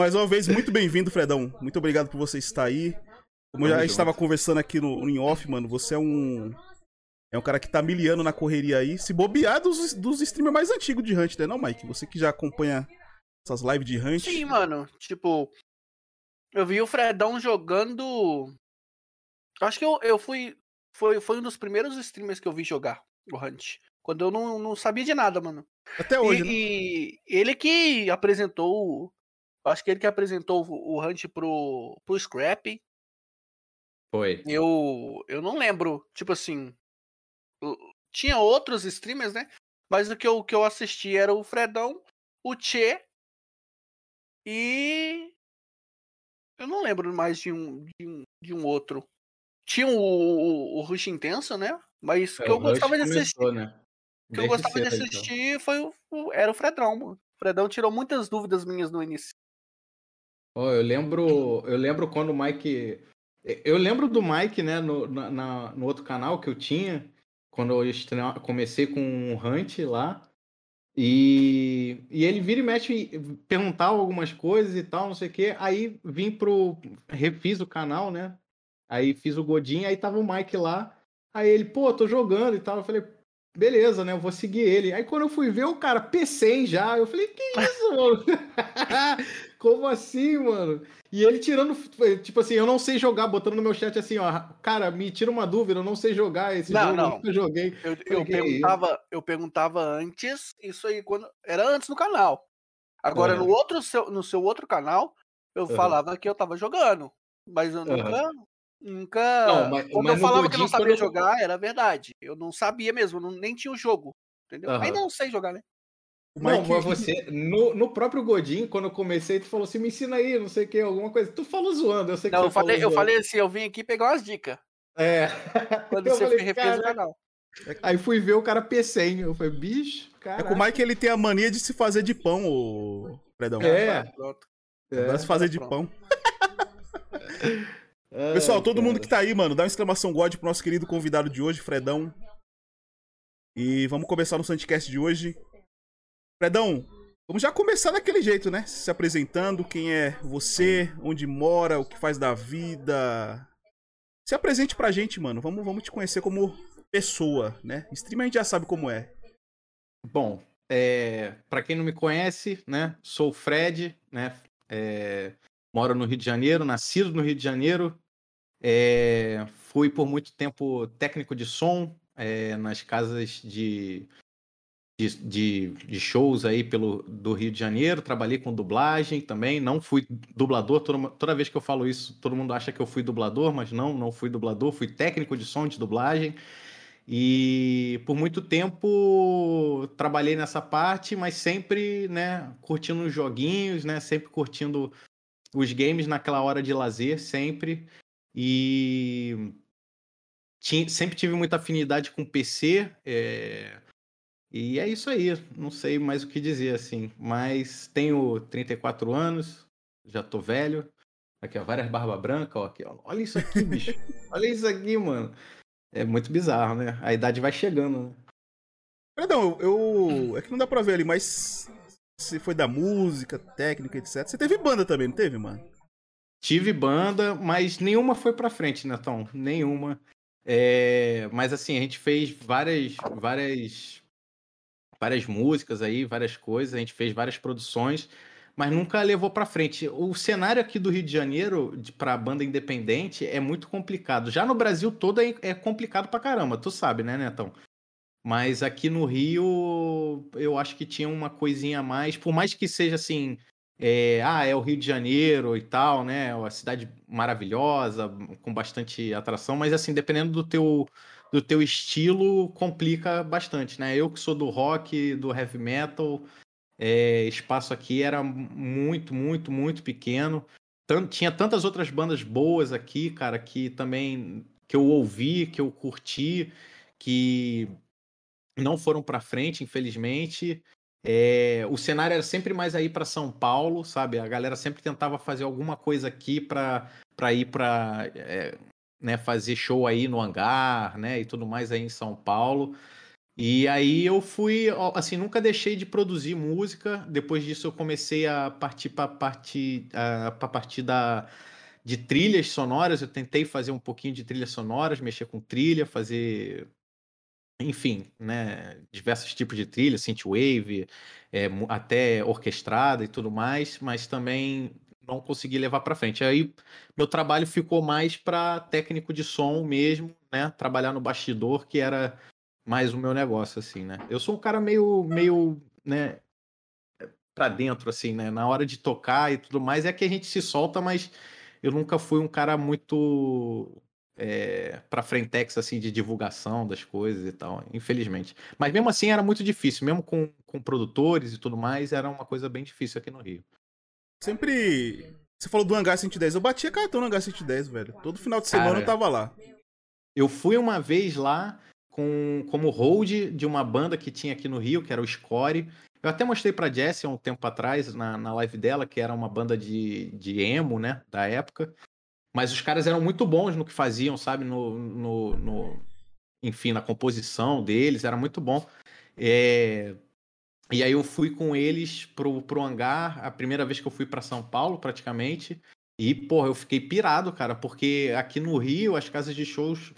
Mais uma vez, muito bem-vindo, Fredão. Muito obrigado por você estar aí. Como já estava conversando aqui no, no off, mano, você é um. É um cara que tá miliano na correria aí. Se bobear dos, dos streamers mais antigos de Hunt, né, não, Mike? Você que já acompanha essas lives de Hunt. Sim, mano. Tipo, eu vi o Fredão jogando. Acho que eu, eu fui. Foi, foi um dos primeiros streamers que eu vi jogar o Hunt. Quando eu não, não sabia de nada, mano. Até hoje, e, né? e ele que apresentou. Acho que ele que apresentou o Hunt pro, pro Scrap. Foi. Eu, eu não lembro, tipo assim. Tinha outros streamers, né? Mas o que eu, que eu assisti era o Fredão, o Tchê e. Eu não lembro mais de um, de um, de um outro. Tinha o, o, o Rush Intenso, né? Mas o É, que eu gostava de assistir. começou, né? O que eu gostava de então. assistir foi o, o- era o Fredão, mano. O Fredão tirou muitas dúvidas minhas no início. Ó, eu lembro, eu lembro quando o Mike. Eu lembro do Mike, né, no, na- no outro canal que eu tinha, quando eu estre- comecei com o Hunt lá. E, e ele vira e mexe perguntava algumas coisas e tal, não sei o quê. Aí vim pro. Refiz o canal, né? Aí fiz o Godinho, aí tava o Mike lá. Aí ele, pô, tô jogando e tal. Eu falei, beleza, né? Eu vou seguir ele. Aí quando eu fui ver o cara, P100 já, eu falei, que isso, mano? Como assim, mano? E ele tirando, tipo assim, eu não sei jogar, botando no meu chat assim, ó, cara, me tira uma dúvida, eu não sei jogar esse Não, jogo, não. eu nunca joguei. Eu, eu "Que isso?" perguntava, eu perguntava antes, isso aí quando era antes no canal. Agora no outro seu, no seu outro canal, eu Aham. falava que eu tava jogando, mas eu nunca nunca Não, mas- quando mas eu falava que eu não sabia eu- jogar, era verdade. Eu não sabia mesmo, não, nem tinha o jogo, entendeu? Aham. Ainda não sei jogar, né? O Não, Mike- mas você, no, no próprio Godinho, quando eu comecei, tu falou assim, me ensina aí, não sei o que, alguma coisa. Tu falou zoando, eu sei que Não, você eu falei, eu falei assim, eu vim aqui pegar umas dicas. É. Quando Eu você falei, refez o "Caraca." canal. Aí fui ver o cara P100, eu falei, bicho, É cara. que o Mike ele tem a mania de se fazer de pão, ô Fredão. É. Pronto. Vai se fazer de Pronto. pão. Pessoal, Ai, todo mundo cara. que tá aí, mano, dá uma exclamação God pro nosso querido convidado de hoje, Fredão. E vamos começar no Sandcast de hoje. Fredão, vamos já começar daquele jeito, né? Se apresentando, quem é você, onde mora, o que faz da vida. Se apresente pra gente, mano. Vamos, vamos te conhecer como pessoa, né? Streamer a gente já sabe como é. Bom, é, para quem não me conhece, né, sou o Fred, né, é, moro no Rio de Janeiro, nascido no Rio de Janeiro, é, fui por muito tempo técnico de som é, nas casas de, de, de, de shows aí pelo, do Rio de Janeiro, trabalhei com dublagem também, não fui dublador, toda, toda vez que eu falo isso, todo mundo acha que eu fui dublador, mas não, não fui dublador, fui técnico de som de dublagem, e por muito tempo trabalhei nessa parte, mas sempre, né, curtindo os joguinhos, né, sempre curtindo os games naquela hora de lazer, sempre. E ti- sempre tive muita afinidade com PC. é, E é isso aí. Não sei mais o que dizer, assim. Mas tenho 34 anos, já tô velho. Aqui, ó, várias barbas brancas, ó, aqui, ó. Olha isso aqui, bicho. Olha isso aqui, mano. É muito bizarro, né? A idade vai chegando, né? Fredão, eu. É que não dá pra ver ali, mas. Você foi da música, técnica, etc. Você teve banda também, não teve, mano? Tive banda, mas nenhuma foi pra frente, né, Tom? Nenhuma. É, Mas assim, a gente fez várias, várias, várias músicas aí, várias coisas, a gente fez várias produções, mas nunca levou pra frente. O cenário aqui do Rio de Janeiro, pra banda independente, é muito complicado. Já no Brasil todo é, é complicado pra caramba, tu sabe, né, Netão? Mas aqui no Rio, eu acho que tinha uma coisinha a mais, por mais que seja assim, é, ah, é o Rio de Janeiro e tal, né? É uma cidade maravilhosa, com bastante atração, mas assim, dependendo do teu, do teu estilo, complica bastante, né? Eu que sou do rock, do heavy metal, é, espaço aqui era muito, muito, muito pequeno. Tinha tantas outras bandas boas aqui, cara, que também que eu ouvi, que eu curti, que não foram pra frente, infelizmente. É, o cenário era sempre mais aí para São Paulo, sabe? A galera sempre tentava fazer alguma coisa aqui para para ir para né, fazer show aí no hangar, né? E tudo mais aí em São Paulo. E aí eu fui, assim, nunca deixei de produzir música. Depois disso eu comecei a partir para partir para partir da de trilhas sonoras. Eu tentei fazer um pouquinho de trilhas sonoras, mexer com trilha, fazer enfim, né, diversos tipos de trilha, synthwave, é, até orquestrada e tudo mais, mas também não consegui levar para frente. Aí meu trabalho ficou mais para técnico de som mesmo, né, trabalhar no bastidor, que era mais o meu negócio assim, né. Eu sou um cara meio meio, né, para dentro assim, né, na hora de tocar e tudo mais é que a gente se solta, mas eu nunca fui um cara muito é, para frentex assim de divulgação das coisas e tal, infelizmente. Mas mesmo assim era muito difícil, mesmo com, com produtores e tudo mais, era uma coisa bem difícil aqui no Rio. Sempre. Você falou do Hangar 110, eu batia cartão no Hangar 110, velho. Todo final de semana Cara, eu tava lá. Eu fui uma vez lá com como hold de uma banda que tinha aqui no Rio, que era o Score. Eu até mostrei pra Jessie há um tempo atrás, na, na live dela, que era uma banda de, de emo, né, da época. Mas os caras eram muito bons no que faziam, sabe? No, no, no enfim, na composição deles, era muito bom. É... E aí eu fui com eles pro, pro hangar, a primeira vez que eu fui para São Paulo, praticamente. E, porra, eu fiquei pirado, cara, porque aqui no Rio as casas de shows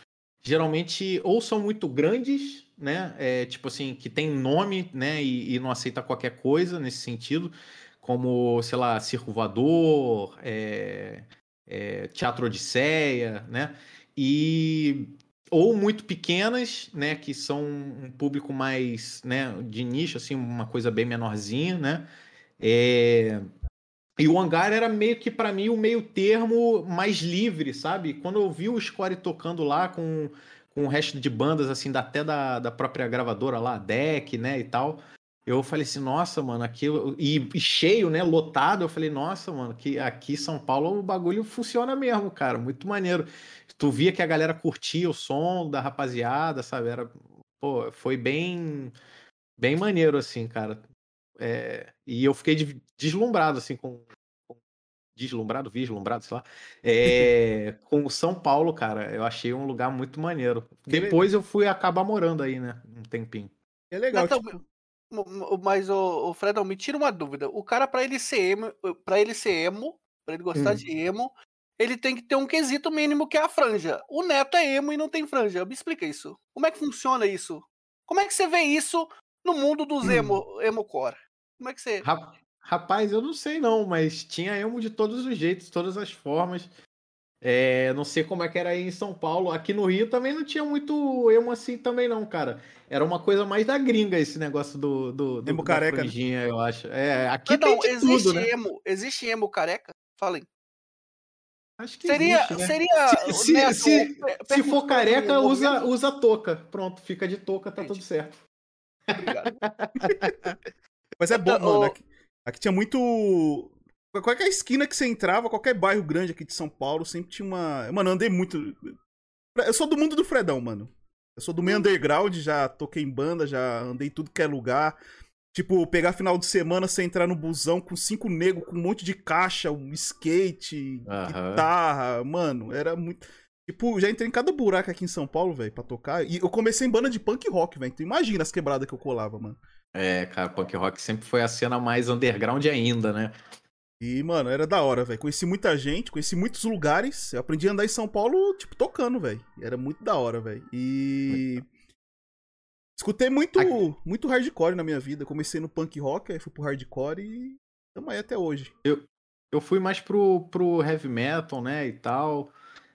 geralmente ou são muito grandes, né? É, tipo assim, que tem nome, né? E, e, não aceita qualquer coisa nesse sentido, como, sei lá, Circo Voador, é, é, Teatro Odisseia, né? E ou muito pequenas, né, que são um público mais, né, de nicho, assim, uma coisa bem menorzinha, né? É... E o hangar era meio que para mim o meio termo mais livre, sabe? Quando eu vi o Score tocando lá com, com o resto de bandas, assim, até da, da própria gravadora lá, Deck, né, e tal, eu falei assim, nossa, mano, aqui. E, e, cheio, né? Lotado. Eu falei, nossa, mano, que aqui São Paulo o bagulho funciona mesmo, cara. Muito maneiro. Tu via que a galera curtia o som da rapaziada, sabe? Era, pô, foi bem. Bem maneiro, assim, cara. É, e eu fiquei deslumbrado, assim, com. Deslumbrado, vislumbrado, sei lá. É, com o São Paulo, cara. Eu achei um lugar muito maneiro. Depois eu fui acabar morando aí, né? Um tempinho. É legal. Então, tipo... Mas o, o Fredão, me tira uma dúvida. O cara, para ele ser emo, para ele ser emo, para ele gostar hum. de emo, ele tem que ter um quesito mínimo que é a franja. O Neto é emo e não tem franja. Me explica isso. Como é que funciona isso? Como é que você vê isso no mundo dos hum. emo, emo core? Como é que você Rapaz, eu não sei não, mas tinha emo de todos os jeitos, todas as formas. É, não sei como é que era aí em São Paulo. Aqui no Rio também não tinha muito emo assim também não, cara. Era uma coisa mais da gringa esse negócio do, do, do emo careca, franjinha, eu acho. É, aqui não, tem existe tudo, né? emo, existe emo careca? Falem. Acho que seria, existe, né? seria se, Neto, se, se for careca, usa, usa touca. Pronto, fica de touca, tá Gente. tudo certo. Mas é bom, mano. Aqui, aqui tinha muito Qualquer esquina que você entrava, qualquer bairro grande aqui de São Paulo, sempre tinha uma. Mano, eu andei muito. Eu sou do mundo do Fredão, mano. Eu sou do meio underground, já toquei em banda, já andei tudo que é lugar. Tipo, pegar final de semana, você entrar no busão com cinco negros, com um monte de caixa, um skate, uhum. guitarra. Mano, era muito. Tipo, já entrei em cada buraco aqui em São Paulo, velho, pra tocar. E eu comecei em banda de punk rock, velho. Então imagina as quebradas que eu colava, mano. É, cara, punk rock sempre foi a cena mais underground ainda, né? E, mano, era da hora, velho. Conheci muita gente, conheci muitos lugares. Eu aprendi a andar em São Paulo, tipo, tocando, velho. Era muito da hora, velho. E. Escutei muito, muito hardcore na minha vida. Comecei no punk rock, aí fui pro hardcore e tamo aí até hoje. Eu, eu fui mais pro, pro heavy metal, né, e tal.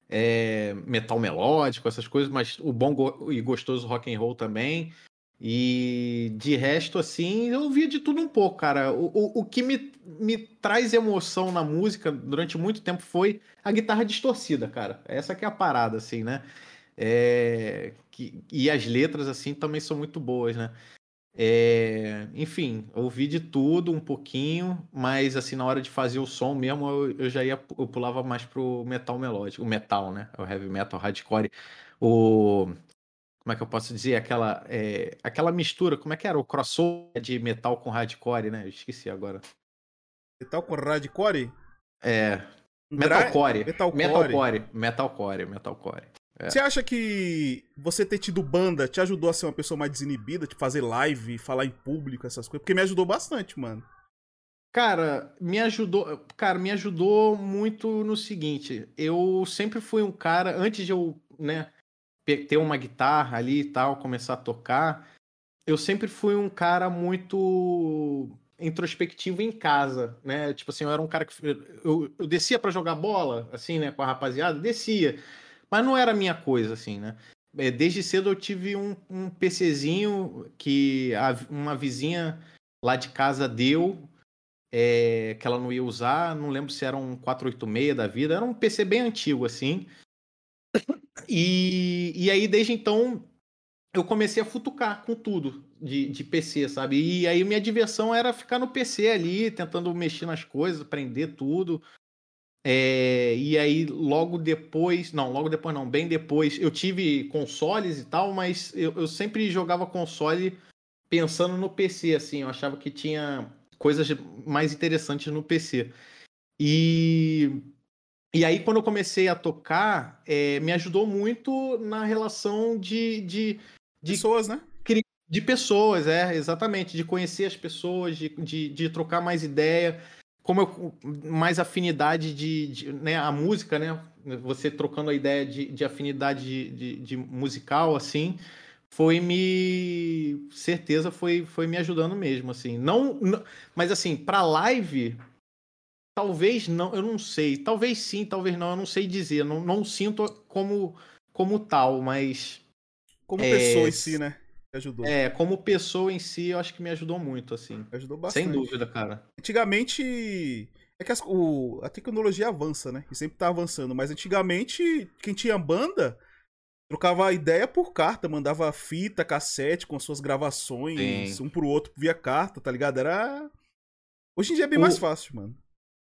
É, metal melódico, essas coisas, mas o bom e gostoso rock and roll também. E de resto, assim, eu ouvia de tudo um pouco, cara. O, o, o que me, me traz emoção na música durante muito tempo foi a guitarra distorcida, cara. Essa que é a parada, assim, né? É, que, e as letras, assim, também são muito boas, né? É, enfim, ouvi de tudo um pouquinho, mas assim, na hora de fazer o som mesmo, eu, eu já ia, eu pulava mais pro metal melódico, o metal, né? O heavy metal, hardcore. O, como é que eu posso dizer, aquela, é, aquela mistura, como é que era? O crossover de metal com hardcore, né? Eu esqueci agora. Metal com hardcore? É. Metalcore. Metalcore. Metalcore. Metalcore. Metalcore. É. Você acha que você ter tido banda te ajudou a ser uma pessoa mais desinibida, de fazer live, falar em público, essas coisas? Porque me ajudou bastante, mano. Cara, me ajudou, cara, me ajudou muito no seguinte, eu sempre fui um cara, antes de eu, né, ter uma guitarra ali e tal, começar a tocar, eu sempre fui um cara muito introspectivo em casa, né? Tipo assim, eu era um cara que eu, eu descia pra jogar bola, assim, né, com a rapaziada, descia, mas não era a minha coisa, assim, né? É, Desde cedo eu tive um, um PCzinho que a- uma vizinha lá de casa deu, é, que ela não ia usar, não lembro se era um 486 da vida, era um PC bem antigo, assim. E, e aí, desde então, eu comecei a futucar com tudo de, de PC, sabe? E aí minha diversão era ficar no PC ali, tentando mexer nas coisas, aprender tudo. É, e aí, logo depois, não, logo depois não, bem depois, eu tive consoles e tal, mas eu, eu sempre jogava console pensando no PC, assim, eu achava que tinha coisas mais interessantes no PC. E, e aí, quando eu comecei a tocar, é, me ajudou muito na relação de, de, de, Pessoas, né? de pessoas, é, exatamente, de conhecer as pessoas, de, de, de trocar mais ideia, como eu, mais afinidade de, de, né, a música, né, você trocando a ideia de, de afinidade de, de, de musical, assim, foi me, certeza, foi, foi me ajudando mesmo, assim, não, não mas assim, pra live, talvez não, eu não sei, talvez sim, talvez não, eu não sei dizer, não, não sinto como, como tal, mas... Como É, pessoa em si, né? Ajudou. É, como pessoa em si, eu acho que me ajudou muito, assim. Me ajudou bastante. Sem dúvida, cara. Antigamente. É que as- o- a tecnologia avança, né? E sempre tá avançando. Mas antigamente, quem tinha banda trocava ideia por carta, mandava fita, cassete com suas gravações, Sim. um pro outro via carta, tá ligado? Era. Hoje em dia é bem O- mais fácil, mano.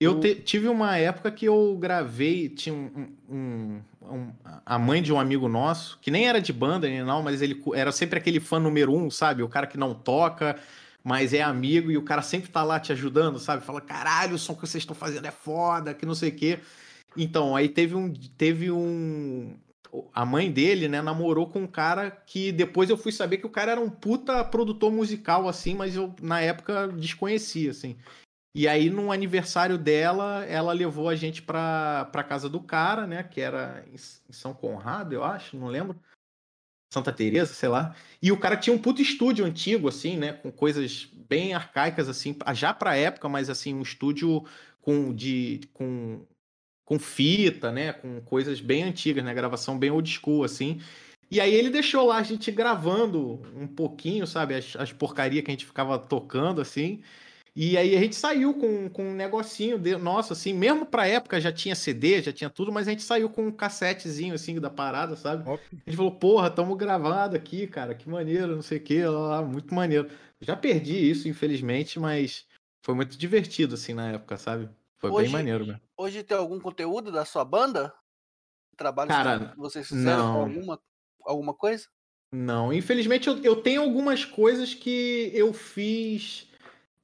Eu te- tive uma época que eu gravei, tinha um, um- um- a mãe de um amigo nosso, que nem era de banda nem não, mas ele era sempre aquele fã número um, sabe? O cara que não toca, mas é amigo e o cara sempre tá lá te ajudando, sabe? Fala, caralho, o som que vocês estão fazendo é foda, que não sei o quê. Então, aí teve um, teve um, a mãe dele, né, namorou com um cara que depois eu fui saber que o cara era um puta produtor musical, assim, mas eu na época desconhecia, assim. E aí, no aniversário dela, ela levou a gente pra, pra casa do cara, né? Que era em São Conrado, eu acho, não lembro. Santa Teresa, sei lá. E o cara tinha um puto estúdio antigo, assim, né? Com coisas bem arcaicas, assim, já pra época, mas assim, um estúdio com, de, com, com fita, né? Com coisas bem antigas, né? Gravação bem old school, assim. E aí ele deixou lá a gente gravando um pouquinho, sabe? As, as porcarias que a gente ficava tocando, assim. E aí a gente saiu com, com um negocinho de, nosso, assim, mesmo pra época já tinha CD, já tinha tudo, mas a gente saiu com um cassetezinho, assim, da parada, sabe? Ó, A gente falou, porra, tamo gravado aqui, cara, que maneiro, não sei o que, lá, lá, muito maneiro. Já perdi isso, infelizmente, mas foi muito divertido, assim, na época, sabe? Foi Hoje- bem maneiro, né? Hoje tem algum conteúdo da sua banda? Trabalhos Cara, que vocês fizeram não. com alguma, alguma coisa? Não, infelizmente eu, eu tenho algumas coisas que eu fiz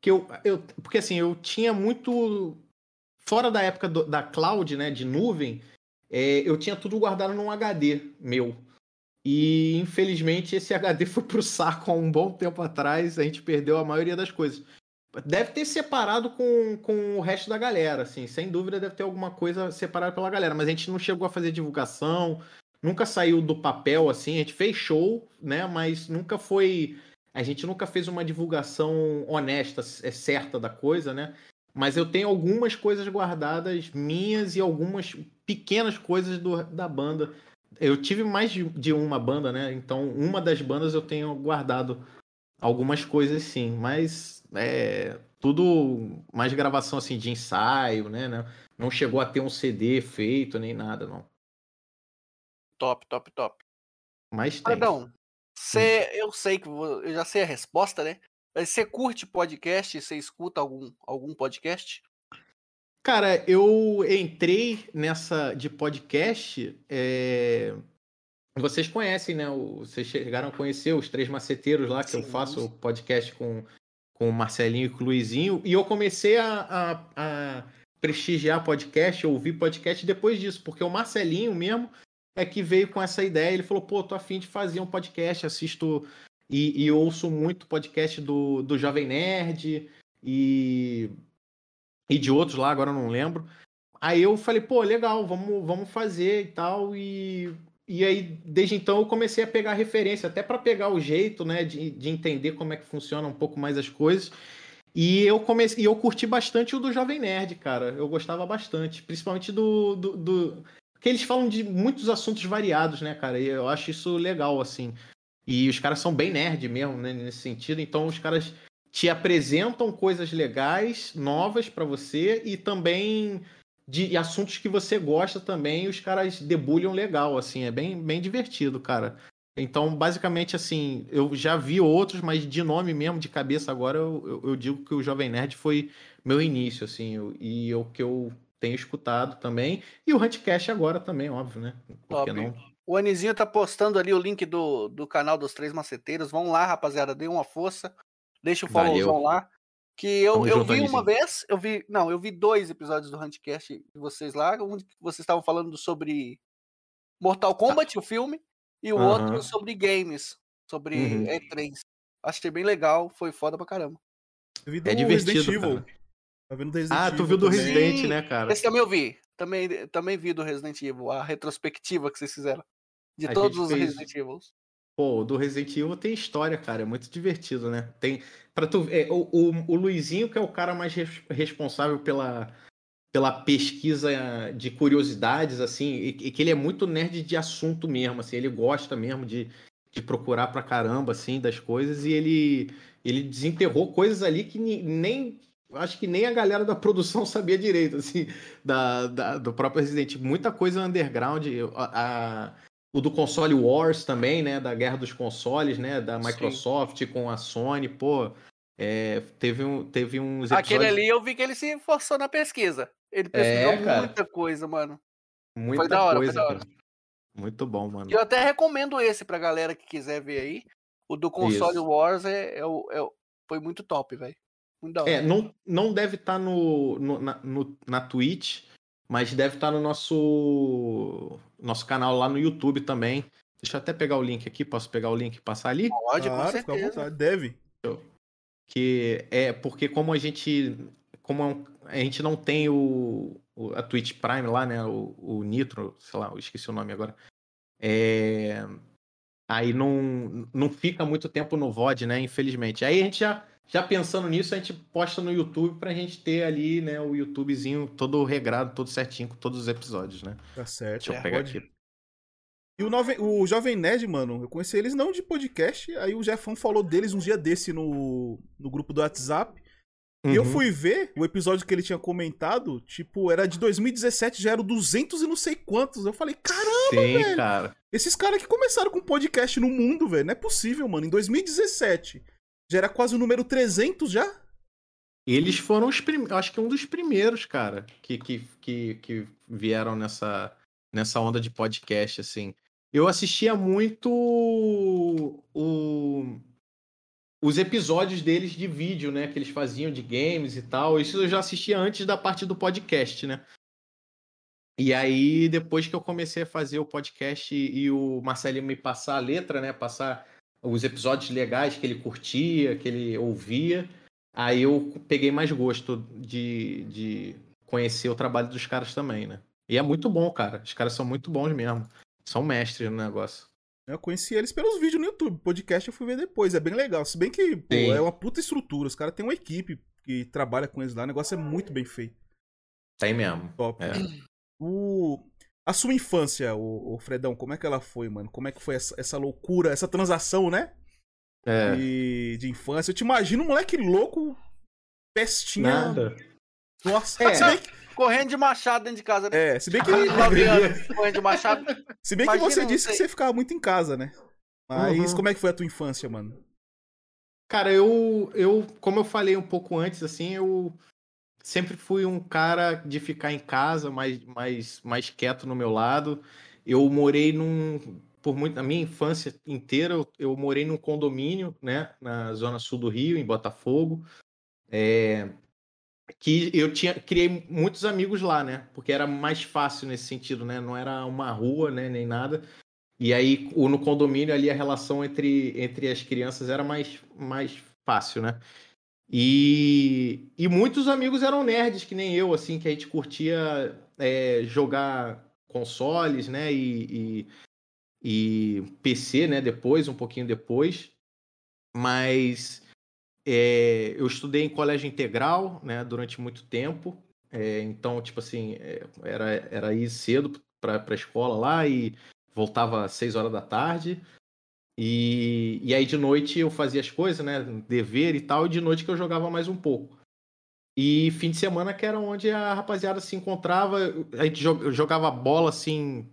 que eu, eu porque assim eu tinha muito fora da época do- da cloud, né, de nuvem, é, eu tinha tudo guardado num HD meu. E infelizmente esse HD foi pro saco há um bom tempo atrás, a gente perdeu a maioria das coisas. Deve ter separado com, com o resto da galera, assim, sem dúvida deve ter alguma coisa separada pela galera, mas a gente não chegou a fazer divulgação, nunca saiu do papel assim, a gente fez show, né, mas nunca foi a gente nunca fez uma divulgação honesta, é certa da coisa, né? Mas eu tenho algumas coisas guardadas minhas e algumas pequenas coisas do- da banda. Eu tive mais de, de uma banda, né? Então, uma das bandas eu tenho guardado algumas coisas sim, mas é tudo mais gravação assim de ensaio, né? Não chegou a ter um CD feito nem nada, não. Top, top, top. Mas tem. Perdão, você, eu sei que eu já sei a resposta, né? Mas você curte podcast? Você escuta algum, algum podcast? Cara, eu entrei nessa de podcast. é, Vocês conhecem, né? Vocês chegaram a conhecer os Três Maceteiros lá, que eu Sim. faço o podcast com, com o Marcelinho e com o Luizinho. E eu comecei a, a- a prestigiar podcast, ouvir podcast depois disso, porque o Marcelinho mesmo, é que veio com essa ideia. Ele falou: pô, tô afim de fazer um podcast, assisto e, e ouço muito podcast do, do Jovem Nerd e, e de outros lá, agora eu não lembro. Aí eu falei, pô, legal, vamos, vamos fazer e tal. E, e aí, desde então, eu comecei a pegar referência, até para pegar o jeito, né, de, de entender como é que funciona um pouco mais as coisas. E eu comecei, e eu curti bastante o do Jovem Nerd, cara. Eu gostava bastante, principalmente do, do, do, que eles falam de muitos assuntos variados, né, cara? E eu acho isso legal, assim. E os caras são bem nerd mesmo, né, nesse sentido. Então os caras te apresentam coisas legais, novas para você e também de assuntos que você gosta também, os caras debulham legal, assim, é bem, bem divertido, cara. Então, basicamente, assim, eu já vi outros, mas de nome mesmo, de cabeça agora, eu, eu, eu digo que o Jovem Nerd foi meu início, assim, eu, e o que eu tenho escutado também. E o Huntcast agora também, óbvio, né? Por que não? O Anizinho tá postando ali o link do, do canal dos Três Maceteiros. Vão lá, rapaziada, dê uma força. Deixa o followzão lá. Que eu, eu vi uma vez, eu vi. Não, eu vi dois episódios do Huntcast de vocês lá, onde vocês estavam falando sobre Mortal Kombat, ah. o filme, e o uhum. outro sobre games, sobre uhum. E3. Achei bem legal, foi foda pra caramba. é divertido, Evil. Tá vendo do Resident ah, tu viu do também. Resident, né, cara? Esse também eu vi. Também, também vi do Resident Evil, a retrospectiva que vocês fizeram. De a todos os fez... Resident Evil. Pô, do Resident Evil tem história, cara. É muito divertido, né? Tem. Pra tu, é, o, o, o Luizinho, que é o cara mais res, responsável pela, pela pesquisa de curiosidades, assim, e, e, que ele é muito nerd de assunto mesmo, assim, ele gosta mesmo de, de procurar pra caramba, assim, das coisas, e ele, ele desenterrou coisas ali que nem acho que nem a galera da produção sabia direito, assim, da, da do próprio Resident Evil. Muita coisa underground. A, a, o do console Wars também, né? Da guerra dos consoles, né? Da Microsoft Sim. com a Sony, pô. É, teve, um, teve uns episódios... Aquele ali eu vi que ele se forçou na pesquisa. Ele pesquisou é, muita coisa, mano. Muita foi da hora, coisa, foi da hora. Cara. Muito bom, mano. Eu até recomendo esse pra galera que quiser ver aí. O do console Isso. Wars é, é, é, foi muito top, velho. É, não, não deve estar tá no, no, na, no, na Twitch, mas deve estar tá no nosso, nosso canal lá no YouTube também. Deixa eu até pegar o link aqui. Posso pegar o link e passar ali? Pode, claro, com certeza. Deve. Que é porque como a gente como é a gente não tem o, o, a Twitch Prime lá, né? O, o Nitro, sei lá, eu esqueci o nome agora. É, aí não, não fica muito tempo no VOD, né? Infelizmente. Aí a gente já já pensando nisso, a gente posta no YouTube pra gente ter ali, né, o YouTubezinho todo regrado, todo certinho, com todos os episódios, né? Tá certo. Deixa eu é, pegar pode... aqui. E o, Nove... o Jovem Nerd, mano, eu conheci eles não de podcast, aí o Jefão falou deles um dia desse no, no grupo do WhatsApp. Uhum. E eu uhum. fui ver o episódio que ele tinha comentado, tipo, era de 2017, já era 200 e não sei quantos. Eu falei, caramba, Sim, velho. Cara. Esses caras que começaram com podcast no mundo, velho, não é possível, mano. Em 2017 já era quase o número 300 já? Eles foram os primeiros, acho que um dos primeiros, cara, que, que, que, que vieram nessa, nessa onda de podcast, assim. Eu assistia muito o, os episódios deles de vídeo, né? Que eles faziam de games e tal. Isso eu já assistia antes da parte do podcast, né? E aí, depois que eu comecei a fazer o podcast e o Marcelinho me passar a letra, né? Passar os episódios legais que ele curtia, que ele ouvia, aí eu peguei mais gosto de, de conhecer o trabalho dos caras também, né? E é muito bom, cara. Os caras são muito bons mesmo. São mestres no negócio. Eu conheci eles pelos vídeos no YouTube. Podcast eu fui ver depois. É bem legal. Se bem que pô, é uma puta estrutura. Os caras têm uma equipe que trabalha com eles lá. O negócio é muito bem feito. Tem mesmo. Top. É. O... A sua infância, o, o, Fredão, como é que ela foi, mano? Como é que foi essa, essa loucura, essa transação, né? É. De, de infância. Eu te imagino um moleque louco, pestinha. Nada. Nossa, é. se bem que... Correndo de machado dentro de casa, né? É, se bem que. correndo de machado. Se bem que você disse que você ficava muito em casa, né? Mas uhum. como é que foi a tua infância, mano? Cara, eu, eu, como eu falei um pouco antes, assim, eu sempre fui um cara de ficar em casa, mais, mais, mais quieto no meu lado. Eu morei num. Por muito, na minha infância inteira, eu, eu morei num condomínio, né, na zona sul do Rio, em Botafogo. É, que eu tinha criei muitos amigos lá, né? Porque era mais fácil nesse sentido, né? Não era uma rua, né? Nem nada. E aí no condomínio ali a relação entre, entre as crianças era mais, mais fácil, né? E, e muitos amigos eram nerds, que nem eu, assim, que a gente curtia é, jogar consoles, né? E, e, e, PC, né? Depois, um pouquinho depois. Mas é, eu estudei em colégio integral, né? Durante muito tempo. É, então, tipo assim, é, era, era ir cedo para a escola lá e voltava às seis horas da tarde. E, e aí de noite eu fazia as coisas, né? Dever e tal, e de noite que eu jogava mais um pouco. E fim de semana que era onde a rapaziada se encontrava, a gente jogava bola assim,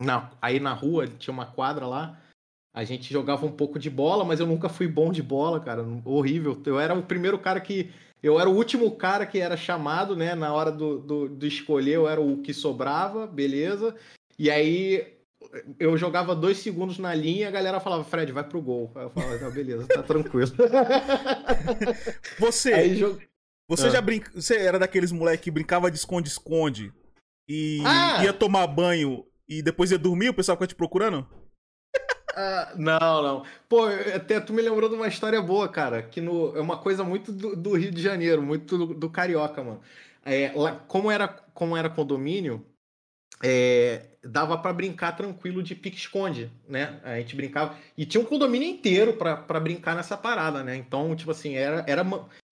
na, aí na rua, tinha uma quadra lá, a gente jogava um pouco de bola, mas eu nunca fui bom de bola, cara, horrível. Eu era o primeiro cara que. Eu era o último cara que era chamado, né? Na hora do, do, do escolher, eu era o que sobrava, beleza. E aí eu jogava dois segundos na linha e a galera falava, Fred, vai pro gol. Aí eu falava, beleza, tá tranquilo. Você. Aí, jog... Você ah. já brinca. Você era daqueles moleque que brincava de esconde-esconde e ah. ia tomar banho e depois ia dormir, o pessoal ficava te procurando? Ah, não, não. Pô, até tu me lembrou de uma história boa, cara, que no, é uma coisa muito do, do Rio de Janeiro, muito do, do Carioca, mano. É, lá, como, era, como era condomínio, é, dava para brincar tranquilo de pique-esconde, né? A gente brincava. E tinha um condomínio inteiro para brincar nessa parada, né? Então, tipo assim, era, era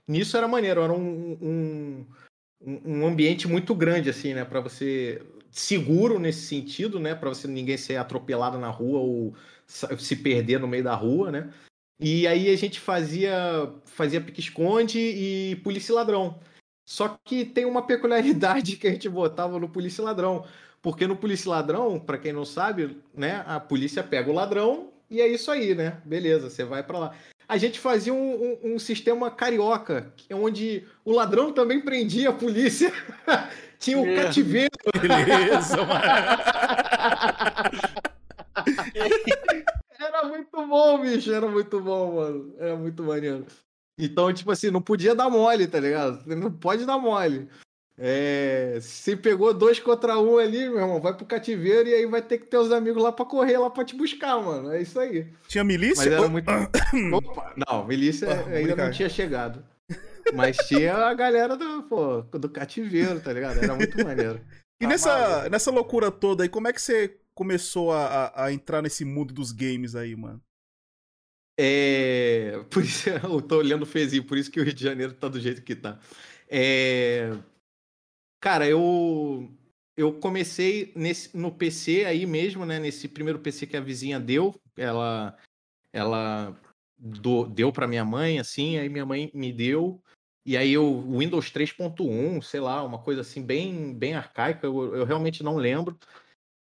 nisso era maneiro, era um, um, um ambiente muito grande, assim, né? Para você. Seguro nesse sentido, né? Para você ninguém ser atropelado na rua ou se perder no meio da rua, né? E aí a gente fazia, fazia pique-esconde e polícia ladrão. Só que tem uma peculiaridade que a gente botava no polícia ladrão porque no Polícia Ladrão, para quem não sabe, né, a polícia pega o ladrão e é isso aí, né? Beleza, você vai para lá. A gente fazia um, um, um, sistema carioca, onde o ladrão também prendia a polícia. Tinha o um cativeiro. Beleza, mano. era muito bom, bicho. Era muito bom, mano. Era muito maneiro. Então, tipo assim, não podia dar mole, tá ligado? Não pode dar mole. É, se pegou dois contra um ali, meu irmão, vai pro cativeiro e aí vai ter que ter os amigos lá pra correr lá pra te buscar, mano. É isso aí. Tinha milícia? Mas era muito. Opa, não, milícia ah, ainda não tinha chegado. Mas tinha a galera do, pô, do cativeiro, tá ligado? Era muito maneiro. E tá nessa, nessa loucura toda aí, como é que você começou a, a, a entrar nesse mundo dos games aí, mano? É. Por isso eu tô olhando o Fezinho, por isso que o Rio de Janeiro tá do jeito que tá. É. Cara, eu eu comecei nesse, no PC aí mesmo, né? Nesse primeiro PC que a vizinha deu, ela ela do, deu para minha mãe, assim, aí minha mãe me deu. E aí o Windows 3.1, sei lá, uma coisa assim bem bem arcaica, eu, eu realmente não lembro.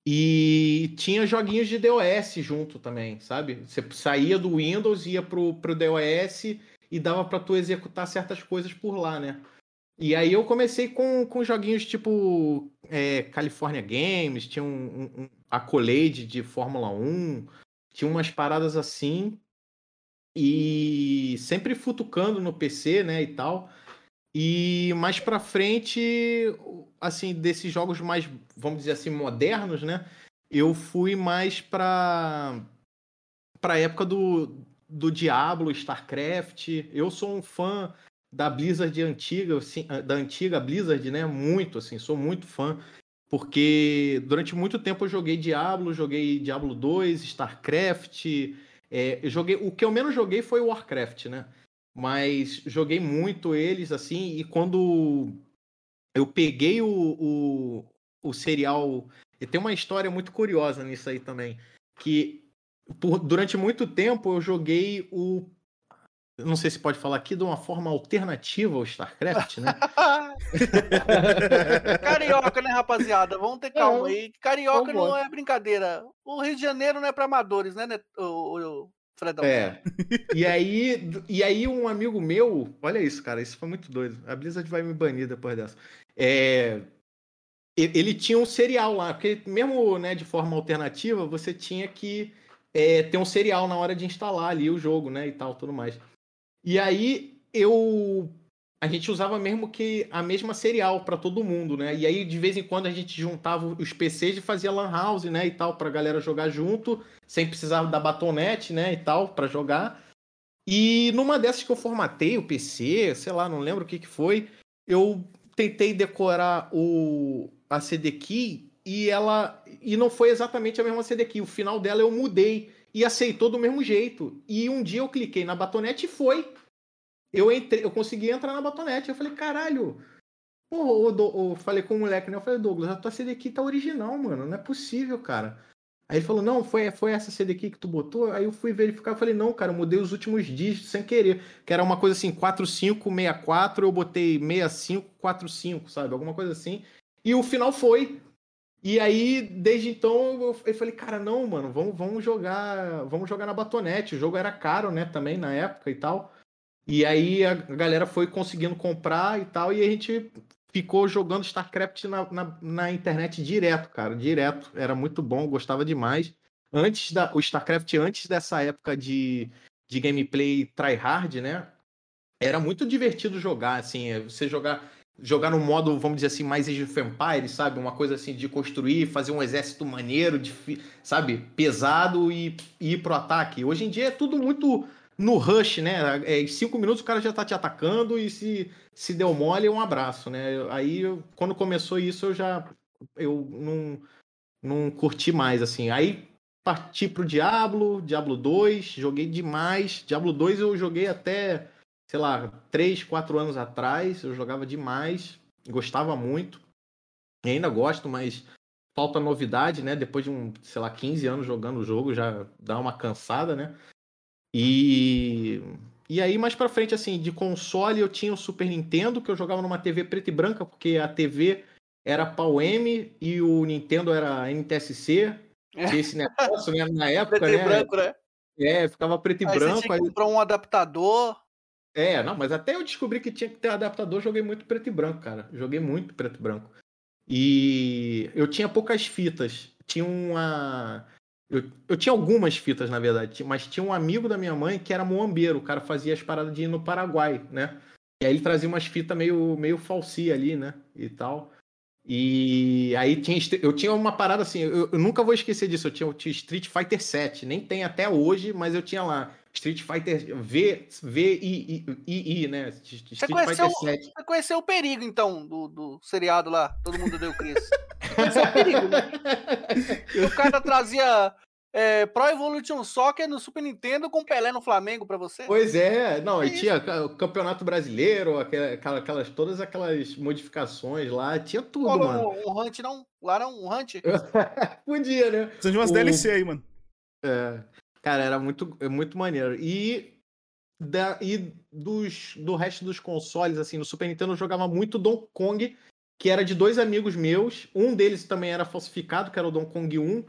E tinha joguinhos de DOS junto também, sabe? Você saía do Windows, ia pro, pro DOS e dava para tu executar certas coisas por lá, né? E aí eu comecei com, com joguinhos tipo é, California Games, tinha um, um, um Accolade de Fórmula 1, tinha umas paradas assim. E sempre futucando no PC, né, e tal. E mais pra frente, assim, desses jogos mais, vamos dizer assim, modernos, né? Eu fui mais pra, pra época do, do Diablo, StarCraft. Eu sou um fã da Blizzard antiga, assim, da antiga Blizzard, né? Muito, assim, sou muito fã. Porque durante muito tempo eu joguei Diablo, joguei Diablo 2, StarCraft. É, eu joguei, o que eu menos joguei foi Warcraft, né? Mas joguei muito eles, assim, e quando eu peguei o, o, o serial. E tem uma história muito curiosa nisso aí também. Que por, durante muito tempo eu joguei o não sei se pode falar aqui, de uma forma alternativa ao StarCraft, né? Carioca, né, rapaziada? Vamos ter calma é, aí. Carioca não é brincadeira. O Rio de Janeiro não é para amadores, né, o, o Fredão? É. E aí, e aí um amigo meu, olha isso, cara, isso foi muito doido. A Blizzard vai me banir depois dessa. É, ele tinha um serial lá, porque mesmo né, de forma alternativa, você tinha que é, ter um serial na hora de instalar ali o jogo, né, e tal, tudo mais. E aí eu a gente usava mesmo que a mesma serial para todo mundo, né? E aí de vez em quando a gente juntava os PCs e fazia lan house, né, e tal, pra galera jogar junto, sem precisar da batonete, né, e tal, para jogar. E numa dessas que eu formatei o PC, sei lá, não lembro o que que foi, eu tentei decorar o a CD key e ela e não foi exatamente a mesma CD key. O final dela eu mudei e aceitou do mesmo jeito. E um dia eu cliquei na batonete e foi eu entrei, eu consegui entrar na batonete. Eu falei, caralho. Pô, eu, falei com o moleque, né? Eu falei, Douglas, a tua CD aqui tá original, mano. Não é possível, cara. Aí ele falou, não, foi, foi essa CD aqui que tu botou? Aí eu fui verificar, falei, não, cara, eu mudei os últimos dígitos sem querer. Que era uma coisa assim, 4564, eu botei 6545, sabe? Alguma coisa assim. E o final foi. E aí, desde então, eu, falei, cara, não, mano, vamos, vamos jogar. Vamos jogar na batonete. O jogo era caro, né, também na época e tal. E aí a galera foi conseguindo comprar e tal, e a gente ficou jogando StarCraft na, na, na internet direto, cara, direto. Era muito bom, gostava demais. Antes da, o StarCraft, antes dessa época de, de gameplay tryhard, né? Era muito divertido jogar, assim, é, você jogar jogar no modo, vamos dizer assim, mais Age of Empires, sabe? Uma coisa assim de construir, fazer um exército maneiro, de, sabe? Pesado e, e ir pro ataque. Hoje em dia é tudo muito no rush, né? É, em cinco minutos o cara já tá te atacando e se, se deu mole, é um abraço, né? Aí, quando começou isso, eu já eu não, não curti mais, assim. Aí parti pro Diablo, Diablo 2, joguei demais. Diablo 2 eu joguei até, sei lá, 3, 4 anos atrás, eu jogava demais, gostava muito. E ainda gosto, mas falta novidade, né? Depois de um, sei lá, 15 anos jogando o jogo, já dá uma cansada, né? E e aí mais para frente assim, de console eu tinha o Super Nintendo que eu jogava numa TV preta e branca, porque a TV era pau M e o Nintendo era NTSC. É. Esse negócio né, na época, preto né? E branco, né? É, ficava preto e aí branco. Você tinha que comprar um adaptador. É, não, mas até eu descobri que tinha que ter adaptador, joguei muito preto e branco, cara. Joguei muito preto e branco. E eu tinha poucas fitas. Tinha uma eu, eu tinha algumas fitas, na verdade, mas tinha um amigo da minha mãe que era moambeiro, o cara fazia as paradas de ir no Paraguai, né? E aí ele trazia umas fitas meio, meio falsia ali, né? E tal. E aí tinha, eu tinha uma parada assim, eu, eu nunca vou esquecer disso. Eu tinha, eu tinha Street Fighter 7, nem tem até hoje, mas eu tinha lá Street Fighter V, V I, I, I, né? Street você conheceu, Fighter 7. Você conheceu o perigo, então, do, do seriado lá, Todo Mundo Deu Chris. conheceu o perigo, né? O cara trazia é, Pro Evolution Soccer no Super Nintendo com Pelé no Flamengo para você? Pois é, não, e tinha o Campeonato Brasileiro, aquelas, aquelas, todas aquelas modificações lá, tinha tudo, Pô, mano. Um, um Hunt não? Lá era um Hunt? Podia, né? Precisa de umas o... DLC aí, mano. É. Cara, era muito, é muito maneiro. E, da, e dos, do resto dos consoles, assim, no Super Nintendo eu jogava muito Donkey Kong, que era de dois amigos meus. Um deles também era falsificado, que era o Donkey Kong 1.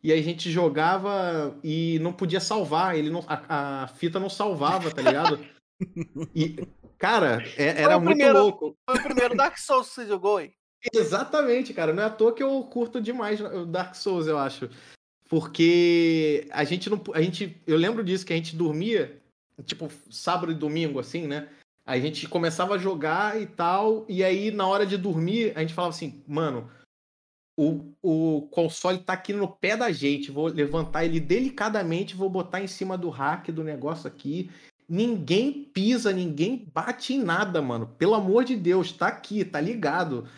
E a gente jogava e não podia salvar. Ele não, a, a fita não salvava, tá ligado? E, cara, é, era muito primeiro, louco. Foi o primeiro Dark Souls que você jogou, hein? Exatamente, cara. Não é à toa que eu curto demais o Dark Souls, eu acho. Porque a gente não. A gente, eu lembro disso, que a gente dormia, tipo, sábado e domingo, assim, né? A gente começava a jogar e tal, e aí na hora de dormir, a gente falava assim, mano, o, o console tá aqui no pé da gente, vou levantar ele delicadamente, vou botar em cima do rack do negócio aqui. Ninguém pisa, ninguém bate em nada, mano. Pelo amor de Deus, tá aqui, tá ligado.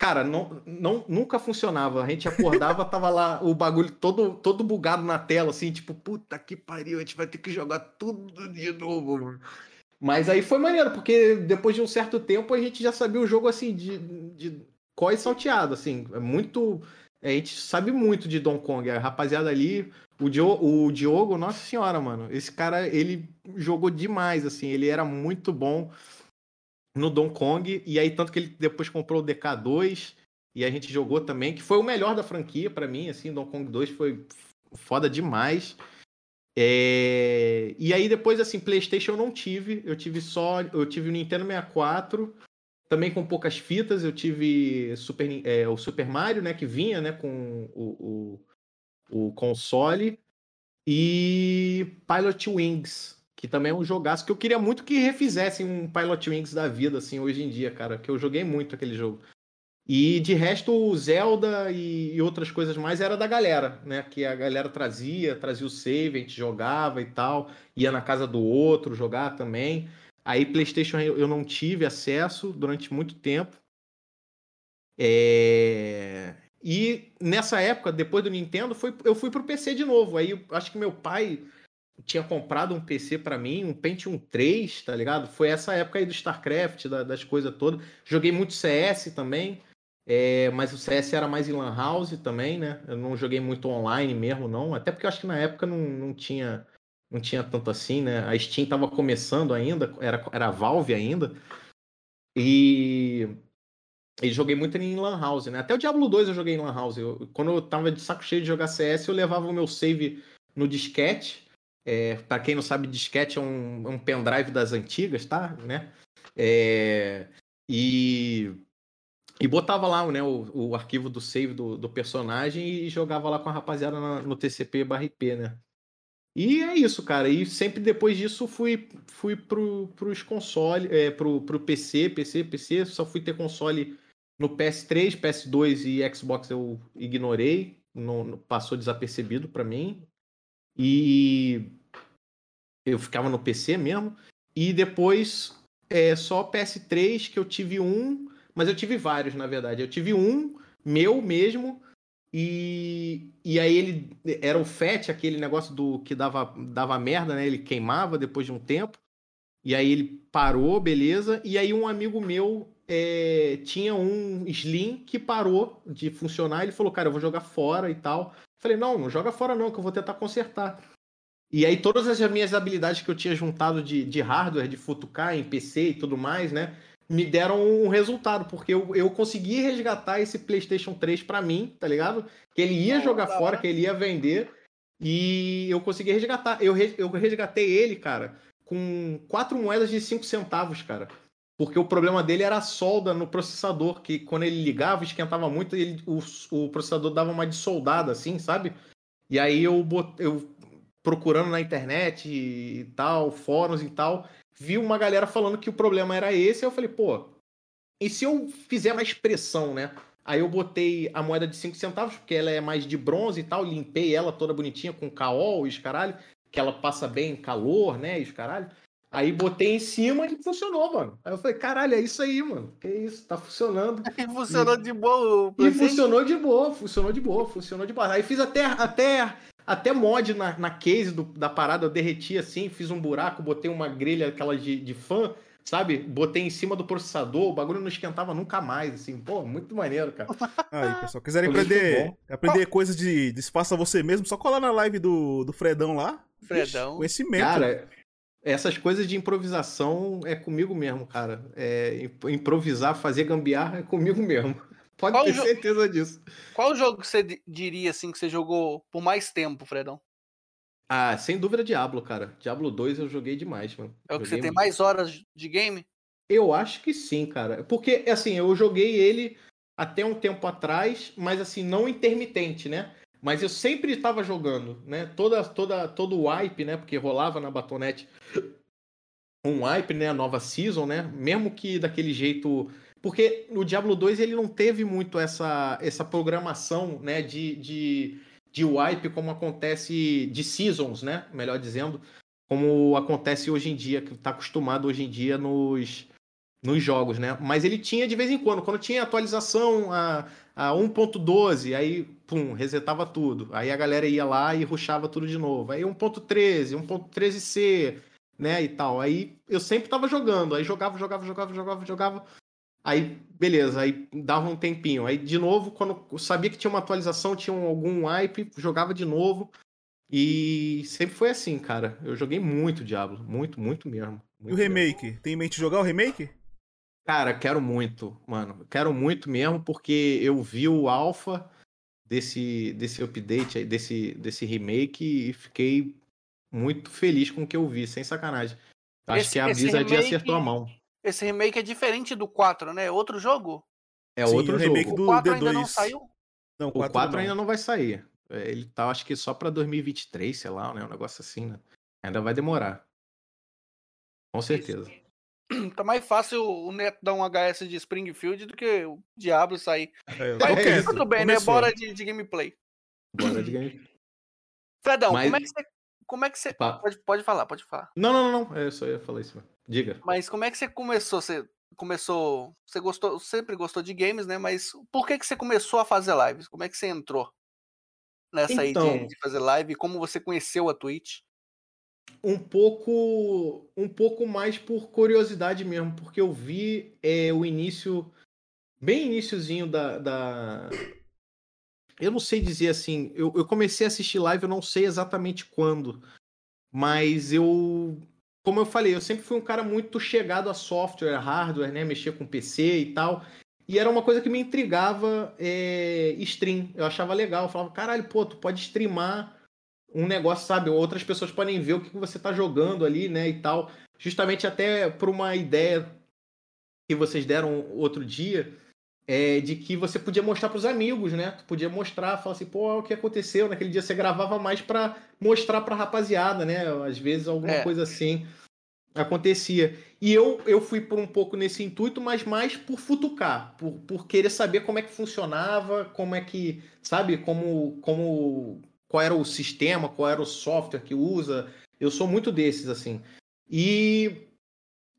Cara, não, não, nunca funcionava. A gente acordava, tava lá o bagulho todo, todo bugado na tela, assim, tipo, puta que pariu, a gente vai ter que jogar tudo de novo. Mas aí foi maneiro, porque depois de um certo tempo a gente já sabia o jogo, assim, de, de có e salteado, assim. É muito. A gente sabe muito de Don Kong. A rapaziada ali, o, Dio, o Diogo, nossa senhora, mano. Esse cara, ele jogou demais, assim. Ele era muito bom no Don Kong, e aí tanto que ele depois comprou o DK2 e a gente jogou também, que foi o melhor da franquia para mim, assim, Don Kong 2 foi foda demais. É... E aí depois, assim, PlayStation eu não tive, eu tive só, eu tive o Nintendo 64, também com poucas fitas, eu tive Super, é, o Super Mario, né, que vinha, né, com o, o, o console, e Pilot Wings, que também é um jogaço que eu queria muito que refizessem um Pilot Wings da vida, assim, hoje em dia, cara, que eu joguei muito aquele jogo. E de resto, o Zelda e, outras coisas mais era da galera, né? Que a galera trazia, trazia o save, a gente jogava e tal, ia na casa do outro jogar também. Aí PlayStation eu não tive acesso durante muito tempo. É... E nessa época, depois do Nintendo, foi, eu fui pro PC de novo. Aí acho que meu pai tinha comprado um PC para mim, um Pentium 3, tá ligado? Foi essa época aí do StarCraft, da, das coisas todas. Joguei muito CS também, é, mas o CS era mais em Lan House também, né? Eu não joguei muito online mesmo, não. Até porque eu acho que na época não, não tinha não tinha tanto assim, né? A Steam tava começando ainda, era, era a Valve ainda. E e joguei muito em Lan House, né? Até o Diablo 2 eu joguei em Lan House. Eu, quando eu tava de saco cheio de jogar CS, eu levava o meu save no disquete. É, para quem não sabe, disquete é um, um pendrive das antigas, tá? Né? É, e, e botava lá né, o, o arquivo do save do, do, personagem e jogava lá com a rapaziada na, no TCP barra IP, né? E é isso, cara. E sempre depois disso fui, fui pro, pros consoles, é, pro, pro PC, PC, PC. Só fui ter console no PS3, PS2 e Xbox eu ignorei, não, passou desapercebido para mim. E eu ficava no PC mesmo. E depois é só PS3 que eu tive um, mas eu tive vários na verdade. Eu tive um meu mesmo e, e aí ele era o FET, aquele negócio do que dava, dava merda, né? Ele queimava depois de um tempo. E aí ele parou, beleza. E aí um amigo meu é, tinha um Slim que parou de funcionar. Ele falou, cara, eu vou jogar fora e tal. Falei, não, não joga fora não, que eu vou tentar consertar. E aí todas as minhas habilidades que eu tinha juntado de, de hardware, de futucar em PC e tudo mais, né? Me deram um resultado, porque eu, eu consegui resgatar esse PlayStation 3 para mim, tá ligado? Que ele ia jogar fora, que ele ia vender. E eu consegui resgatar. Eu, eu resgatei ele, cara, com quatro moedas de 5 centavos, cara porque o problema dele era a solda no processador, que quando ele ligava, esquentava muito e ele, o, o, processador dava uma soldada, assim, sabe? E aí eu, eu procurando na internet e tal, fóruns e tal, vi uma galera falando que o problema era esse, eu falei, pô, e se eu fizer mais pressão, né? Aí eu botei a moeda de 5 centavos, porque ela é mais de bronze e tal, limpei ela toda bonitinha com caol e os caralho, que ela passa bem calor, né, e os caralho. Aí botei em cima e funcionou, mano. Aí eu falei, caralho, é isso aí, mano. Que isso, tá funcionando. E funcionou e... de boa. E funcionou de boa, funcionou de boa, funcionou de boa. Aí fiz até, até, até mod na, na case do, da parada, eu derreti assim, fiz um buraco, botei uma grelha, aquela de, de fã, sabe? Botei em cima do processador, o bagulho não esquentava nunca mais, assim. Pô, muito maneiro, cara. Aí, pessoal, quiserem aprender, aprender coisas de, de espaço a você mesmo, só colar na live do, do Fredão lá. Fredão. Conhecimento. Cara, essas coisas de improvisação é comigo mesmo, cara. É, improvisar, fazer gambiarra é comigo mesmo. Pode Qual ter certeza disso. Qual jogo que você diria assim que você jogou por mais tempo, Fredão? Ah, sem dúvida Diablo, cara. Diablo 2 eu joguei demais, mano. É o que joguei você tem mais horas de game? Eu acho que sim, cara. Porque, assim, eu joguei ele até um tempo atrás, mas assim, não intermitente, né? Mas eu sempre estava jogando, né? Toda, toda, todo o wipe, né? Porque rolava na Batonete um wipe, né? A nova season, né? Mesmo que daquele jeito. Porque no Diablo 2 ele não teve muito essa, essa programação, né? De, de, de wipe como acontece de seasons, né? Melhor dizendo, como acontece hoje em dia, que está acostumado hoje em dia nos, nos jogos, né? Mas ele tinha de vez em quando, quando tinha atualização a, a 1.12, aí pum, resetava tudo. Aí a galera ia lá e ruxava tudo de novo. Aí 1.13, 1.13c, né, e tal. Aí eu sempre tava jogando, aí jogava, jogava, jogava, jogava, jogava. Aí, beleza, aí dava um tempinho. Aí, de novo, quando eu sabia que tinha uma atualização, tinha algum wipe, jogava de novo. E sempre foi assim, cara. Eu joguei muito Diablo, muito, muito mesmo. Muito e o remake? Mesmo. Tem em mente jogar o remake? Cara, quero muito, mano. Quero muito mesmo, porque eu vi o alpha desse, desse update, desse, desse remake e fiquei muito feliz com o que eu vi, sem sacanagem. Acho esse, que a Blizzard remake, acertou a mão. Esse remake é diferente do 4, né? É outro jogo? É Sim, outro o remake jogo. do o 4 D2. ainda não saiu? Não, o 4, o 4 não. ainda não vai sair. É, ele tá, acho que só pra 2023, sei lá, né? Um negócio assim, né? Ainda vai demorar. Com certeza. Tá mais fácil o Neto dar um HS de Springfield do que o Diablo sair. É, Mas tudo bem, Começou. né? Bora de, de gameplay. Bora de game. Fredão, Mas- como é que você. Como é que você. Pode, pode falar, pode falar. Não, não, não, não. Eu só ia falar isso. Diga. Mas como é que você começou? Você começou. Você gostou, sempre gostou de games, né? Mas por que, que você começou a fazer lives? Como é que você entrou nessa aí de, Então- de fazer live? Como você conheceu a Twitch? Um pouco um pouco mais por curiosidade mesmo, porque eu vi é, o início, bem iníciozinho da, da... Eu não sei dizer assim, eu, eu comecei a assistir live, eu não sei exatamente quando, mas eu, como eu falei, eu sempre fui um cara muito chegado a software, hardware, né, mexer com PC e tal, e era uma coisa que me intrigava é, stream, eu achava legal, eu falava, caralho, pô, tu pode streamar um negócio, sabe? Outras pessoas podem ver o que você tá jogando ali, né? E tal. Justamente até por uma ideia que vocês deram outro dia, é, de que você podia mostrar pros amigos, né? Tu podia mostrar, falar assim, pô, o que aconteceu? Naquele dia você gravava mais pra mostrar pra rapaziada, né? Às vezes alguma É. coisa assim acontecia. E eu, eu fui por um pouco nesse intuito, mas mais por futucar, por, por querer saber como é que funcionava, como é que, sabe, como, como qual era o sistema, qual era o software que usa. Eu sou muito desses, assim. E,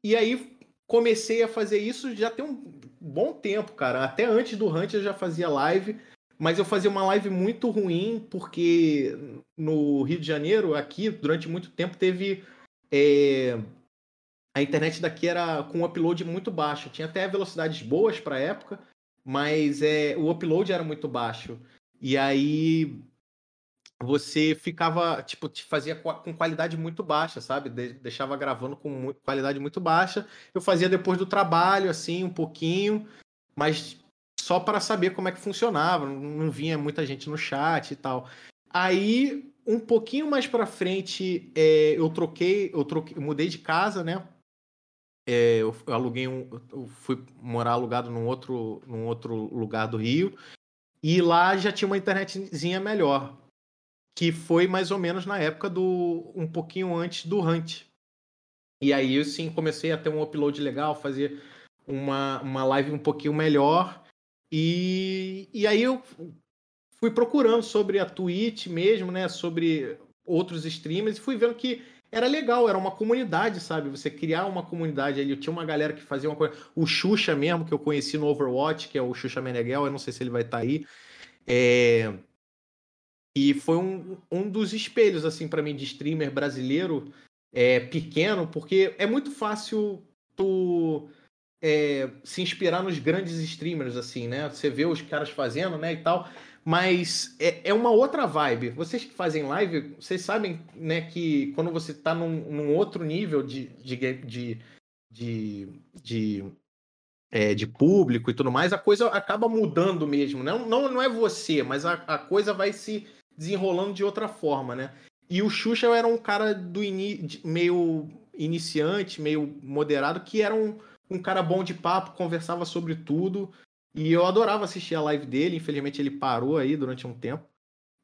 e aí comecei a fazer isso já tem um bom tempo, cara. Até antes do Hunt eu já fazia live, mas eu fazia uma live muito ruim, porque no Rio de Janeiro, aqui, durante muito tempo, teve. é, a internet daqui era com um upload muito baixo. Tinha até velocidades boas para época, mas é, o upload era muito baixo. E aí você ficava, tipo, te fazia com qualidade muito baixa, sabe? De- deixava gravando com qualidade muito baixa. Eu fazia depois do trabalho, assim, um pouquinho, mas só para saber como é que funcionava. Não, vinha muita gente no chat e tal. Aí, um pouquinho mais para frente, é, eu troquei, eu troquei, mudei de casa, né? É, eu, eu aluguei um, eu fui morar alugado num outro, num outro lugar do Rio. E lá já tinha uma internetzinha melhor que foi mais ou menos na época do um pouquinho antes do Hunt. E aí eu sim comecei a ter um upload legal, fazer uma, uma live um pouquinho melhor. E, e aí eu fui procurando sobre a Twitch mesmo, né? Sobre outros streamers e fui vendo que era legal, era uma comunidade, sabe? Você criar uma comunidade ali. Eu tinha uma galera que fazia uma coisa. O Xuxa mesmo, que eu conheci no Overwatch, que é o Xuxa Meneghel, eu não sei se ele vai estar aí. É, e foi um, um dos espelhos, assim, para mim, de streamer brasileiro é, pequeno, porque é muito fácil tu é, se inspirar nos grandes streamers, assim, né? Você vê os caras fazendo, né, e tal. Mas é, é uma outra vibe. Vocês que fazem live, vocês sabem, né, que quando você tá num, num outro nível de, de, de, de, de, é, de público e tudo mais, a coisa acaba mudando mesmo. Não, não, não é você, mas a, a coisa vai se desenrolando de outra forma, né? E o Xuxa era um cara do ini meio iniciante, meio moderado, que era um, um cara bom de papo, conversava sobre tudo. E eu adorava assistir a live dele. Infelizmente ele parou aí durante um tempo.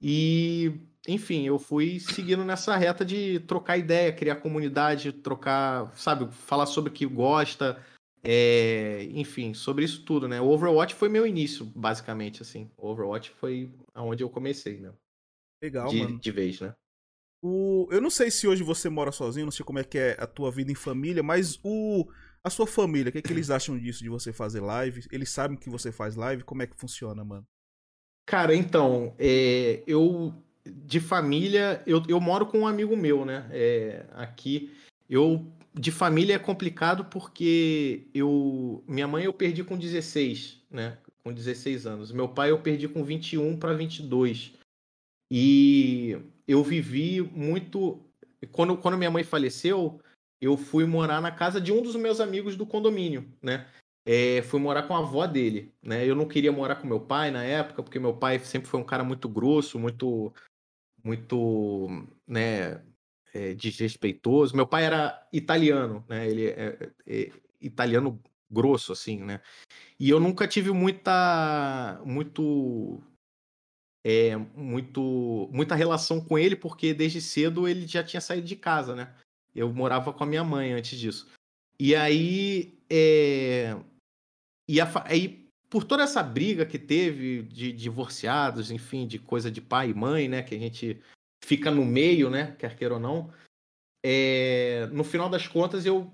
E, enfim, eu fui seguindo nessa reta de trocar ideia, criar comunidade, trocar, sabe, falar sobre o que gosta, é, enfim, sobre isso tudo, né? O Overwatch foi meu início, basicamente, assim. O Overwatch foi aonde eu comecei, né? Legal, de, mano. de vez, né? O... Eu não sei se hoje você mora sozinho, não sei como é que é a tua vida em família, mas o... a sua família, o que, é que eles acham disso, de você fazer live? Eles sabem que você faz live? Como é que funciona, mano? Cara, então, é, eu de família, eu, eu moro com um amigo meu, né? É, aqui. Eu de família é complicado porque eu minha mãe eu perdi com 16, né? Com 16 anos. Meu pai eu perdi com 21 para 22. E eu vivi muito quando quando minha mãe faleceu, eu fui morar na casa de um dos meus amigos do condomínio, né? É, fui morar com a avó dele, né? Eu não queria morar com meu pai na época, porque meu pai sempre foi um cara muito grosso, muito, muito, né, é, desrespeitoso. Meu pai era italiano, né? Ele é, é italiano grosso, assim, né? E eu nunca tive muita, muito, é, muito, muita relação com ele, porque desde cedo ele já tinha saído de casa, né? Eu morava com a minha mãe antes disso. E aí. É... E a... aí, por toda essa briga que teve de divorciados, enfim, de coisa de pai e mãe, né? Que a gente fica no meio, né? Quer queira ou não. É... No final das contas, eu.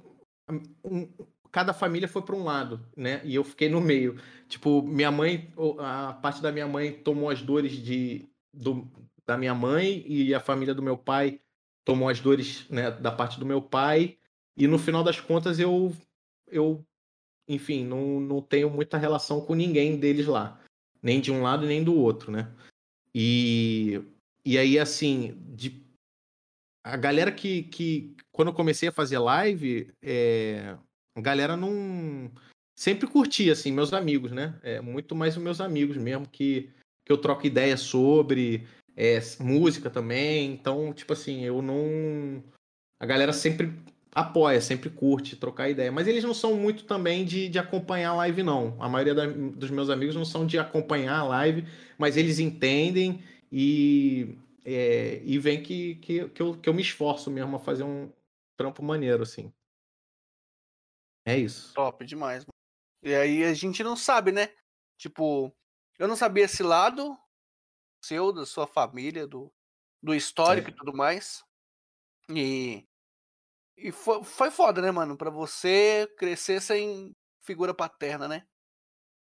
Cada família foi para um lado, né? E eu fiquei no meio. Tipo, minha mãe, a parte da minha mãe tomou as dores de, do, da minha mãe e a família do meu pai tomou as dores né, da parte do meu pai. E no final das contas eu, eu enfim, não, não tenho muita relação com ninguém deles lá. Nem de um lado nem do outro, né? E, e aí, assim, de, a galera que, que. Quando eu comecei a fazer live, é, a galera não. Sempre curtia, assim, meus amigos, né? É, muito mais os meus amigos mesmo, que, que eu troco ideia sobre é, música também. Então, tipo assim, eu não. A galera sempre apoia, sempre curte trocar ideia. Mas eles não são muito também de, de acompanhar a live, não. A maioria da, dos meus amigos não são de acompanhar a live, mas eles entendem e, é, e vem que, que, que, eu, que eu me esforço mesmo a fazer um trampo maneiro, assim. É isso. Top demais. E aí a gente não sabe, né? Tipo, eu não sabia esse lado, seu, da sua família, do, do histórico é. e tudo mais. E, e foi, foi foda, né, mano? Pra você crescer sem figura paterna, né?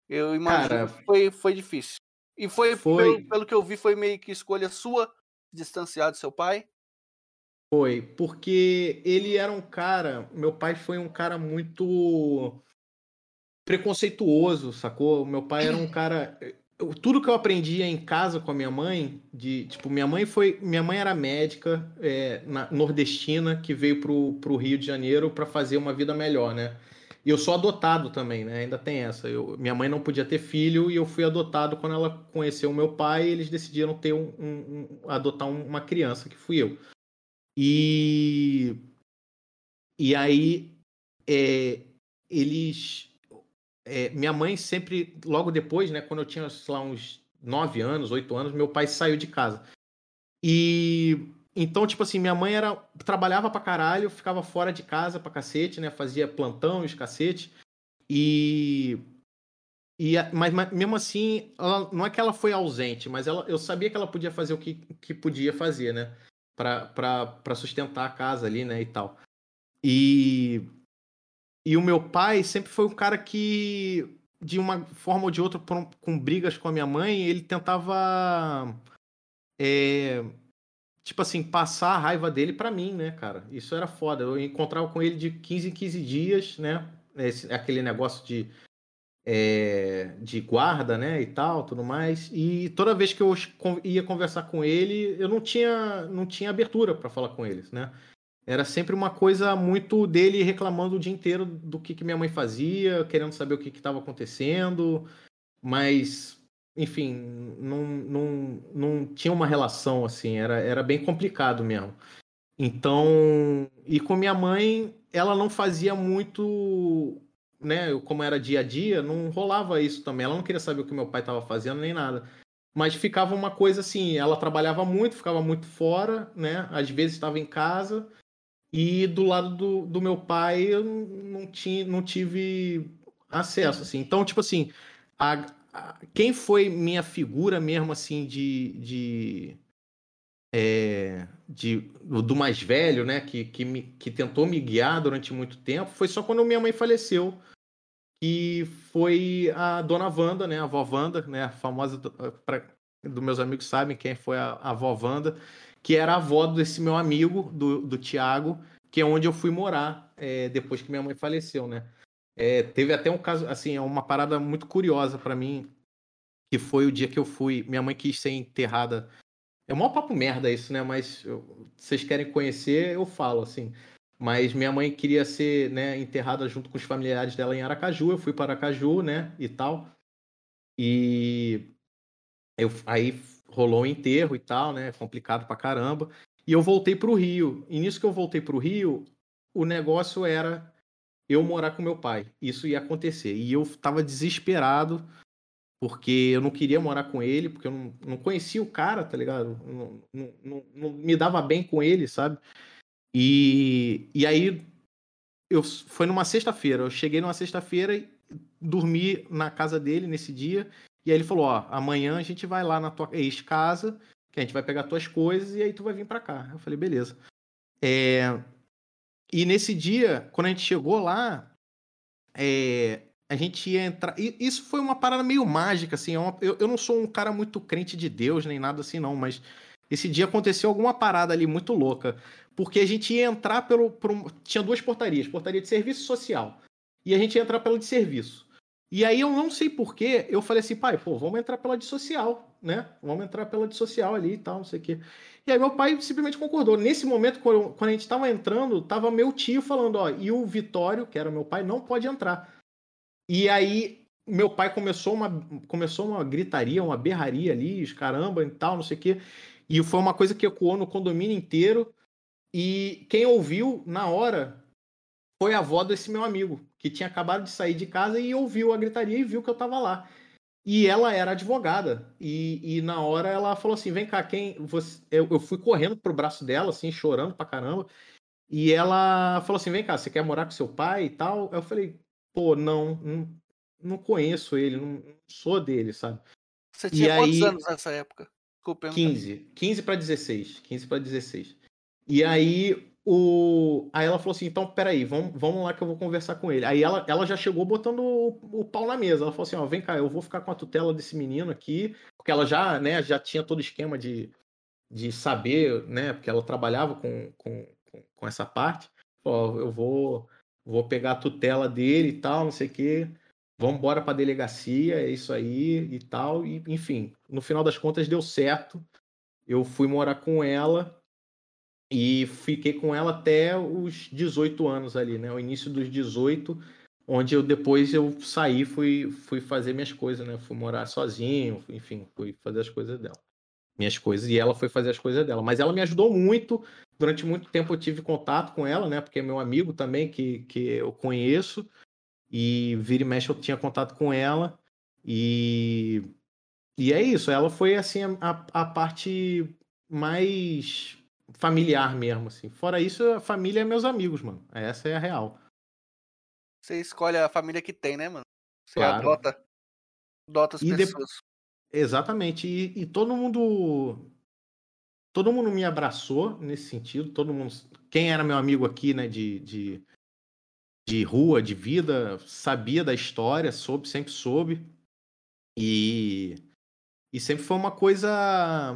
Eu imagino Cara, que foi, foi difícil. E foi, foi... Pelo, pelo, que eu vi, foi meio que escolha sua distanciar do seu pai? Foi, porque ele era um cara. Meu pai foi um cara muito preconceituoso, sacou? Meu pai era um cara tudo que eu aprendia em casa com a minha mãe, de tipo, minha mãe foi, minha mãe era médica é, na, nordestina que veio pro, pro Rio de Janeiro para fazer uma vida melhor, né? E eu sou adotado também, né? Ainda tem essa. Eu, minha mãe não podia ter filho e eu fui adotado quando ela conheceu o meu pai. E eles decidiram ter um, um, um adotar uma criança que fui eu. E e aí é, eles é, minha mãe sempre, logo depois, né, quando eu tinha, lá, uns 9 anos, 8 anos, meu pai saiu de casa. E então, tipo assim, minha mãe era trabalhava pra caralho, ficava fora de casa pra cacete, né, fazia plantão e cacete. E e mas, mas, mesmo assim, ela, não é que ela foi ausente, mas ela, eu sabia que ela podia fazer o que, que podia fazer, né? Para sustentar a casa ali, né? E tal. E e o meu pai sempre foi um cara que, de uma forma ou de outra, com brigas com a minha mãe, ele tentava. É, tipo assim, passar a raiva dele para mim, né, cara? Isso era foda. Eu encontrava com ele de 15 em 15 dias, né? Esse, aquele negócio de, é, de guarda, né, e tal, tudo mais. E toda vez que eu ia conversar com ele, eu não tinha, não tinha abertura para falar com eles, né? Era sempre uma coisa muito dele reclamando o dia inteiro do que, que minha mãe fazia, querendo saber o que estava acontecendo, mas, enfim, não, não, não tinha uma relação assim, era, era bem complicado mesmo. Então, e com minha mãe, ela não fazia muito, né, como era dia a dia, não rolava isso também. Ela não queria saber o que meu pai estava fazendo nem nada. Mas ficava uma coisa assim, ela trabalhava muito, ficava muito fora, né? Às vezes estava em casa, e do lado do, do meu pai, eu não, tinha, não tive acesso, assim. Então, tipo assim, a, a, quem foi minha figura mesmo, assim, de... de é, de, do mais velho, né, que, que, me, que tentou me guiar durante muito tempo, foi só quando minha mãe faleceu, que foi a dona Wanda, né, a avó Wanda, né, a famosa, para dos meus amigos sabem quem foi a, a avó Wanda, que era a avó desse meu amigo, do, do Tiago, que é onde eu fui morar é, depois que minha mãe faleceu, né? É, teve até um caso, assim, é uma parada muito curiosa para mim, que foi o dia que eu fui. Minha mãe quis ser enterrada. É um papo merda isso, né? Mas eu, vocês querem conhecer, eu falo, assim. Mas minha mãe queria ser né, enterrada junto com os familiares dela em Aracaju. Eu fui para Aracaju, né? E tal. E eu, aí rolou um enterro e tal, né? Complicado pra caramba. E eu voltei pro Rio. E nisso que eu voltei pro Rio, o negócio era eu morar com meu pai. Isso ia acontecer. E eu tava desesperado, porque eu não queria morar com ele, porque eu não, não conhecia o cara, tá ligado? Não, não, não, não me dava bem com ele, sabe? E, e aí eu foi numa sexta-feira. Eu cheguei numa sexta-feira e dormi na casa dele nesse dia. E aí ele falou: Ó, amanhã a gente vai lá na tua ex-casa, que a gente vai pegar tuas coisas e aí tu vai vir para cá. Eu falei: beleza. É... E nesse dia, quando a gente chegou lá, é... a gente ia entrar. E isso foi uma parada meio mágica, assim. É. Eu, eu não sou um cara muito crente de Deus, nem nada assim, não, mas esse dia aconteceu alguma parada ali muito louca. Porque a gente ia entrar pelo. Por... Tinha duas portarias, portaria de serviço social. E a gente ia entrar pela de serviço. E aí eu não sei porquê, eu falei assim, pai, pô, vamos entrar pela de social, né? Vamos entrar pela de social ali e tal, não sei o quê. E aí meu pai simplesmente concordou. Nesse momento, quando, a gente estava entrando, tava meu tio falando, ó, e o Vitório, que era meu pai, não pode entrar. E aí meu pai começou uma, começou uma gritaria, uma berraria ali, caramba e tal, não sei o quê. E foi uma coisa que ecoou no condomínio inteiro. E quem ouviu na hora foi a avó desse meu amigo, que tinha acabado de sair de casa e ouviu a gritaria e viu que eu estava lá. E ela era advogada. E, e, na hora ela falou assim: vem cá, quem. Você... Eu, eu fui correndo pro braço dela, assim, chorando pra caramba. E ela falou assim: vem cá, você quer morar com seu pai e tal? Eu falei: pô, não, não, não conheço ele, não, não sou dele, sabe? Você tinha e quantos aí... anos nessa época? Desculpa, 15. 15 para 16. 15 para 16. E aí o... Aí ela falou assim: então, peraí, vamos, vamos lá que eu vou conversar com ele. Aí ela, ela já chegou botando o, o pau na mesa. Ela falou assim: ó, vem cá, eu vou ficar com a tutela desse menino aqui, porque ela já, né, já tinha todo o esquema de, de saber, né, porque ela trabalhava com, com, com essa parte. Ó, eu vou, vou pegar a tutela dele e tal, não sei o quê vamos embora para a delegacia, é isso aí e tal. E, enfim, no final das contas deu certo. Eu fui morar com ela e fiquei com ela até os 18 anos ali, né? O início dos 18, onde eu depois eu saí, fui, fui fazer minhas coisas, né? Fui morar sozinho, enfim, fui fazer as coisas dela. Minhas coisas, e ela foi fazer as coisas dela. Mas ela me ajudou muito. Durante muito tempo eu tive contato com ela, né? Porque é meu amigo também, que, que eu conheço. E vira e mexe eu tinha contato com ela. E, e é isso. Ela foi assim a, a parte mais familiar mesmo, assim. Fora isso, a família é meus amigos, mano. Essa é a real. Você escolhe a família que tem, né, mano? Você claro. adota, adota as e pessoas. Exatamente. E, e, todo mundo. Todo mundo me abraçou nesse sentido. Todo mundo. Quem era meu amigo aqui, né, de, de, de rua, de vida, sabia da história, soube, sempre soube. E, e sempre foi uma coisa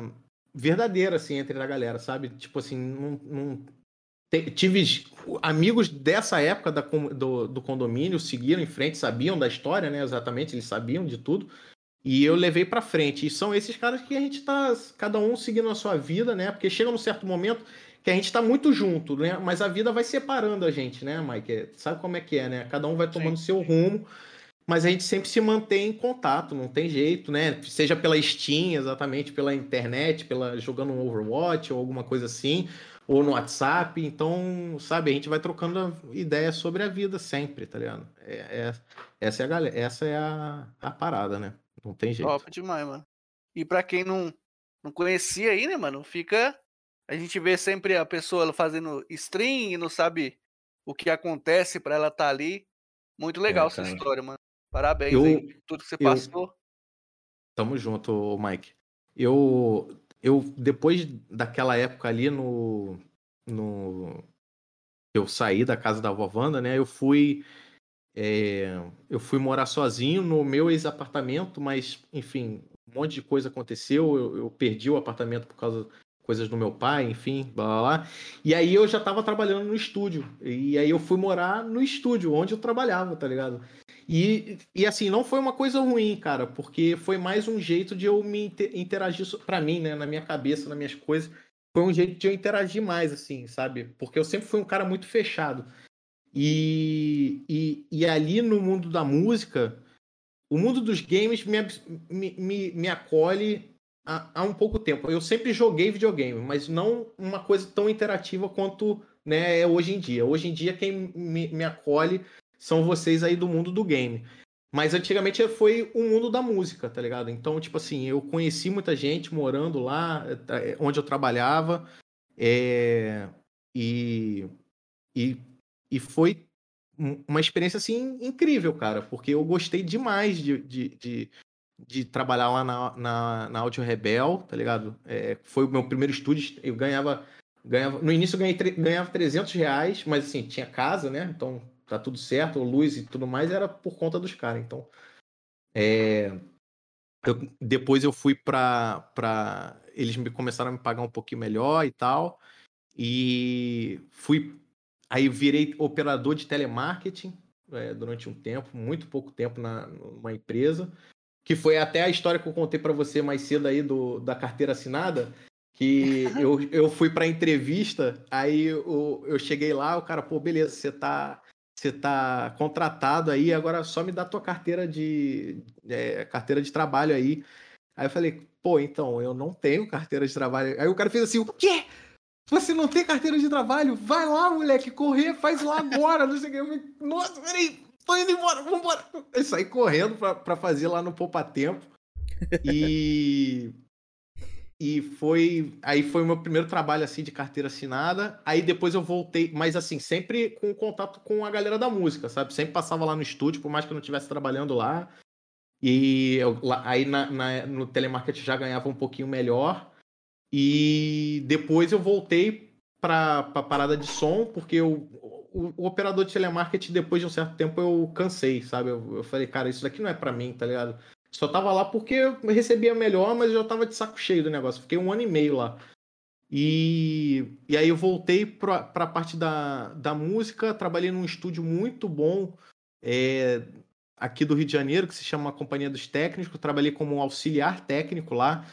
verdadeira, assim, entre a galera, sabe? Tipo assim, não, não... tive amigos dessa época da, do, do condomínio, seguiram em frente, sabiam da história, né? Exatamente, eles sabiam de tudo. E eu levei para frente. E são esses caras que a gente tá, cada um seguindo a sua vida, né? Porque chega num certo momento que a gente está muito junto, né? Mas a vida vai separando a gente, né, Mike? Sabe como é que é, né? Cada um vai tomando Sim. seu rumo, mas a gente sempre se mantém em contato, não tem jeito, né? Seja pela Steam, exatamente, pela internet, pela jogando um Overwatch ou alguma coisa assim, ou no WhatsApp. Então, sabe, a gente vai trocando ideias sobre a vida sempre, tá ligado? É, é, essa é a galera, essa é a, a parada, né? Não tem jeito. Top demais, mano. E para quem não, não conhecia aí, né, mano, fica a gente vê sempre a pessoa fazendo stream e não sabe o que acontece para ela estar tá ali. Muito legal é, essa história, mano. Parabéns eu, aí, tudo que você eu, passou. Tamo junto, Mike. Eu, eu depois daquela época ali no, no eu saí da casa da avó Wanda, né? Eu fui é, eu fui morar sozinho no meu ex-apartamento, mas enfim, um monte de coisa aconteceu. Eu, eu, perdi o apartamento por causa coisas do meu pai, enfim, blá blá blá. E aí eu já tava trabalhando no estúdio. E aí eu fui morar no estúdio, onde eu trabalhava, tá ligado? E, e assim, não foi uma coisa ruim, cara, porque foi mais um jeito de eu me interagir para mim, né, na minha cabeça, nas minhas coisas. Foi um jeito de eu interagir mais, assim, sabe? Porque eu sempre fui um cara muito fechado. E, e, e ali no mundo da música, o mundo dos games me, me, me, me acolhe há, há, um pouco tempo. Eu sempre joguei videogame, mas não uma coisa tão interativa quanto né, é hoje em dia. Hoje em dia, quem me, me acolhe são vocês aí do mundo do game. Mas antigamente foi o mundo da música, tá ligado? Então, tipo assim, eu conheci muita gente morando lá, eh, onde eu trabalhava. É... e, e, e foi uma experiência assim incrível, cara, porque eu gostei demais de, de, de, de trabalhar lá na, na, na Audio Rebel, tá ligado? É, foi o meu primeiro estúdio, eu ganhava, ganhava no início eu ganhei, ganhava 300 reais, mas assim, tinha casa, né? Então tá tudo certo, luz e tudo mais era por conta dos caras, então é, eu, depois eu fui pra, pra. Eles me começaram a me pagar um pouquinho melhor e tal. E fui. Aí virei operador de telemarketing é, durante um tempo, muito pouco tempo na, numa empresa. Que foi até a história que eu contei para você mais cedo aí do, da carteira assinada. Que eu, eu fui pra entrevista, aí eu, eu cheguei lá, o cara, pô, beleza, você tá você tá contratado aí, agora só me dá tua carteira de é, carteira de trabalho aí. Aí eu falei, pô, então, eu não tenho carteira de trabalho. Aí o cara fez assim, o quê? Você não tem carteira de trabalho? Vai lá, moleque, correr, faz lá agora, não sei o que. Eu nossa, peraí, tô indo embora, vambora. Eu saí correndo pra, pra fazer lá no Poupa Tempo. E e foi. Aí foi o meu primeiro trabalho assim de carteira assinada. Aí depois eu voltei, mas assim, sempre com contato com a galera da música, sabe? Sempre passava lá no estúdio, por mais que eu não estivesse trabalhando lá. E eu, lá, aí na, na, no telemarketing já ganhava um pouquinho melhor. E depois eu voltei para a parada de som, porque eu, o, o, operador de telemarketing, depois de um certo tempo, eu cansei, sabe? Eu, eu falei, cara, isso daqui não é para mim, tá ligado? Só tava lá porque eu recebia melhor, mas eu já tava de saco cheio do negócio. Fiquei um ano e meio lá. E, e aí eu voltei para a parte da, da música, trabalhei num estúdio muito bom é, aqui do Rio de Janeiro, que se chama Companhia dos Técnicos. Trabalhei como auxiliar técnico lá.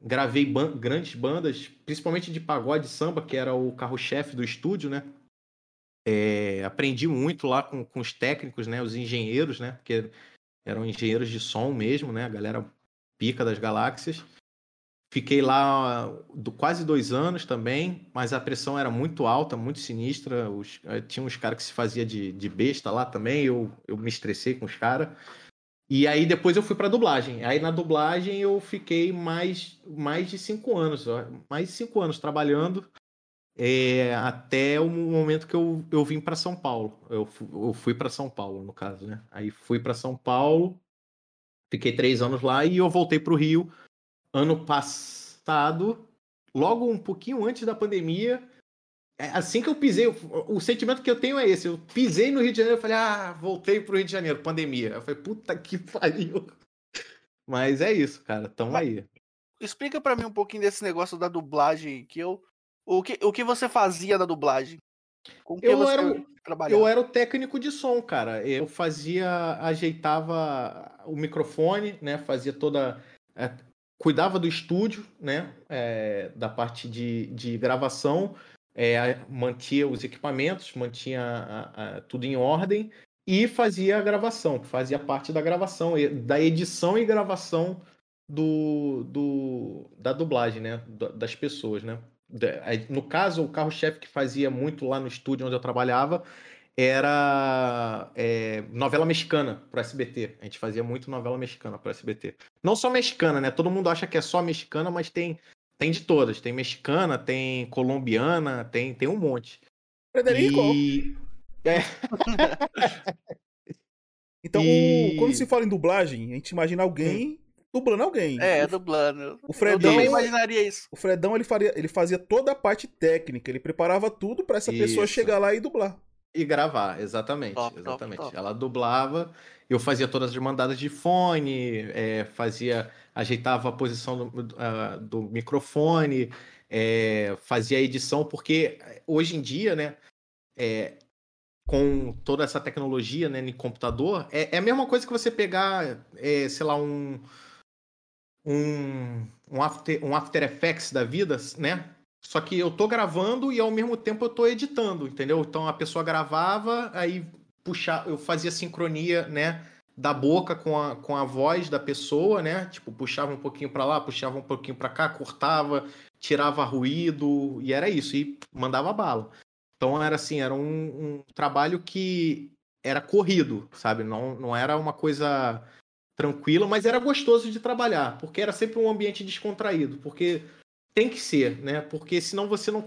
Gravei ban grandes bandas, principalmente de pagode samba, que era o carro-chefe do estúdio, né? É, aprendi muito lá com, com os técnicos, né? Os engenheiros, né? Porque eram engenheiros de som mesmo, né? A galera pica das galáxias. Fiquei lá do, quase dois anos também, mas a pressão era muito alta, muito sinistra. Os, tinha uns caras que se fazia de, de besta lá também, eu, eu me estressei com os caras. E aí depois eu fui para dublagem. Aí na dublagem eu fiquei mais, mais de cinco anos, mais de cinco anos trabalhando é, até o momento que eu, eu vim para São Paulo. Eu, eu fui para São Paulo, no caso, né? Aí fui para São Paulo, fiquei três anos lá e eu voltei para o Rio ano passado, logo um pouquinho antes da pandemia. É, assim que eu pisei, o, o sentimento que eu tenho é esse. Eu pisei no Rio de Janeiro e falei, ah, voltei pro Rio de Janeiro, pandemia. Eu falei, puta que pariu. Mas é isso, cara, tamo aí. Explica para mim um pouquinho desse negócio da dublagem que eu o que, o que você fazia na dublagem? Eu era, trabalhava? Eu era o técnico de som, cara. Eu fazia, ajeitava o microfone, né? Fazia toda. É, cuidava do estúdio, né? É, da parte de, de gravação. É, mantia os equipamentos, mantinha a, a, tudo em ordem e fazia a gravação, fazia parte da gravação, da edição e gravação do, do da dublagem, né? Das pessoas, né? No caso, o carro-chefe que fazia muito lá no estúdio onde eu trabalhava era é, novela mexicana pro SBT. A gente fazia muito novela mexicana pro SBT. Não só mexicana, né? Todo mundo acha que é só mexicana, mas tem, tem de todas. Tem mexicana, tem colombiana, tem, tem um monte. Frederico! E... É. então, e... quando se fala em dublagem, a gente imagina alguém dublando alguém. É, dublando. O Fredão, eu imaginaria isso. O Fredão ele, faria, ele fazia toda a parte técnica, ele preparava tudo para essa isso. pessoa chegar lá e dublar. E gravar, exatamente. Top, exatamente. Top, top. Ela dublava, eu fazia todas as mandadas de fone, é, fazia, ajeitava a posição do, uh, do microfone, é, fazia a edição, porque hoje em dia, né, é, com toda essa tecnologia né, no computador, é, é, a mesma coisa que você pegar, é, sei lá, um, um, um, after, um After Effects da vida, né? Só que eu tô gravando e ao mesmo tempo eu tô editando, entendeu? Então a pessoa gravava, aí puxar, eu fazia sincronia, né? Da boca com a, com a voz da pessoa, né? Tipo, puxava um pouquinho para lá, puxava um pouquinho para cá, cortava, tirava ruído, e era isso, e mandava bala. Então era assim, era um, um trabalho que era corrido, sabe? Não, não era uma coisa tranquila, mas era gostoso de trabalhar, porque era sempre um ambiente descontraído, porque tem que ser, né? Porque senão você não.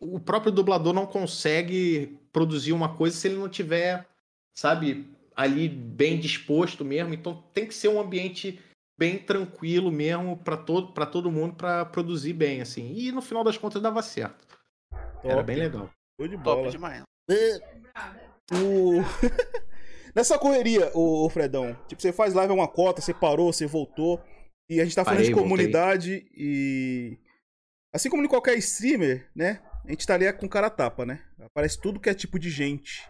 O próprio dublador não consegue produzir uma coisa se ele não tiver, sabe, ali bem disposto mesmo. Então tem que ser um ambiente bem tranquilo mesmo para todo, pra todo mundo para produzir bem, assim. E no final das contas dava certo. Top. Era bem legal. Foi de bola. Top demais. O... Nessa correria, o Fredão, tipo, você faz live uma cota, você parou, você voltou. E a gente tá falando Parei, de comunidade voltei. e. Assim como em qualquer streamer, né? A gente tá ali com cara tapa, né? Aparece tudo que é tipo de gente.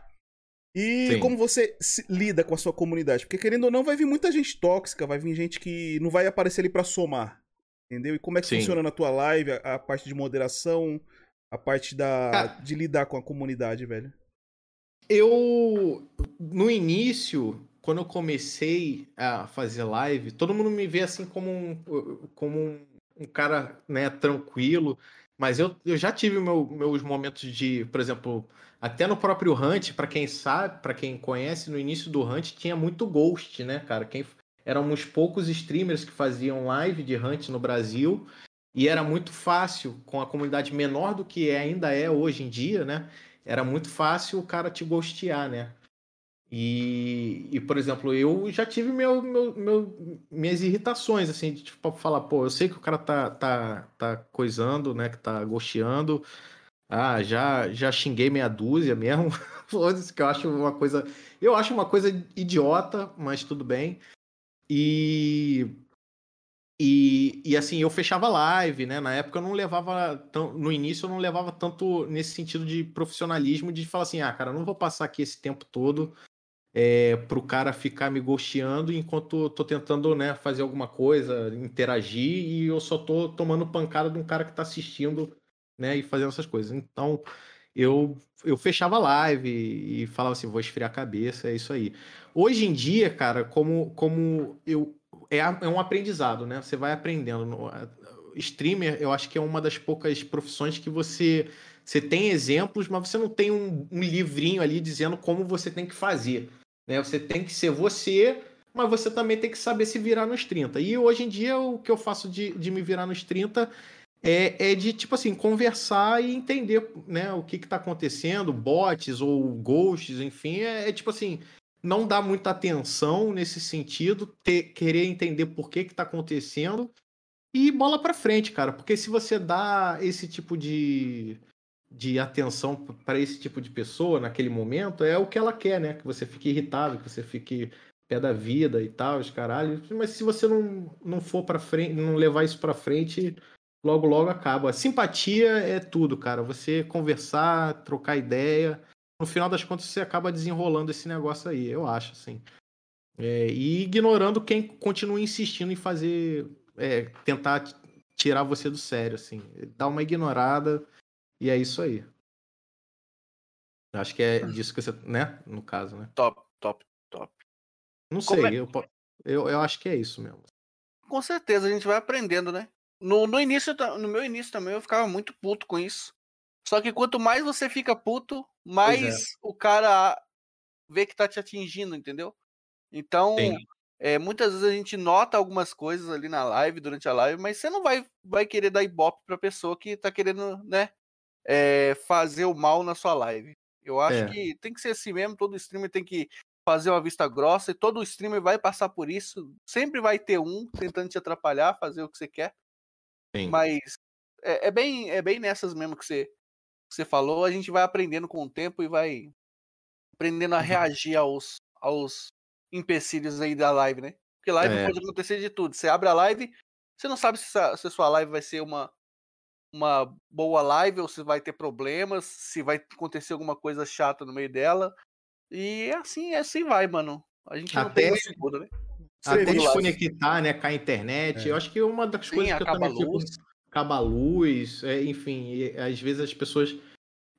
E Sim. como você lida com a sua comunidade? Porque querendo ou não, vai vir muita gente tóxica, vai vir gente que não vai aparecer ali para somar. Entendeu? E como é que Sim. funciona na tua live a, a, parte de moderação, a parte da de lidar com a comunidade, velho? Eu, no início, quando eu comecei a fazer live, todo mundo me vê assim como um, como um, um cara né, tranquilo, mas eu, eu já tive meu, meus momentos de, por exemplo, até no próprio Hunt, para quem sabe, para quem conhece, no início do Hunt tinha muito ghost, né, cara? Quem, éramos poucos streamers que faziam live de Hunt no Brasil e era muito fácil, com a comunidade menor do que é, ainda é hoje em dia, né? era muito fácil o cara te ghostear, né? E, e por exemplo, eu já tive meu, meu, meu, minhas irritações, assim, de tipo, falar, pô, eu sei que o cara tá, tá, tá coisando, né, que tá ghosteando, ah, já, já xinguei meia dúzia mesmo, que eu acho uma coisa, eu acho uma coisa idiota, mas tudo bem, e e, e assim, eu fechava live, né? Na época eu não levava. Tão, no início eu não levava tanto nesse sentido de profissionalismo, de falar assim, ah, cara, não vou passar aqui esse tempo todo é, pro cara ficar me gosteando enquanto tô tentando, né, fazer alguma coisa, interagir, e eu só tô tomando pancada de um cara que tá assistindo, né, e fazendo essas coisas. Então, eu, eu fechava live e falava assim, vou esfriar a cabeça, é isso aí. Hoje em dia, cara, como, como eu é, é um aprendizado, né? Você vai aprendendo. Streamer, eu acho que é uma das poucas profissões que você, você tem exemplos, mas você não tem um, um livrinho ali dizendo como você tem que fazer. Né? Você tem que ser você, mas você também tem que saber se virar nos 30. E hoje em dia, o que eu faço de, de me virar nos 30 é, é de, tipo assim, conversar e entender né, o que está acontecendo, bots ou ghosts, enfim, é, é tipo assim, não dá muita atenção nesse sentido, ter, querer entender por que que tá acontecendo e bola para frente, cara, porque se você dá esse tipo de, de atenção para esse tipo de pessoa naquele momento, é o que ela quer, né? Que você fique irritado, que você fique pé da vida e tal, os caralho. Mas se você não, não for para frente, não levar isso para frente, logo logo acaba. Simpatia é tudo, cara. Você conversar, trocar ideia, no final das contas você acaba desenrolando esse negócio aí, eu acho, assim. É, e ignorando quem continua insistindo em fazer. É, tentar tirar você do sério, assim. Dá uma ignorada e é isso aí. Acho que é disso que você. né? No caso, né? Top, top, top. Não sei, é... eu, eu, eu acho que é isso mesmo. Com certeza, a gente vai aprendendo, né? No, no início, no meu início também, eu ficava muito puto com isso. Só que quanto mais você fica puto, é. mais é. o cara vê que tá te atingindo, entendeu? Então, é, muitas vezes a gente nota algumas coisas ali na live, durante a live, mas você não vai, vai querer dar ibope pra pessoa que tá querendo, né, é, fazer o mal na sua live. Eu acho é. que tem que ser assim mesmo, todo streamer tem que fazer uma vista grossa e todo streamer vai passar por isso. Sempre vai ter um tentando te atrapalhar, fazer o que você quer. Sim. Mas é, é, bem, é bem nessas mesmo que você, você falou, a gente vai aprendendo com o tempo e vai aprendendo a uhum. reagir aos, aos empecilhos aí da live, né? Porque live é. pode acontecer de tudo. Você abre a live, você não sabe se a, se a sua live vai ser uma, uma boa live ou se vai ter problemas, se vai acontecer alguma coisa chata no meio dela. E assim, assim vai, mano. A gente não tem seguro, né? Até desconectar, né? Com a internet. É. Eu acho que uma das Sim, coisas que eu também fico acaba a luz, é, enfim, e, às vezes as pessoas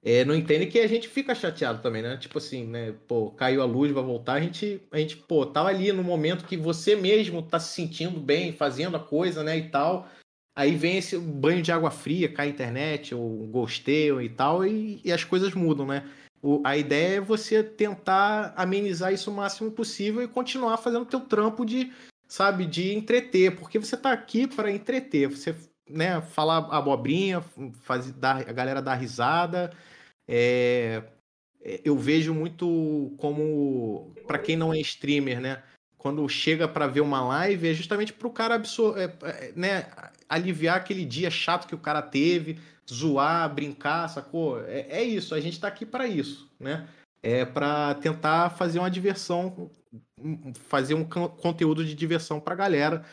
é, não entendem que a gente fica chateado também, né? Tipo assim, né? Pô, caiu a luz, vai voltar, a gente, a gente, pô, tava ali no momento que você mesmo tá se sentindo bem, fazendo a coisa, né, e tal. Aí vem esse banho de água fria, cai a internet, ou gosteio e tal, e, e as coisas mudam, né? O, a ideia é você tentar amenizar isso o máximo possível e continuar fazendo o teu trampo de, sabe, de entreter, porque você tá aqui para entreter. Você né, falar abobrinha, fazer, dar, a galera dar risada. É, eu vejo muito como, para quem não é streamer, né? Quando chega para ver uma live, é justamente para o cara absor é, é, né, aliviar aquele dia chato que o cara teve, zoar, brincar, sacou? É, é isso, a gente está aqui para isso, né? É para tentar fazer uma diversão, fazer um conteúdo de diversão para a galera